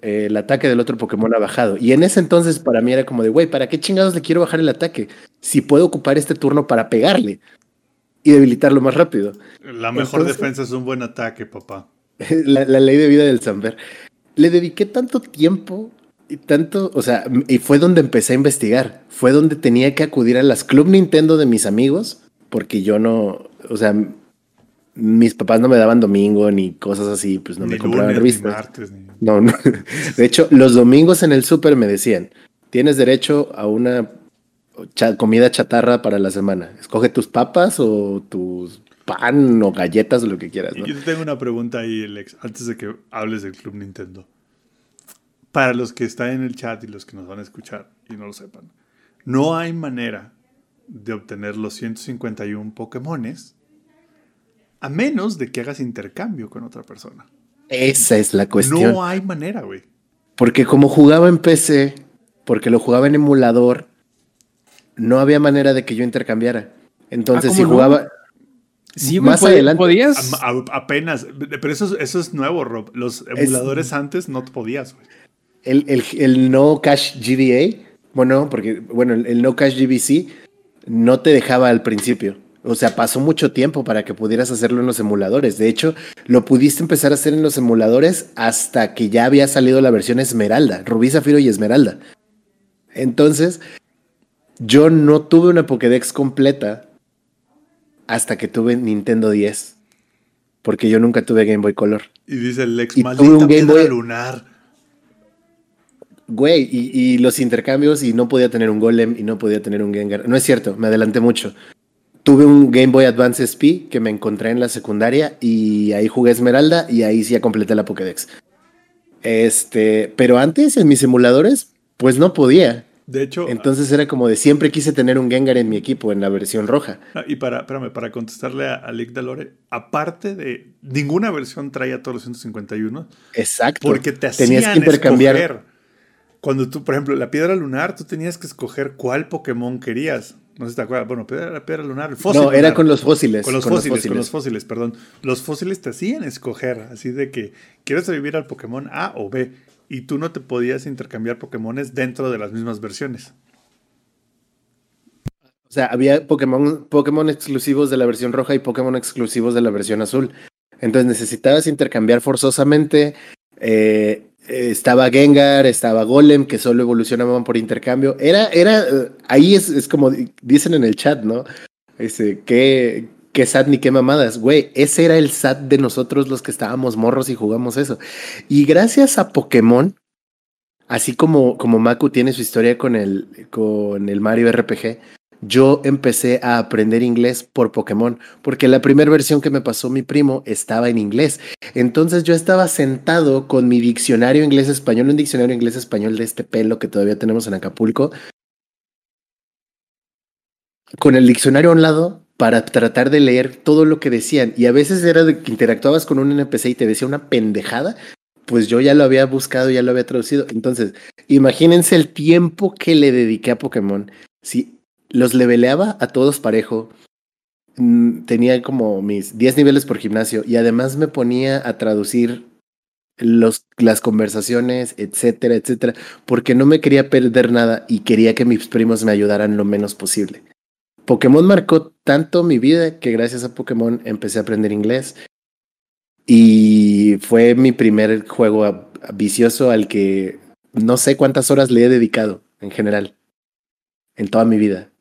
Eh, el ataque del otro Pokémon ha bajado. Y en ese entonces para mí era como de, güey, ¿para qué chingados le quiero bajar el ataque? Si puedo ocupar este turno para pegarle y debilitarlo más rápido. La mejor Entonces- defensa es un buen ataque, papá. la, la ley de vida del Samper. Le dediqué tanto tiempo y tanto, o sea, y fue donde empecé a investigar. Fue donde tenía que acudir a las Club Nintendo de mis amigos, porque yo no, o sea, mis papás no me daban domingo ni cosas así, pues no ni me compraban lunes, ni revistas. martes, ni... No, no. De hecho, los domingos en el súper me decían, tienes derecho a una cha- comida chatarra para la semana. Escoge tus papas o tus pan o galletas o lo que quieras. Yo te tengo una pregunta ahí, Alex, antes de que hables del Club Nintendo. Para los que están en el chat y los que nos van a escuchar y no lo sepan, no hay manera de obtener los 151 Pokémones a menos de que hagas intercambio con otra persona. Esa es la cuestión. No hay manera, güey. Porque como jugaba en PC, porque lo jugaba en emulador, no había manera de que yo intercambiara. Entonces, Ah, si jugaba. Sí, Más adelante. podías. A- a- apenas. Pero eso, es- eso es nuevo, Rob. Los emuladores antes no podías, güey. El, el- el no cash GBA, bueno, porque, bueno, el, el no cash GBC no te dejaba al principio. O sea, pasó mucho tiempo para que pudieras hacerlo en los emuladores. De hecho, lo pudiste empezar a hacer en los emuladores hasta que ya había salido la versión Esmeralda, Rubí, Zafiro y Esmeralda. Entonces, yo no tuve una Pokédex completa hasta que tuve Nintendo 10. Porque yo nunca tuve Game Boy Color. Y dice el ex, Y tuve un Game Boy- lunar. Güey, y, y los intercambios y no podía tener un Golem y no podía tener un Gengar. No es cierto, me adelanté mucho. Tuve un Game Boy Advance SP que me encontré en la secundaria y ahí jugué Esmeralda y ahí sí ya completé la Pokédex. Este, pero antes en mis emuladores, pues no podía. De hecho, Entonces era como de siempre quise tener un Gengar en mi equipo en la versión roja. Ah, Y para, espérame, para contestarle a, a Lick Dalore, aparte de ninguna versión trae a todos los 151, Exacto. porque te tenías hacían que intercambiar. escoger. Cuando tú, por ejemplo, la piedra lunar, tú tenías que escoger cuál Pokémon querías. No sé si te acuerdas. Bueno, piedra, piedra lunar, el fósil. No, era con los fósiles. Con los fósiles, con los fósiles, perdón. Los fósiles te hacían escoger, así de que quieres revivir al Pokémon A o B, y tú no te podías intercambiar Pokémones dentro de las mismas versiones. O sea, había Pokémon, Pokémon exclusivos de la versión roja y Pokémon exclusivos de la versión azul. Entonces necesitabas intercambiar forzosamente. eh, estaba Gengar, estaba Golem, que solo evolucionaban por intercambio. Era, era, eh, ahí es, es como di- dicen en el chat, ¿no? Ese, qué, qué SAT ni qué mamadas. Güey, ese era el SAT de nosotros los que estábamos morros y jugamos eso. Y gracias a Pokémon, así como, como Maku tiene su historia con el, con el Mario RPG, yo empecé a aprender inglés por Pokémon, porque la primera versión que me pasó mi primo estaba en inglés. Entonces yo estaba sentado con mi diccionario inglés-español, un diccionario inglés-español de este pelo que todavía tenemos en Acapulco, con el diccionario a un lado para tratar de leer todo lo que decían. Y a veces era de que interactuabas con un NPC y te decía una pendejada, pues yo ya lo había buscado, ya lo había traducido. Entonces, imagínense el tiempo que le dediqué a Pokémon. Los leveleaba a todos parejo. Mm, tenía como mis 10 niveles por gimnasio y además me ponía a traducir los, las conversaciones, etcétera, etcétera, porque no me quería perder nada y quería que mis primos me ayudaran lo menos posible. Pokémon marcó tanto mi vida que gracias a Pokémon empecé a aprender inglés y fue mi primer juego vicioso al que no sé cuántas horas le he dedicado en general, en toda mi vida.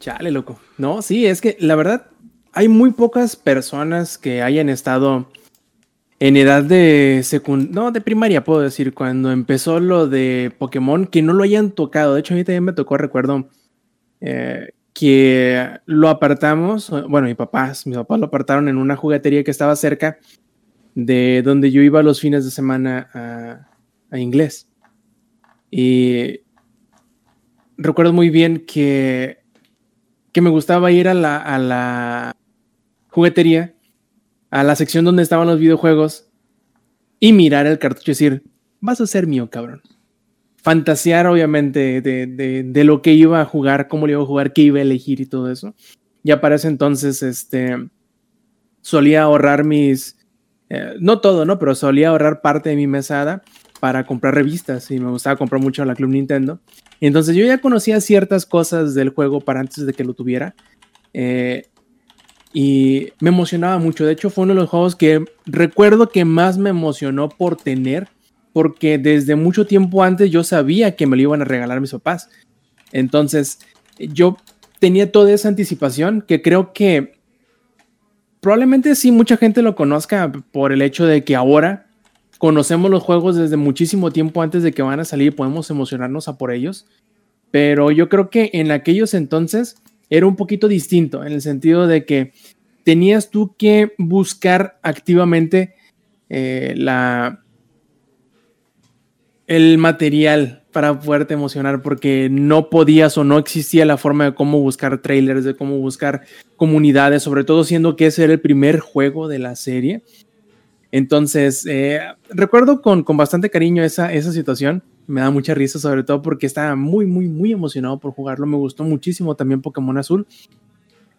Chale, loco. No, sí, es que la verdad, hay muy pocas personas que hayan estado en edad de secund no, de primaria, puedo decir, cuando empezó lo de Pokémon, que no lo hayan tocado. De hecho, a mí también me tocó, recuerdo, eh, que lo apartamos, bueno, mi papás, mis papás lo apartaron en una juguetería que estaba cerca de donde yo iba los fines de semana a inglés. Y recuerdo muy bien que que me gustaba ir a la, a la juguetería, a la sección donde estaban los videojuegos y mirar el cartucho y decir, vas a ser mío, cabrón. Fantasear, obviamente, de, de, lo que iba a jugar, cómo lo iba a jugar, qué iba a elegir y todo eso. Ya para ese entonces, este, solía ahorrar mis, eh, no todo, ¿no? Pero solía ahorrar parte de mi mesada para comprar revistas y me gustaba comprar mucho la Club Nintendo. Entonces yo ya conocía ciertas cosas del juego para antes de que lo tuviera. Eh, y me emocionaba mucho. De hecho, fue uno de los juegos que recuerdo que más me emocionó por tener, porque desde mucho tiempo antes yo sabía que me lo iban a regalar mis papás. Entonces, yo tenía toda esa anticipación que creo que probablemente sí mucha gente lo conozca por el hecho de que ahora conocemos los juegos desde muchísimo tiempo antes de que van a salir podemos emocionarnos a por ellos. Pero yo creo que en aquellos entonces era un poquito distinto, en el sentido de que tenías tú que buscar activamente eh, la, el material para poderte emocionar, porque no podías o no existía la forma de cómo buscar trailers, de cómo buscar comunidades, sobre todo siendo que ese era el primer juego de la serie. Entonces, eh, recuerdo con, con, bastante cariño esa, esa situación. Me da mucha risa, sobre todo porque estaba muy, muy, muy emocionado por jugarlo. Me gustó muchísimo también Pokémon Azul.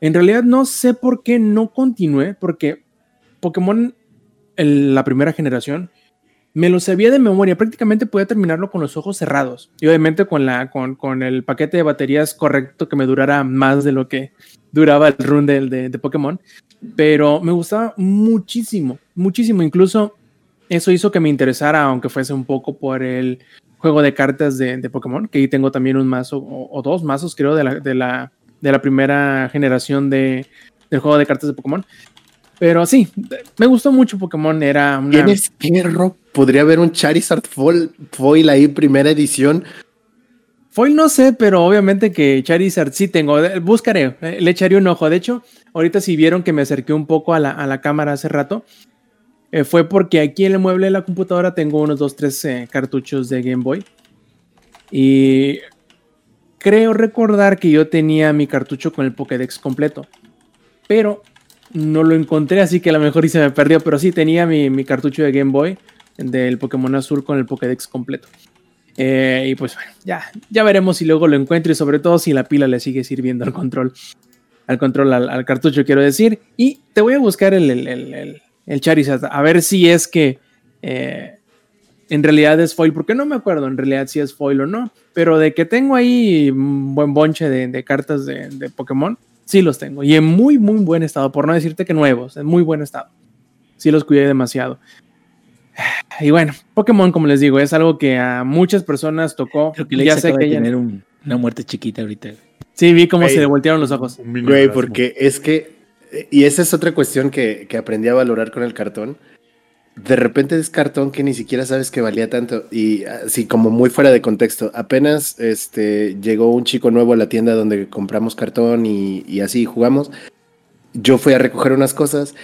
En realidad no sé por qué no continué, porque Pokémon, la primera generación, me lo sabía de memoria. Prácticamente podía terminarlo con los ojos cerrados. Y obviamente con, la, con, con el paquete de baterías correcto que me durara más de lo que duraba el run de, de, de Pokémon pero me gustaba muchísimo, muchísimo. Incluso eso hizo que me interesara, aunque fuese un poco por el juego de cartas de, de Pokémon, que ahí tengo también un mazo o, dos mazos, creo, de la, de la, de la primera generación de, del juego de cartas de Pokémon. Pero sí, me gustó mucho Pokémon. Era una... ¿Quién es perro? Podría haber un Charizard foil ahí, primera edición. Foil no sé, pero obviamente que Charizard sí tengo. Buscaré, eh, le echaré un ojo. De hecho, ahorita si vieron que me acerqué un poco a la, a la cámara hace rato, eh, fue porque aquí en el mueble de la computadora tengo unos 2, 3 eh, cartuchos de Game Boy. Y creo recordar que yo tenía mi cartucho con el Pokédex completo. Pero no lo encontré, así que a lo mejor y se me perdió. Pero sí tenía mi, mi cartucho de Game Boy del Pokémon Azul con el Pokédex completo. Eh, y pues bueno, ya, ya veremos si luego lo encuentro y sobre todo si la pila le sigue sirviendo al control, al control, al, cartucho, quiero decir. Y te voy a buscar el, el, el, el Charizard, a ver si es que eh, en realidad es foil, porque no me acuerdo en realidad si es foil o no, pero de que tengo ahí un buen bonche de, de cartas de, de, Pokémon, sí los tengo. Y en muy, muy buen estado, por no decirte que nuevos, en muy buen estado. Sí los cuidé demasiado. Y bueno, Pokémon, como les digo, es algo que a muchas personas tocó. Creo que le ya sé que tener un, una muerte chiquita ahorita. Sí, vi cómo hey, se le voltearon los ojos. Güey, porque es que, y esa es otra cuestión que, que aprendí a valorar con el cartón. de repente es cartón que ni siquiera sabes que valía tanto y así como muy fuera de contexto. Apenas este llegó un chico nuevo a la tienda donde compramos cartón y, y así jugamos. Yo fui a recoger unas cosas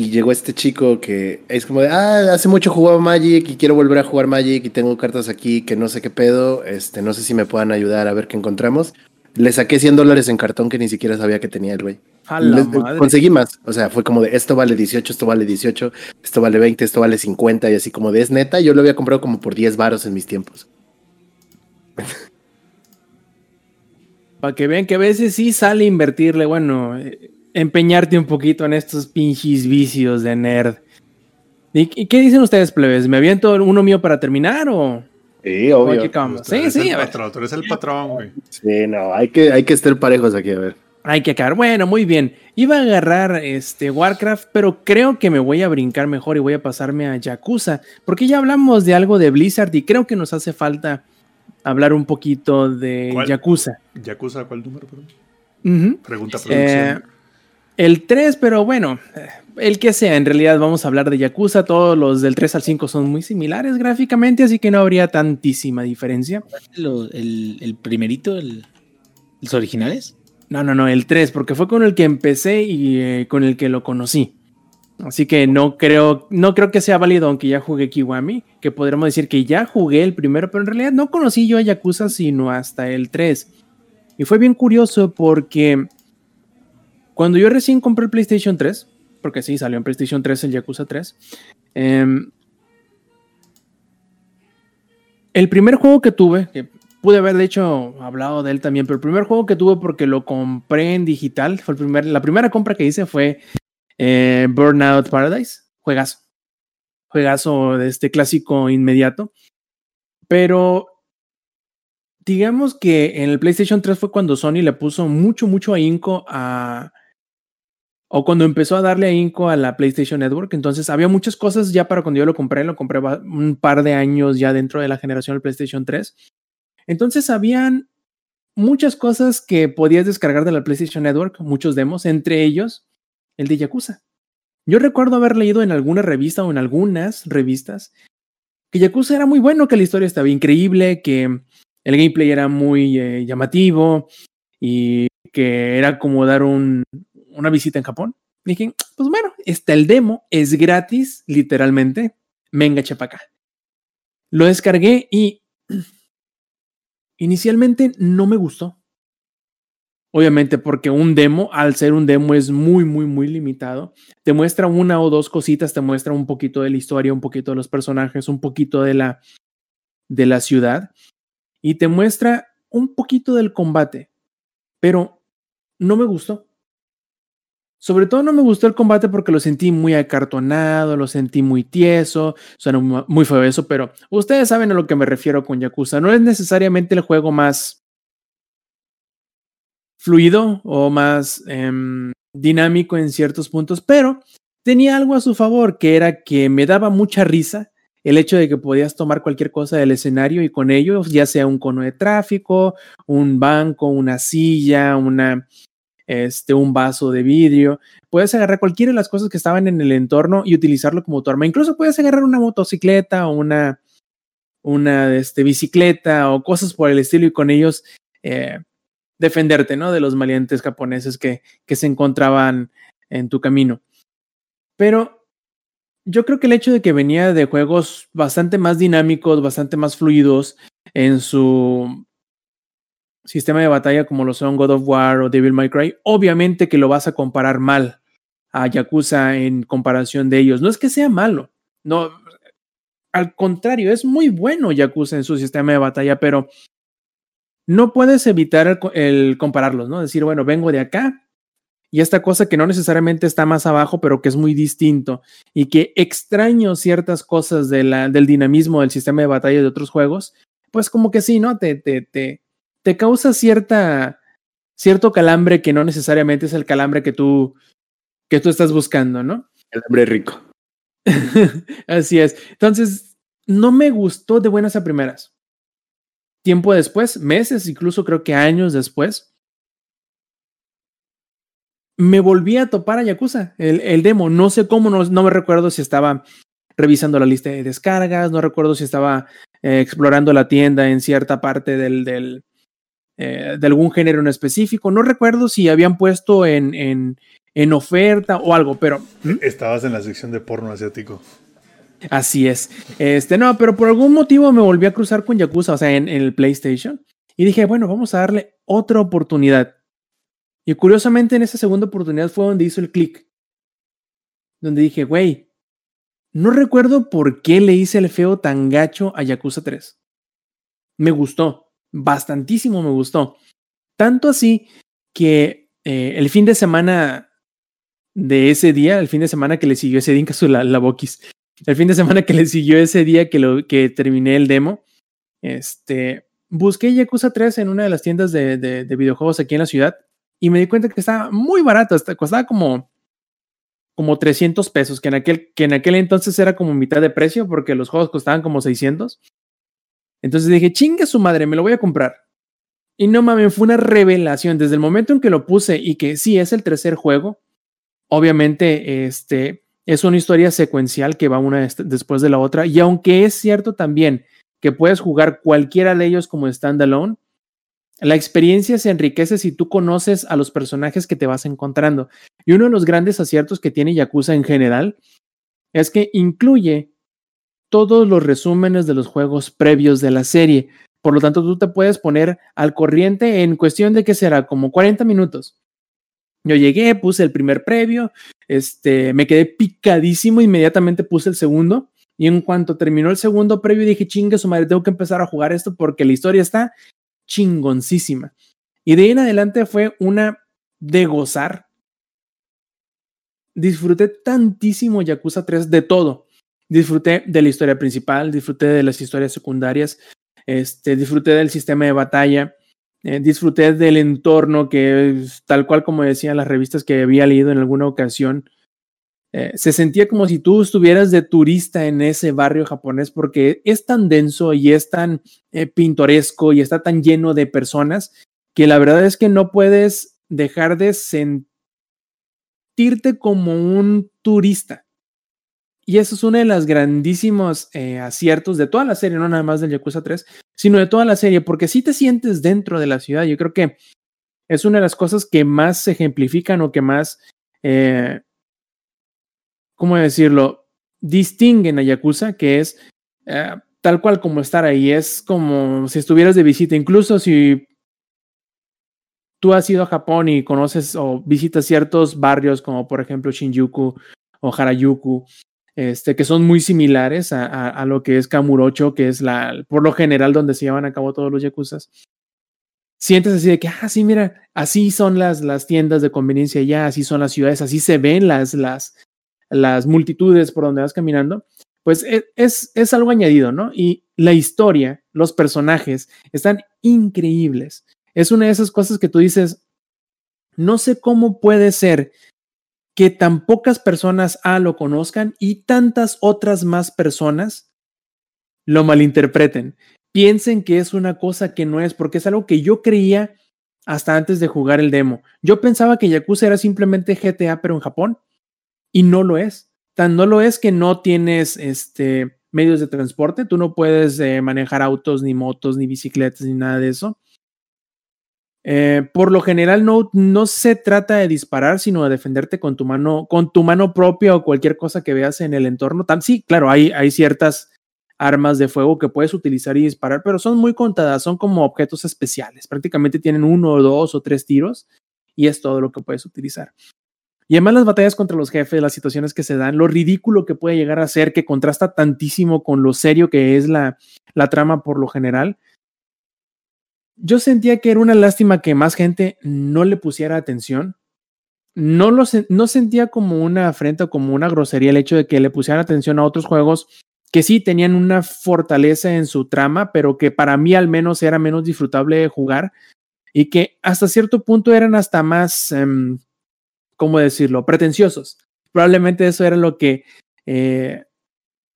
y llegó este chico que es como de, ah, hace mucho jugaba Magic y quiero volver a jugar Magic y tengo cartas aquí que no sé qué pedo, este, no sé si me puedan ayudar a ver qué encontramos. Le saqué 100 dólares en cartón que ni siquiera sabía que tenía el güey. Conseguí más, o sea, fue como de esto vale 18, esto vale 18, esto vale 20, esto vale 50 y así como de es neta, yo lo había comprado como por 10 varos en mis tiempos. Para que vean que a veces sí sale invertirle, bueno, eh, empeñarte un poquito en estos pinches vicios de nerd. ¿Y, y qué dicen ustedes, plebes? ¿Me aviento uno mío para terminar o...? Sí, obvio. Sí, eres sí, el a ver. patrón, tú eres el patrón, güey. Sí, no, hay que, hay que estar parejos aquí, a ver. Hay que acabar. Bueno, muy bien. Iba a agarrar este Warcraft, pero creo que me voy a brincar mejor y voy a pasarme a Yakuza, porque ya hablamos de algo de Blizzard y creo que nos hace falta hablar un poquito de ¿Cuál? Yakuza. Yakuza, ¿cuál número? perdón? Pregunta Eh, producción. El 3, pero bueno, el que sea, en realidad vamos a hablar de Yakuza. Todos los del 3 al 5 son muy similares gráficamente, así que no habría tantísima diferencia. El, el primerito, el- los originales. No, no, no, el 3, porque fue con el que empecé y eh, con el que lo conocí. Así que no creo, no creo que sea válido, aunque ya jugué Kiwami, que podremos decir que ya jugué el primero, pero en realidad no conocí yo a Yakuza sino hasta el 3. Y fue bien curioso porque cuando yo recién compré el PlayStation 3, porque sí, salió en PlayStation 3 el Yakuza 3, em, el primer juego que tuve, que pude haber de hecho hablado de él también, pero el primer juego que tuve porque lo compré en digital, fue el primer, la primera compra que hice fue eh, Burnout Paradise, juegazo, juegazo de este clásico inmediato, pero digamos que en el PlayStation 3 fue cuando Sony le puso mucho, mucho ahínco a... O cuando empezó a darle ahínco a la PlayStation Network, entonces había muchas cosas ya para cuando yo lo compré, lo compré un par de años ya dentro de la generación del PlayStation 3. Entonces habían muchas cosas que podías descargar de la PlayStation Network, muchos demos, entre ellos el de Yakuza. Yo recuerdo haber leído en alguna revista o en algunas revistas que Yakuza era muy bueno, que la historia estaba increíble, que el gameplay era muy eh, llamativo y que era como dar un- una visita en Japón. Dije, pues bueno, está el demo, es gratis, literalmente. Venga, chepaca. Lo descargué y inicialmente no me gustó. Obviamente porque un demo, al ser un demo, es muy, muy, muy limitado. Te muestra una o dos cositas, te muestra un poquito de la historia, un poquito de los personajes, un poquito de la, de la ciudad y te muestra un poquito del combate, pero no me gustó. Sobre todo no me gustó el combate porque lo sentí muy acartonado, lo sentí muy tieso, suena mu- muy feo eso, pero ustedes saben a lo que me refiero con Yakuza. No es necesariamente el juego más fluido o más em, dinámico en ciertos puntos, pero tenía algo a su favor, que era que me daba mucha risa el hecho de que podías tomar cualquier cosa del escenario y con ello, ya sea un cono de tráfico, un banco, una silla, una, este, un vaso de vidrio, puedes agarrar cualquiera de las cosas que estaban en el entorno y utilizarlo como tu arma. Incluso puedes agarrar una motocicleta o una, una este, bicicleta o cosas por el estilo y con ellos eh, defenderte, ¿no? De los maleantes japoneses que, que se encontraban en tu camino. Pero yo creo que el hecho de que venía de juegos bastante más dinámicos, bastante más fluidos en su sistema de batalla como lo son God of War o Devil May Cry, obviamente que lo vas a comparar mal a Yakuza en comparación de ellos. No es que sea malo, no, al contrario, es muy bueno Yakuza en su sistema de batalla, pero no puedes evitar el, co- el compararlos, ¿no? Decir, bueno, vengo de acá y esta cosa que no necesariamente está más abajo, pero que es muy distinto y que extraño ciertas cosas del dinamismo del sistema de batalla de otros juegos, pues como que sí, ¿no? Te, te, te, te causa cierta, cierto calambre que no necesariamente es el calambre que tú, que tú estás buscando, ¿no? El hombre rico. Así es. Entonces, no me gustó de buenas a primeras. Tiempo después, meses, incluso creo que años después, me volví a topar a Yakuza, el, el demo. No sé cómo, no, no me recuerdo si estaba revisando la lista de descargas, no recuerdo si estaba eh, explorando la tienda en cierta parte del, del eh, de algún género en específico, no recuerdo si habían puesto en, en, en oferta o algo, pero... Estabas en la sección de porno asiático. Así es. Este, no, pero por algún motivo me volví a cruzar con Yakuza, o sea, en, en el PlayStation. Y dije, bueno, vamos a darle otra oportunidad. Y curiosamente en esa segunda oportunidad fue donde hizo el clic. Donde dije, güey, no recuerdo por qué le hice el feo tan gacho a Yakuza 3. Me gustó, bastantísimo me gustó. Tanto así que eh, el fin de semana de ese día, el fin de semana que le siguió ese día, en la, la boquis, el fin de semana que le siguió ese día que, lo, que terminé el demo, este, busqué Yakuza 3 en una de las tiendas de, de, de, videojuegos aquí en la ciudad y me di cuenta que estaba muy barato, costaba como, como 300 pesos, que en, aquel, que en aquel entonces era como mitad de precio porque los juegos costaban como 600. Entonces dije, chinga su madre, me lo voy a comprar. Y no mames, fue una revelación desde el momento en que lo puse y que sí es el tercer juego. Obviamente, este es una historia secuencial que va una después de la otra. Y aunque es cierto también que puedes jugar cualquiera de ellos como standalone, la experiencia se enriquece si tú conoces a los personajes que te vas encontrando. Y uno de los grandes aciertos que tiene Yakuza en general es que incluye todos los resúmenes de los juegos previos de la serie. Por lo tanto, tú te puedes poner al corriente en cuestión de que será como 40 minutos. Yo llegué, puse el primer previo, este, me quedé picadísimo, inmediatamente puse el segundo y en cuanto terminó el segundo previo, dije, chingue su madre, tengo que empezar a jugar esto porque la historia está chingoncísima. Y de ahí en adelante fue una de gozar. Disfruté tantísimo Yakuza 3 de todo. Disfruté de la historia principal, disfruté de las historias secundarias, este, disfruté del sistema de batalla, eh, disfruté del entorno que, tal cual como decían las revistas que había leído en alguna ocasión, eh, se sentía como si tú estuvieras de turista en ese barrio japonés porque es tan denso y es tan eh, pintoresco y está tan lleno de personas que la verdad es que no puedes dejar de sentirte como un turista. Y eso es uno de los grandísimos eh, aciertos de toda la serie, no nada más del Yakuza 3, sino de toda la serie, porque si te sientes dentro de la ciudad, yo creo que es una de las cosas que más se ejemplifican o que más eh, ¿cómo decirlo? Distinguen a Yakuza, que es eh, tal cual como estar ahí, es como si estuvieras de visita, incluso si tú has ido a Japón y conoces o visitas ciertos barrios como por ejemplo Shinjuku o Harajuku, este, que son muy similares a, a, lo que es Kamurocho, que es la, por lo general donde se llevan a cabo todos los yakuzas. Sientes así de que, ah, sí, mira, así son las, las tiendas de conveniencia ya, así son las ciudades, así se ven las, las, las multitudes por donde vas caminando, pues e, es, es algo añadido, ¿no? Y la historia, los personajes están increíbles. Es una de esas cosas que tú dices, no sé cómo puede ser que tan pocas personas A lo conozcan y tantas otras más personas lo malinterpreten. Piensen que es una cosa que no es, porque es algo que yo creía hasta antes de jugar el demo. Yo pensaba que Yakuza era simplemente GTA, pero en Japón. Y no lo es. Tan no lo es que no tienes este, medios de transporte. Tú no puedes eh, manejar autos, ni motos, ni bicicletas, ni nada de eso. Eh, por lo general no, no se trata de disparar, sino de defenderte con tu mano, con tu mano propia o cualquier cosa que veas en el entorno. Tan, sí, claro, hay, hay ciertas armas de fuego que puedes utilizar y disparar, pero son muy contadas, son como objetos especiales. Prácticamente tienen uno, dos o tres tiros y es todo lo que puedes utilizar. Y además las batallas contra los jefes, las situaciones que se dan, lo ridículo que puede llegar a ser, que contrasta tantísimo con lo serio que es la, la trama por lo general. Yo sentía que era una lástima que más gente no le pusiera atención. No, lo, no sentía como una afrenta o como una grosería el hecho de que le pusieran atención a otros juegos que sí tenían una fortaleza en su trama, pero que para mí al menos era menos disfrutable jugar y que hasta cierto punto eran hasta más, um, ¿cómo decirlo?, pretenciosos. Probablemente eso era lo que eh,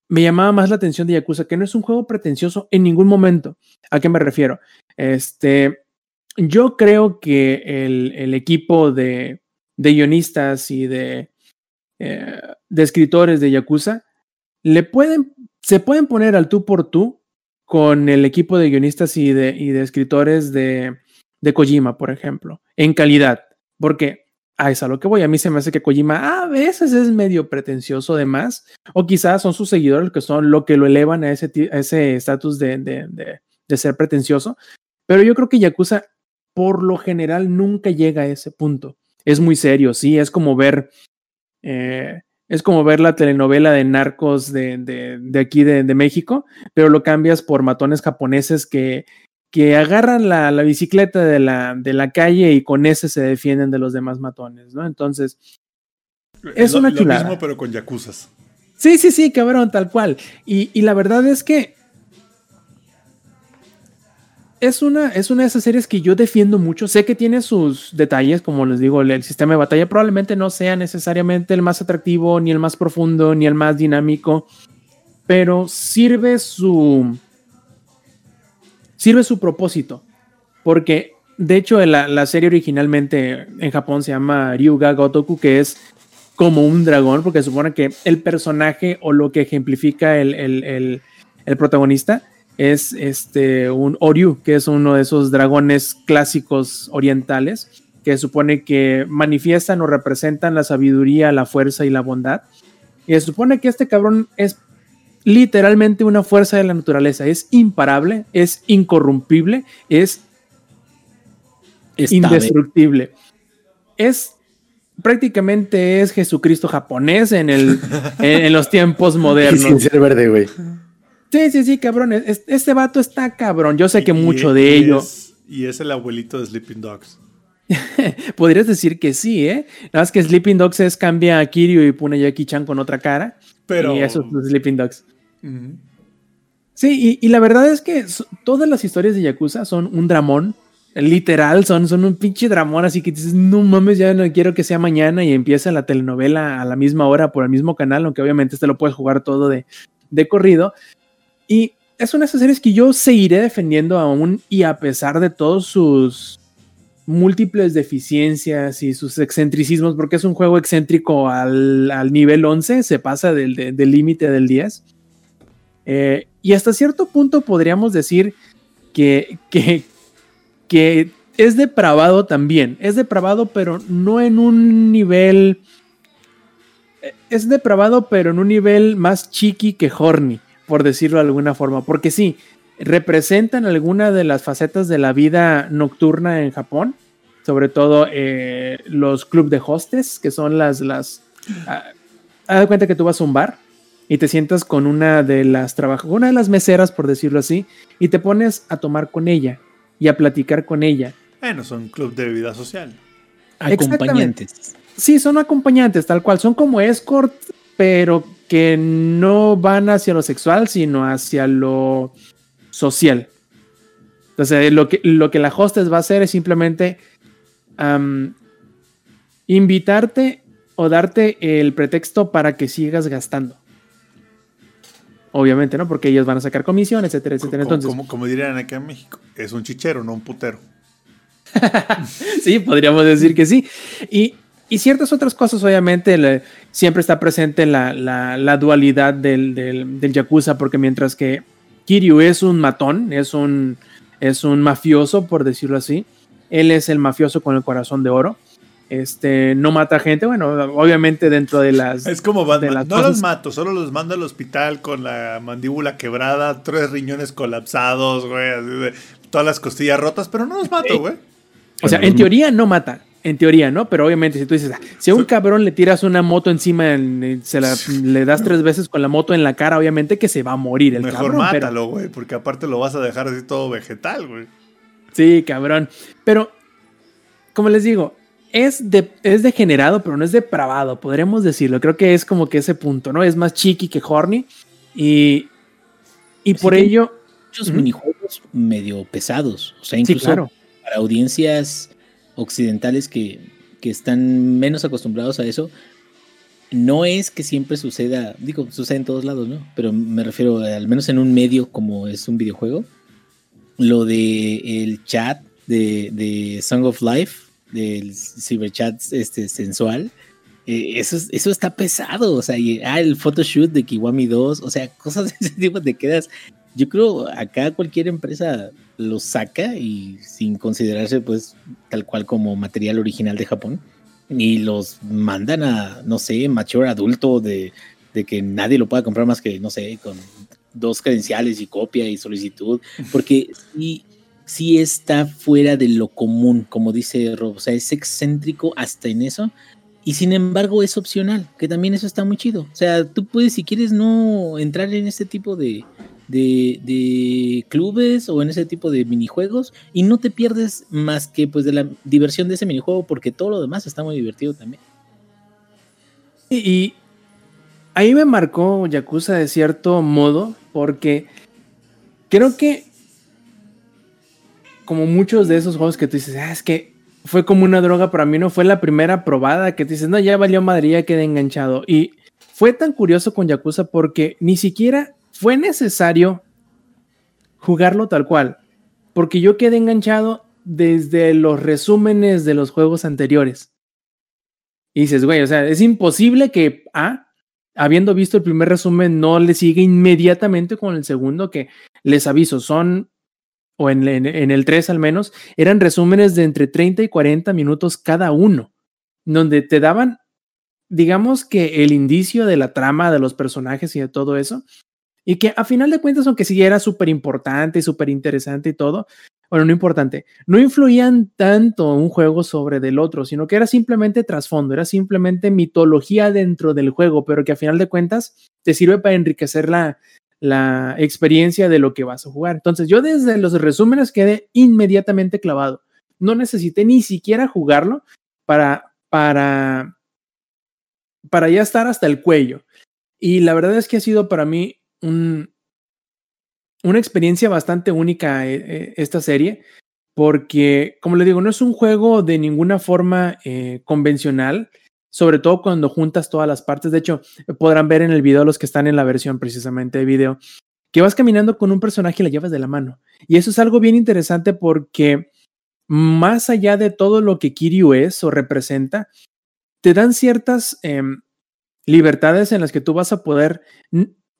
me llamaba más la atención de Yakuza, que no es un juego pretencioso en ningún momento. ¿A qué me refiero? Este, yo creo que el, el equipo de, de, guionistas y de, eh, de escritores de Yakuza le pueden, se pueden poner al tú por tú con el equipo de guionistas y de, y de escritores de, de Kojima, por ejemplo, en calidad, porque a es a lo que voy. A mí se me hace que Kojima a veces es medio pretencioso de más, o quizás son sus seguidores que son lo que lo elevan a ese estatus de, de, de, ser pretencioso. Pero yo creo que Yakuza, por lo general, nunca llega a ese punto. Es muy serio, sí, es como ver. Eh, es como ver la telenovela de narcos de, de, de aquí de, de, México, pero lo cambias por matones japoneses que, que agarran la, la bicicleta de la, de la, calle y con ese se defienden de los demás matones, ¿no? Entonces, es lo, una chulada. Lo mismo, pero con yakuzas. Sí, sí, sí, cabrón, tal cual. Y, y la verdad es que es una, es una de esas series que yo defiendo mucho. Sé que tiene sus detalles, como les digo, el, sistema de batalla probablemente no sea necesariamente el más atractivo, ni el más profundo, ni el más dinámico, pero sirve su. Sirve su propósito. Porque, de hecho, la, la serie originalmente en Japón se llama Ryuga Gotoku, que es como un dragón, porque supone que el personaje o lo que ejemplifica el, el, el protagonista es este un Oryu, que es uno de esos dragones clásicos orientales que supone que manifiestan o representan la sabiduría, la fuerza y la bondad. Y se supone que este cabrón es literalmente una fuerza de la naturaleza, es imparable, es incorrumpible, es indestructible. Es prácticamente es Jesucristo japonés en el en, en los tiempos modernos. Sin ser verde, güey. Sí, sí, sí, cabrón. Este vato está cabrón. Yo sé que y, mucho de y ello. Es, y es el abuelito de Sleeping Dogs. Podrías decir que sí, ¿eh? Nada más que Sleeping Dogs es cambia a Kiryu y pone a Jackie Chan con otra cara. Pero... Y eso es Sleeping Dogs. Uh -huh. Sí, y, y, la verdad es que todas las historias de Yakuza son un dramón. Literal, son, son un pinche dramón, así que dices, no mames, ya no quiero que sea mañana y empieza la telenovela a la misma hora por el mismo canal, aunque obviamente este lo puedes jugar todo de, de corrido. Y es una de esas series que yo seguiré defendiendo aún y a pesar de todos sus múltiples deficiencias y sus excentricismos, porque es un juego excéntrico al, al nivel 11, se pasa del límite de, del 10. Eh, y hasta cierto punto podríamos decir que, que, que es depravado también. Es depravado, pero no en un nivel... Es depravado, pero en un nivel más chiqui que horny por decirlo de alguna forma, porque sí, representan alguna de las facetas de la vida nocturna en Japón, sobre todo eh, los clubes de hostes, que son las... las ah, haz de cuenta que tú vas a un bar y te sientas con una de las trabajadoras, una de las meseras, por decirlo así, y te pones a tomar con ella y a platicar con ella. Bueno, son club de vida social. Acompañantes. Sí, son acompañantes, tal cual. Son como escort, pero que no van hacia lo sexual, sino hacia lo social. Entonces, lo que, lo que la hostess va a hacer es simplemente um, invitarte o darte el pretexto para que sigas gastando. Obviamente, ¿no? Porque ellos van a sacar comisión, etcétera, etcétera. Como, Entonces, como, como dirían acá en México, es un chichero, no un putero. sí, podríamos decir que sí. Y, y ciertas otras cosas, obviamente, le, siempre está presente la, la, la dualidad del, del, del, Yakuza, porque mientras que Kiryu es un matón, es un, es un mafioso, por decirlo así, él es el mafioso con el corazón de oro. Este no mata gente, bueno, obviamente dentro de las. Es como Batman. Las no cosas. los mato, solo los mando al hospital con la mandíbula quebrada, tres riñones colapsados, güey, todas las costillas rotas, pero no los mato, güey. O sea, en teoría no mata, en teoría, ¿no? Pero obviamente si tú dices, si a un cabrón le tiras una moto encima, en, se la, le das tres veces con la moto en la cara, obviamente que se va a morir el Mejor cabrón. mátalo, güey, pero... porque aparte lo vas a dejar así todo vegetal, güey. Sí, cabrón. Pero, como les digo, es, de, es degenerado, pero no es depravado, podríamos decirlo. Creo que es como que ese punto, ¿no? Es más chiqui que horny. Y, y por ello... Muchos uh -huh. minijuegos medio pesados. O sea, incluso sí, claro. para audiencias occidentales que, que están menos acostumbrados a eso, no es que siempre suceda, digo, sucede en todos lados, ¿no? Pero me refiero, al menos en un medio como es un videojuego, lo de el chat de, de Song of Life, del ciberchat este, sensual, eh, eso, eso está pesado, o sea, y, ah, el photoshoot de Kiwami 2, o sea, cosas de ese tipo te quedas. Yo creo acá cualquier empresa lo saca y sin considerarse pues tal cual como material original de Japón y los mandan a, no sé, mayor adulto de, de que nadie lo pueda comprar más que, no sé, con dos credenciales y copia y solicitud, porque sí, sí está fuera de lo común, como dice Rob, o sea, es excéntrico hasta en eso, y sin embargo es opcional, que también eso está muy chido. O sea, tú puedes, si quieres, no entrar en este tipo de, de, de, clubes o en ese tipo de minijuegos y no te pierdes más que pues de la diversión de ese minijuego porque todo lo demás está muy divertido también. Y, ahí me marcó Yakuza de cierto modo porque creo que como muchos de esos juegos que tú dices, ah, es que fue como una droga, para mí no fue la primera probada que te dices, no, ya valió madre, ya quedé enganchado. Y fue tan curioso con Yakuza porque ni siquiera fue necesario jugarlo tal cual, porque yo quedé enganchado desde los resúmenes de los juegos anteriores. Y dices, güey, o sea, es imposible que, ah, habiendo visto el primer resumen, no le siga inmediatamente con el segundo, que les aviso, son o en, el 3 al menos, eran resúmenes de entre 30 y 40 minutos cada uno, donde te daban, digamos que el indicio de la trama de los personajes y de todo eso, y que a final de cuentas, aunque sí era súper importante y súper interesante y todo, bueno, no importante, no influían tanto un juego sobre del otro, sino que era simplemente trasfondo, era simplemente mitología dentro del juego, pero que a final de cuentas te sirve para enriquecer la, la experiencia de lo que vas a jugar. Entonces yo desde los resúmenes quedé inmediatamente clavado. No necesité ni siquiera jugarlo para, para, para ya estar hasta el cuello. Y la verdad es que ha sido para mí un, una experiencia bastante única eh, eh, esta serie, porque, como le digo, no es un juego de ninguna forma eh, convencional sobre todo cuando juntas todas las partes. De hecho, podrán ver en el video los que están en la versión precisamente de video, que vas caminando con un personaje y la llevas de la mano. Y eso es algo bien interesante porque más allá de todo lo que Kiryu es o representa, te dan ciertas em, libertades en las que tú vas a poder,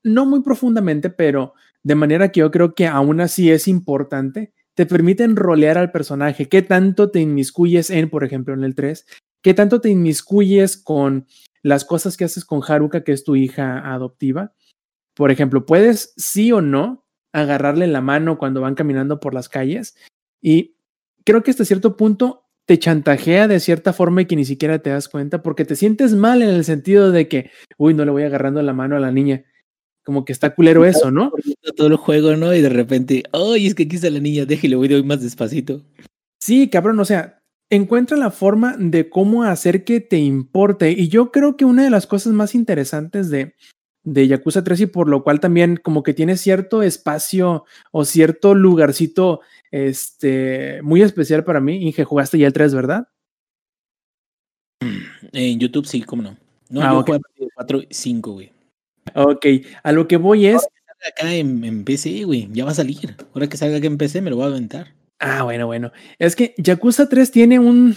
no muy profundamente, pero de manera que yo creo que aún así es importante, te permiten rolear al personaje, qué tanto te inmiscuyes en, por ejemplo, en el 3, ¿Qué tanto te inmiscuyes con las cosas que haces con Haruka, que es tu hija adoptiva? Por ejemplo, puedes sí o no agarrarle la mano cuando van caminando por las calles y creo que hasta cierto punto te chantajea de cierta forma y que ni siquiera te das cuenta porque te sientes mal en el sentido de que, uy, no le voy agarrando la mano a la niña. Como que está culero eso, ¿no? Todo el juego, ¿no? Y de repente, ay, es que aquí está la niña, déjale, voy de hoy más despacito. Sí, cabrón, o sea, encuentra la forma de cómo hacer que te importe. Y yo creo que una de las cosas más interesantes de, de Yakuza 3 y por lo cual también como que tiene cierto espacio o cierto lugarcito este, muy especial para mí. Inge, jugaste ya el 3, ¿verdad? En YouTube sí, cómo no. No, ah, yo 4 5, güey. Ok, a lo que voy es... Acá en, en PC, güey, ya va a salir. Ahora que salga acá en PC me lo voy a aventar. Ah, bueno, bueno. Es que Yakuza 3 tiene un,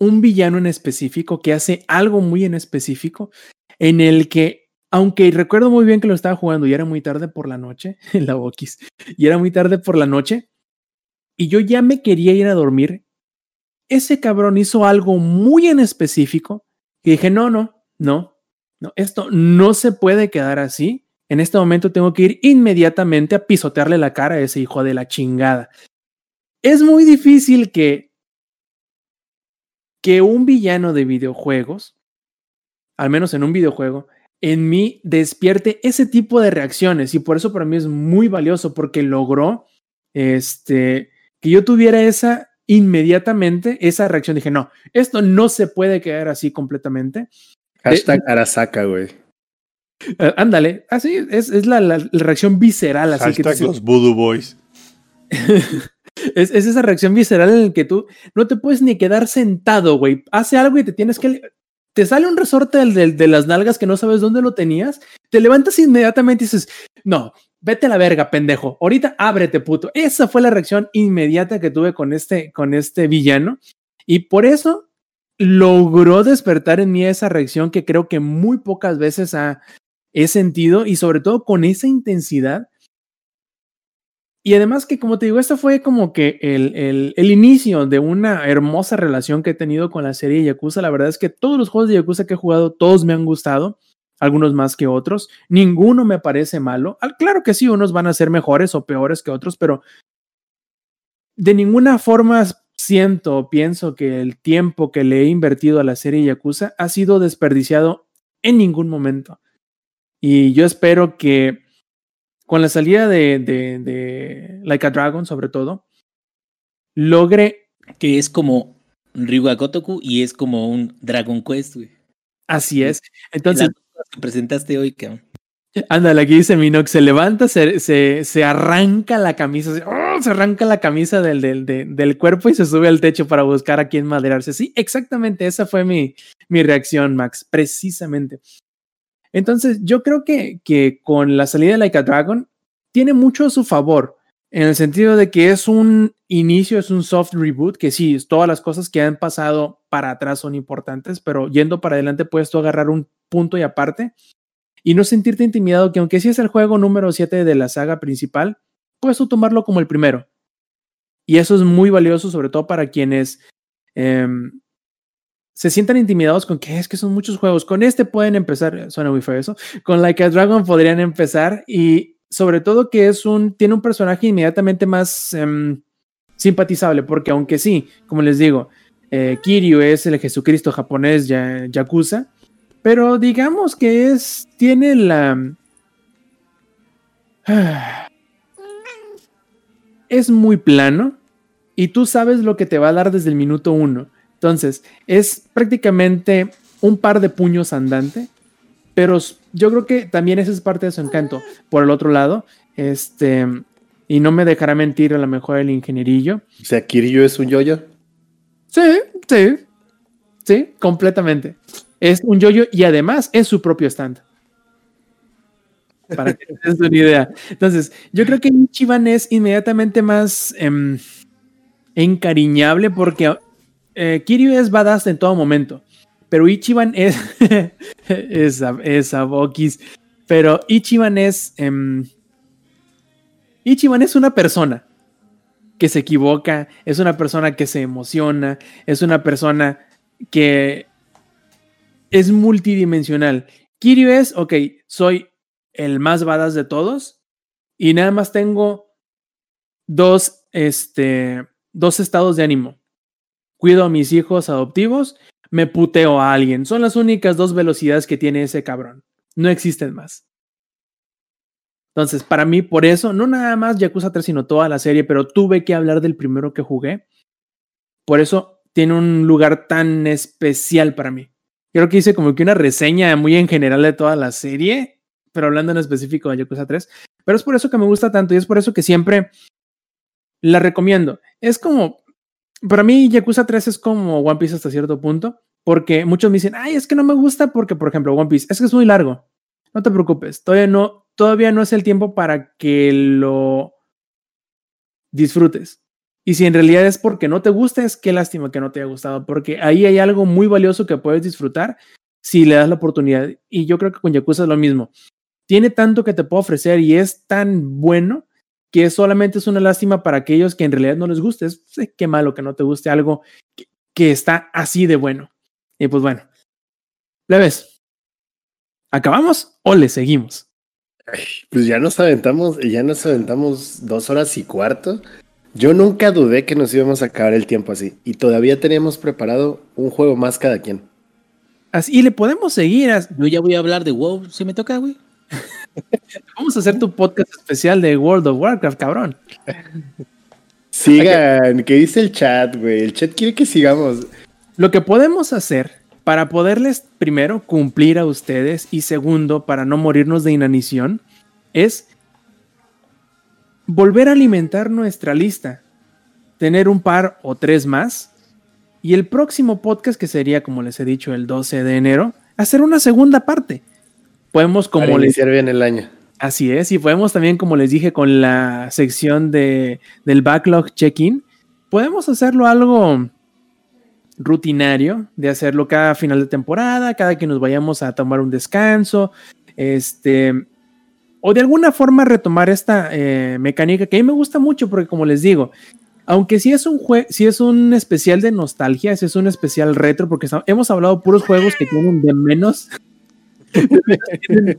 un villano en específico que hace algo muy en específico en el que, aunque recuerdo muy bien que lo estaba jugando y era muy tarde por la noche, en la Bokis, y era muy tarde por la noche, y yo ya me quería ir a dormir, ese cabrón hizo algo muy en específico y dije, no, no, no, no, esto no se puede quedar así. En este momento tengo que ir inmediatamente a pisotearle la cara a ese hijo de la chingada es muy difícil que, que un villano de videojuegos, al menos en un videojuego, en mí despierte ese tipo de reacciones. Y por eso para mí es muy valioso porque logró este que yo tuviera esa inmediatamente esa reacción. Dije no esto no se puede quedar así completamente. Hashtag Arasaka güey. Eh, ándale así es, es la, la, reacción visceral así hashtag los voodoo boys Es, esa reacción visceral en la que tú no te puedes ni quedar sentado, güey. Hace algo y te tienes que. Te sale un resorte del, de las nalgas que no sabes dónde lo tenías. Te levantas inmediatamente y dices, no, vete a la verga, pendejo. Ahorita ábrete, puto. Esa fue la reacción inmediata que tuve con este, con este villano. Y por eso logró despertar en mí esa reacción que creo que muy pocas veces he sentido y sobre todo con esa intensidad. Y además que, como te digo, esto fue como que el, el, el, inicio de una hermosa relación que he tenido con la serie Yakuza. La verdad es que todos los juegos de Yakuza que he jugado, todos me han gustado, algunos más que otros. Ninguno me parece malo. Claro que sí, unos van a ser mejores o peores que otros, pero de ninguna forma siento o pienso que el tiempo que le he invertido a la serie Yakuza ha sido desperdiciado en ningún momento. Y yo espero que con la salida de, de, de Like a Dragon, sobre todo, logre. Que es como Ryuga Gotoku y es como un Dragon Quest, güey. Así es. Entonces. que presentaste hoy, cabrón. Ándale, aquí dice Minox, se levanta, se, se, se arranca la camisa, ¡oh! se arranca la camisa del, del, del, cuerpo y se sube al techo para buscar a quién maderarse. Sí, exactamente, esa fue mi, mi reacción, Max, precisamente. Entonces, yo creo que, que con la salida de Like a Dragon tiene mucho a su favor, en el sentido de que es un inicio, es un soft reboot, que sí, todas las cosas que han pasado para atrás son importantes, pero yendo para adelante puedes tú agarrar un punto y aparte y no sentirte intimidado que aunque sí es el juego número 7 de la saga principal, puedes tú tomarlo como el primero. Y eso es muy valioso, sobre todo para quienes eh, se sientan intimidados con que es que son muchos juegos. Con este pueden empezar, suena muy feo eso, con Like a Dragon podrían empezar y sobre todo que es un, tiene un personaje inmediatamente más eh, simpatizable, porque aunque sí, como les digo, eh, Kiryu es el Jesucristo japonés ya, Yakuza, pero digamos que es, tiene la... Es muy plano y tú sabes lo que te va a dar desde el minuto uno. Entonces, es prácticamente un par de puños andante, pero yo creo que también esa es parte de su encanto. Por el otro lado, este, y no me dejará mentir a lo mejor el ingenierillo. O sea, Kiryu es un yoyo. -yo? Sí, sí, sí, completamente. Es un yoyo -yo y además es su propio stand. Para que te des una idea. Entonces, yo creo que Ichiban es inmediatamente más eh, encariñable porque eh, Kiryu es badass en todo momento, pero Ichiban es. esa, esa Bokis. Pero Ichiban es. Eh, Ichiban es una persona que se equivoca, es una persona que se emociona, es una persona que es multidimensional. Kiryu es, ok, soy el más badass de todos y nada más tengo dos, este, dos estados de ánimo cuido a mis hijos adoptivos, me puteo a alguien. Son las únicas dos velocidades que tiene ese cabrón. No existen más. Entonces, para mí, por eso, no nada más Yakuza 3, sino toda la serie, pero tuve que hablar del primero que jugué. Por eso tiene un lugar tan especial para mí. Creo que hice como que una reseña muy en general de toda la serie, pero hablando en específico de Yakuza 3. Pero es por eso que me gusta tanto y es por eso que siempre la recomiendo. Es como, para mí Yakuza 3 es como One Piece hasta cierto punto, porque muchos me dicen, ay, es que no me gusta porque, por ejemplo, One Piece, es que es muy largo. No te preocupes, todavía no, todavía no es el tiempo para que lo disfrutes. Y si en realidad es porque no te gusta, es qué lástima que no te haya gustado, porque ahí hay algo muy valioso que puedes disfrutar si le das la oportunidad. Y yo creo que con Yakuza es lo mismo. Tiene tanto que te puede ofrecer y es tan bueno que solamente es una lástima para aquellos que en realidad no les guste. Es qué malo que no te guste algo que, que está así de bueno. Y pues bueno, ves? ¿acabamos o le seguimos? Pues ya nos aventamos, ya nos aventamos dos horas y cuarto. Yo nunca dudé que nos íbamos a acabar el tiempo así. Y todavía teníamos preparado un juego más cada quien. Así, y le podemos seguir. Yo ya voy a hablar de WoW, si me toca, güey. Vamos a hacer tu podcast especial de World of Warcraft, cabrón. Sigan, ¿qué dice el chat, güey? El chat quiere que sigamos. Lo que podemos hacer para poderles, primero, cumplir a ustedes y segundo, para no morirnos de inanición, es volver a alimentar nuestra lista, tener un par o tres más y el próximo podcast, que sería, como les he dicho, el 12 de enero, hacer una segunda parte podemos como Para iniciar bien el año. Así es, y podemos también, como les dije, con la sección de, del backlog check-in, podemos hacerlo algo rutinario de hacerlo cada final de temporada, cada que nos vayamos a tomar un descanso, este, o de alguna forma retomar esta eh, mecánica que a mí me gusta mucho porque como les digo, aunque sí es un si es un especial de nostalgia, si es un especial retro, porque hemos hablado puros juegos que tienen de menos.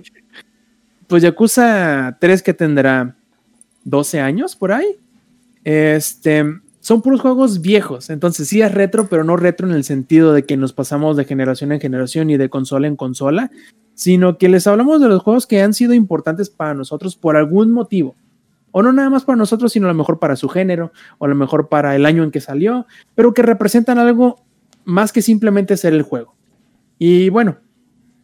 pues Yakuza 3 que tendrá 12 años por ahí. Este, son puros juegos viejos, entonces sí es retro, pero no retro en el sentido de que nos pasamos de generación en generación y de consola en consola, sino que les hablamos de los juegos que han sido importantes para nosotros por algún motivo. O no nada más para nosotros, sino a lo mejor para su género, o a lo mejor para el año en que salió, pero que representan algo más que simplemente ser el juego. Y bueno,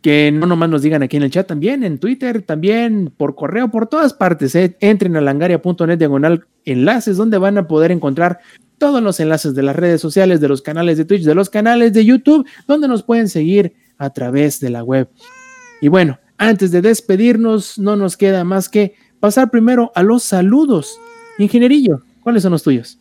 que no nomás nos digan aquí en el chat también, en Twitter, también por correo, por todas partes. ¿eh? Entren a langaria.net diagonal enlaces donde van a poder encontrar todos los enlaces de las redes sociales, de los canales de Twitch, de los canales de YouTube, donde nos pueden seguir a través de la web. Y bueno, antes de despedirnos, no nos queda más que pasar primero a los saludos. Ingenierillo, ¿cuáles son los tuyos?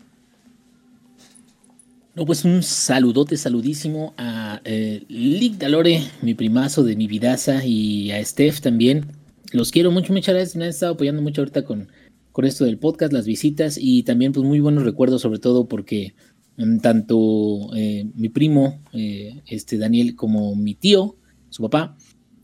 No, pues un saludote, saludísimo a eh, Lick Dalore, mi primazo de mi vidaza, y a Steph también. Los quiero mucho, muchas gracias. Me han estado apoyando mucho ahorita con, con esto del podcast, las visitas y también pues muy buenos recuerdos, sobre todo porque mm, tanto eh, mi primo, eh, este Daniel, como mi tío, su papá,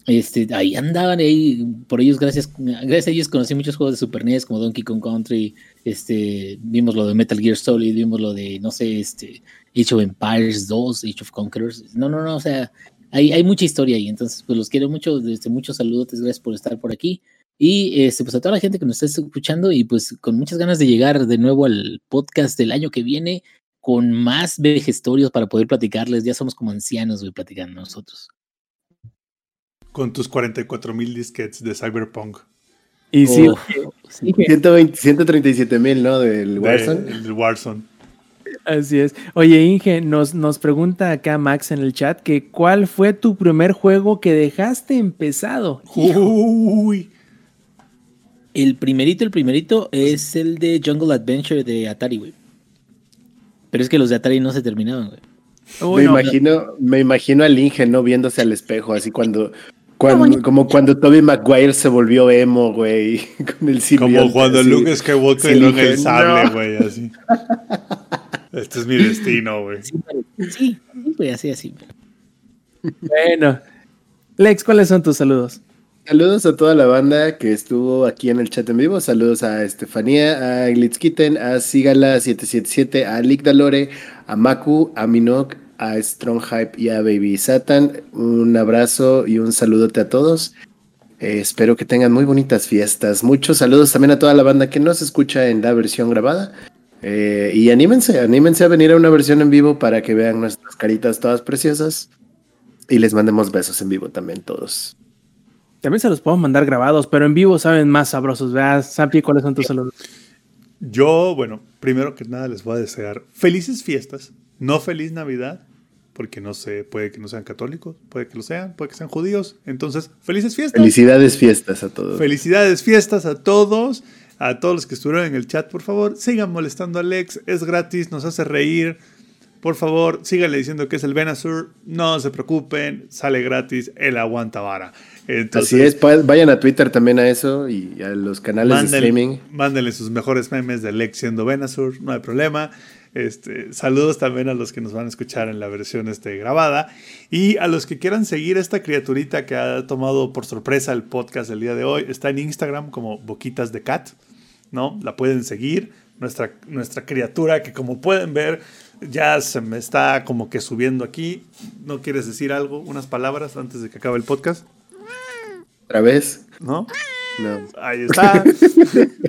este, ahí andaban, ahí, por ellos, gracias, gracias a ellos conocí muchos juegos de Super NES como Donkey Kong Country, este, vimos lo de Metal Gear Solid, vimos lo de, no sé, este, Age of Empires 2, Age of Conquerors, no, no, no, o sea, hay, hay mucha historia ahí, entonces, pues los quiero mucho, desde muchos saludos, gracias por estar por aquí, y este, pues a toda la gente que nos está escuchando y pues con muchas ganas de llegar de nuevo al podcast del año que viene con más vejestorios para poder platicarles, ya somos como ancianos, platicando nosotros con tus 44 mil disquets de Cyberpunk. Y sí, 137 mil, ¿no? Del Warzone. El Warzone. Así es. Oye, Inge, nos, nos pregunta acá Max en el chat que ¿cuál fue tu primer juego que dejaste empezado? Uy. El primerito, el primerito es el de Jungle Adventure de Atari, güey. Pero es que los de Atari no se terminaban, güey. me, imagino, me imagino al Inge, ¿no? Viéndose al espejo, así cuando, como cuando Toby Maguire se volvió emo, güey, con el Como cuando Luke Skywalker lo el sable, güey, así. Este es mi destino, güey. Sí, sí, así, así. Bueno. Lex, ¿cuáles son tus saludos? Saludos a toda la banda que estuvo aquí en el chat en vivo. Saludos a Estefanía, a Glitzkitten, a Sigala777, a Lick Dalore, a Maku, a Minok, a Strong Hype y a Baby Satan. Un abrazo y un saludote a todos. Eh, espero que tengan muy bonitas fiestas. Muchos saludos también a toda la banda que nos escucha en la versión grabada. Eh, y anímense, anímense a venir a una versión en vivo para que vean nuestras caritas todas preciosas. Y les mandemos besos en vivo también todos. También se los puedo mandar grabados, pero en vivo saben más sabrosos. ¿verdad? Sampi, ¿cuáles son tus saludos? Yo, bueno, primero que nada les voy a desear felices fiestas, no feliz Navidad, porque no sé, puede que no sean católicos, puede que lo sean, puede que sean judíos. Entonces, felices fiestas. Felicidades fiestas a todos. Felicidades fiestas a todos, a todos los que estuvieron en el chat, por favor, sigan molestando a Alex, es gratis, nos hace reír. Por favor, síganle diciendo que es el Venasur, no se preocupen, sale gratis, él aguanta vara. Así es, vayan a Twitter también a eso y a los canales de streaming. Mándenle sus mejores memes de Alex siendo Venasur, no hay problema. Este, saludos también a los que nos van a escuchar en la versión este, grabada y a los que quieran seguir esta criaturita que ha tomado por sorpresa el podcast del día de hoy. Está en Instagram como Boquitas de Cat, ¿no? La pueden seguir. Nuestra, nuestra criatura que como pueden ver ya se me está como que subiendo aquí. ¿No quieres decir algo, unas palabras antes de que acabe el podcast? ¿Otra vez? ¿No? Ahí está.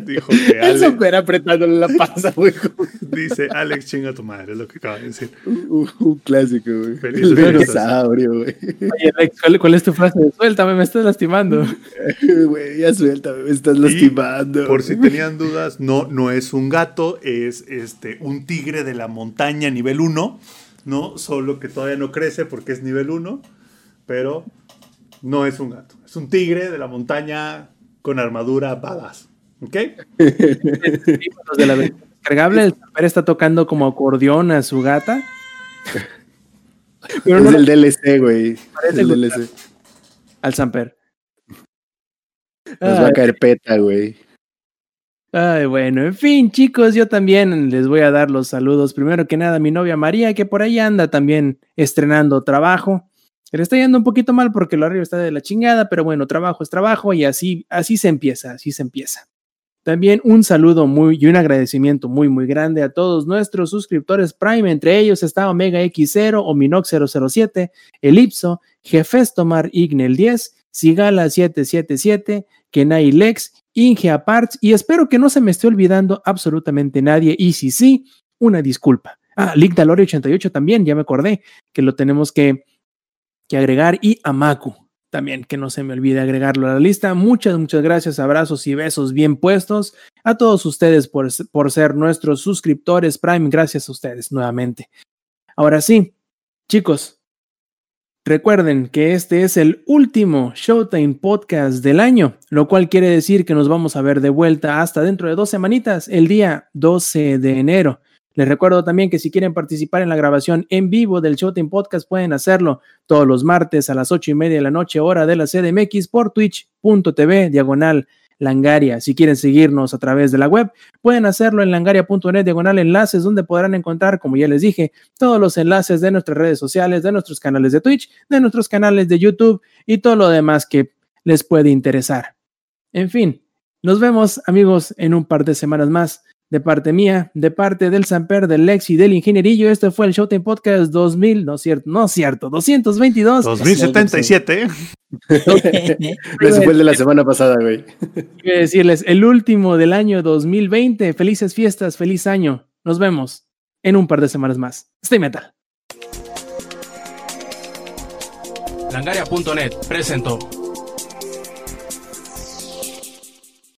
Dijo que Alex. Super apretándole la panza, güey. Dice Alex, chinga tu madre, es lo que acaba de decir. Un, clásico, güey. Feliz dinosaurio, güey. Oye, Alex, ¿cuál, es tu frase? Suéltame, me estás lastimando. Güey, ya suéltame, me estás lastimando. por si tenían dudas, no, no es un gato, es este, un tigre de la montaña nivel 1, ¿no? Solo que todavía no crece porque es nivel 1, pero no es un gato. Es un tigre de la montaña con armadura balas. ¿Ok? de la descargable, el está tocando como acordeón a su gata. Pero es no el DLC, güey. parece El. DLC. al Samper. Nos va a caer peta, güey. Ay, bueno, en fin, chicos, yo también les voy a dar los saludos. Primero que nada, a mi novia María, que por ahí anda también estrenando trabajo. Le está yendo un poquito mal porque el horario está de la chingada, pero bueno, trabajo es trabajo y así, así se empieza, así se empieza. También un saludo muy y un agradecimiento muy, muy grande a todos nuestros suscriptores Prime. Entre ellos está Omega X0, Ominox 007, Elipso, Jefestomar Ignel 10, Sigala 777, Kenai Lex, Inge Aparts y espero que no se me esté olvidando absolutamente nadie. Y si sí, una disculpa. Ah, Lick Dalori 88 también, ya me acordé que lo tenemos que, que agregar y a Maku también, que no se me olvide agregarlo a la lista. Muchas, muchas gracias, abrazos y besos bien puestos a todos ustedes por, por ser nuestros suscriptores Prime. Gracias a ustedes nuevamente. Ahora sí, chicos, recuerden que este es el último Showtime podcast del año, lo cual quiere decir que nos vamos a ver de vuelta hasta dentro de dos semanitas, el día 12 de enero. Les recuerdo también que si quieren participar en la grabación en vivo del Showtime Podcast pueden hacerlo todos los martes a las ocho y media de la noche, hora de la CDMX, por twitch.tv, diagonal Langaria. Si quieren seguirnos a través de la web, pueden hacerlo en langaria.net, diagonal enlaces, donde podrán encontrar, como ya les dije, todos los enlaces de nuestras redes sociales, de nuestros canales de Twitch, de nuestros canales de YouTube y todo lo demás que les puede interesar. En fin, nos vemos amigos en un par de semanas más de parte mía, de parte del Samper, del Lex y del Ingenierillo. Este fue el Showtime Podcast 2000, no es cierto, no es cierto, 222. 2077. ¿eh? Ese fue el de la semana pasada, güey. Quiero decirles, el último del año 2020. Felices fiestas, feliz año. Nos vemos en un par de semanas más. Stay metal. Langaria.net presentó.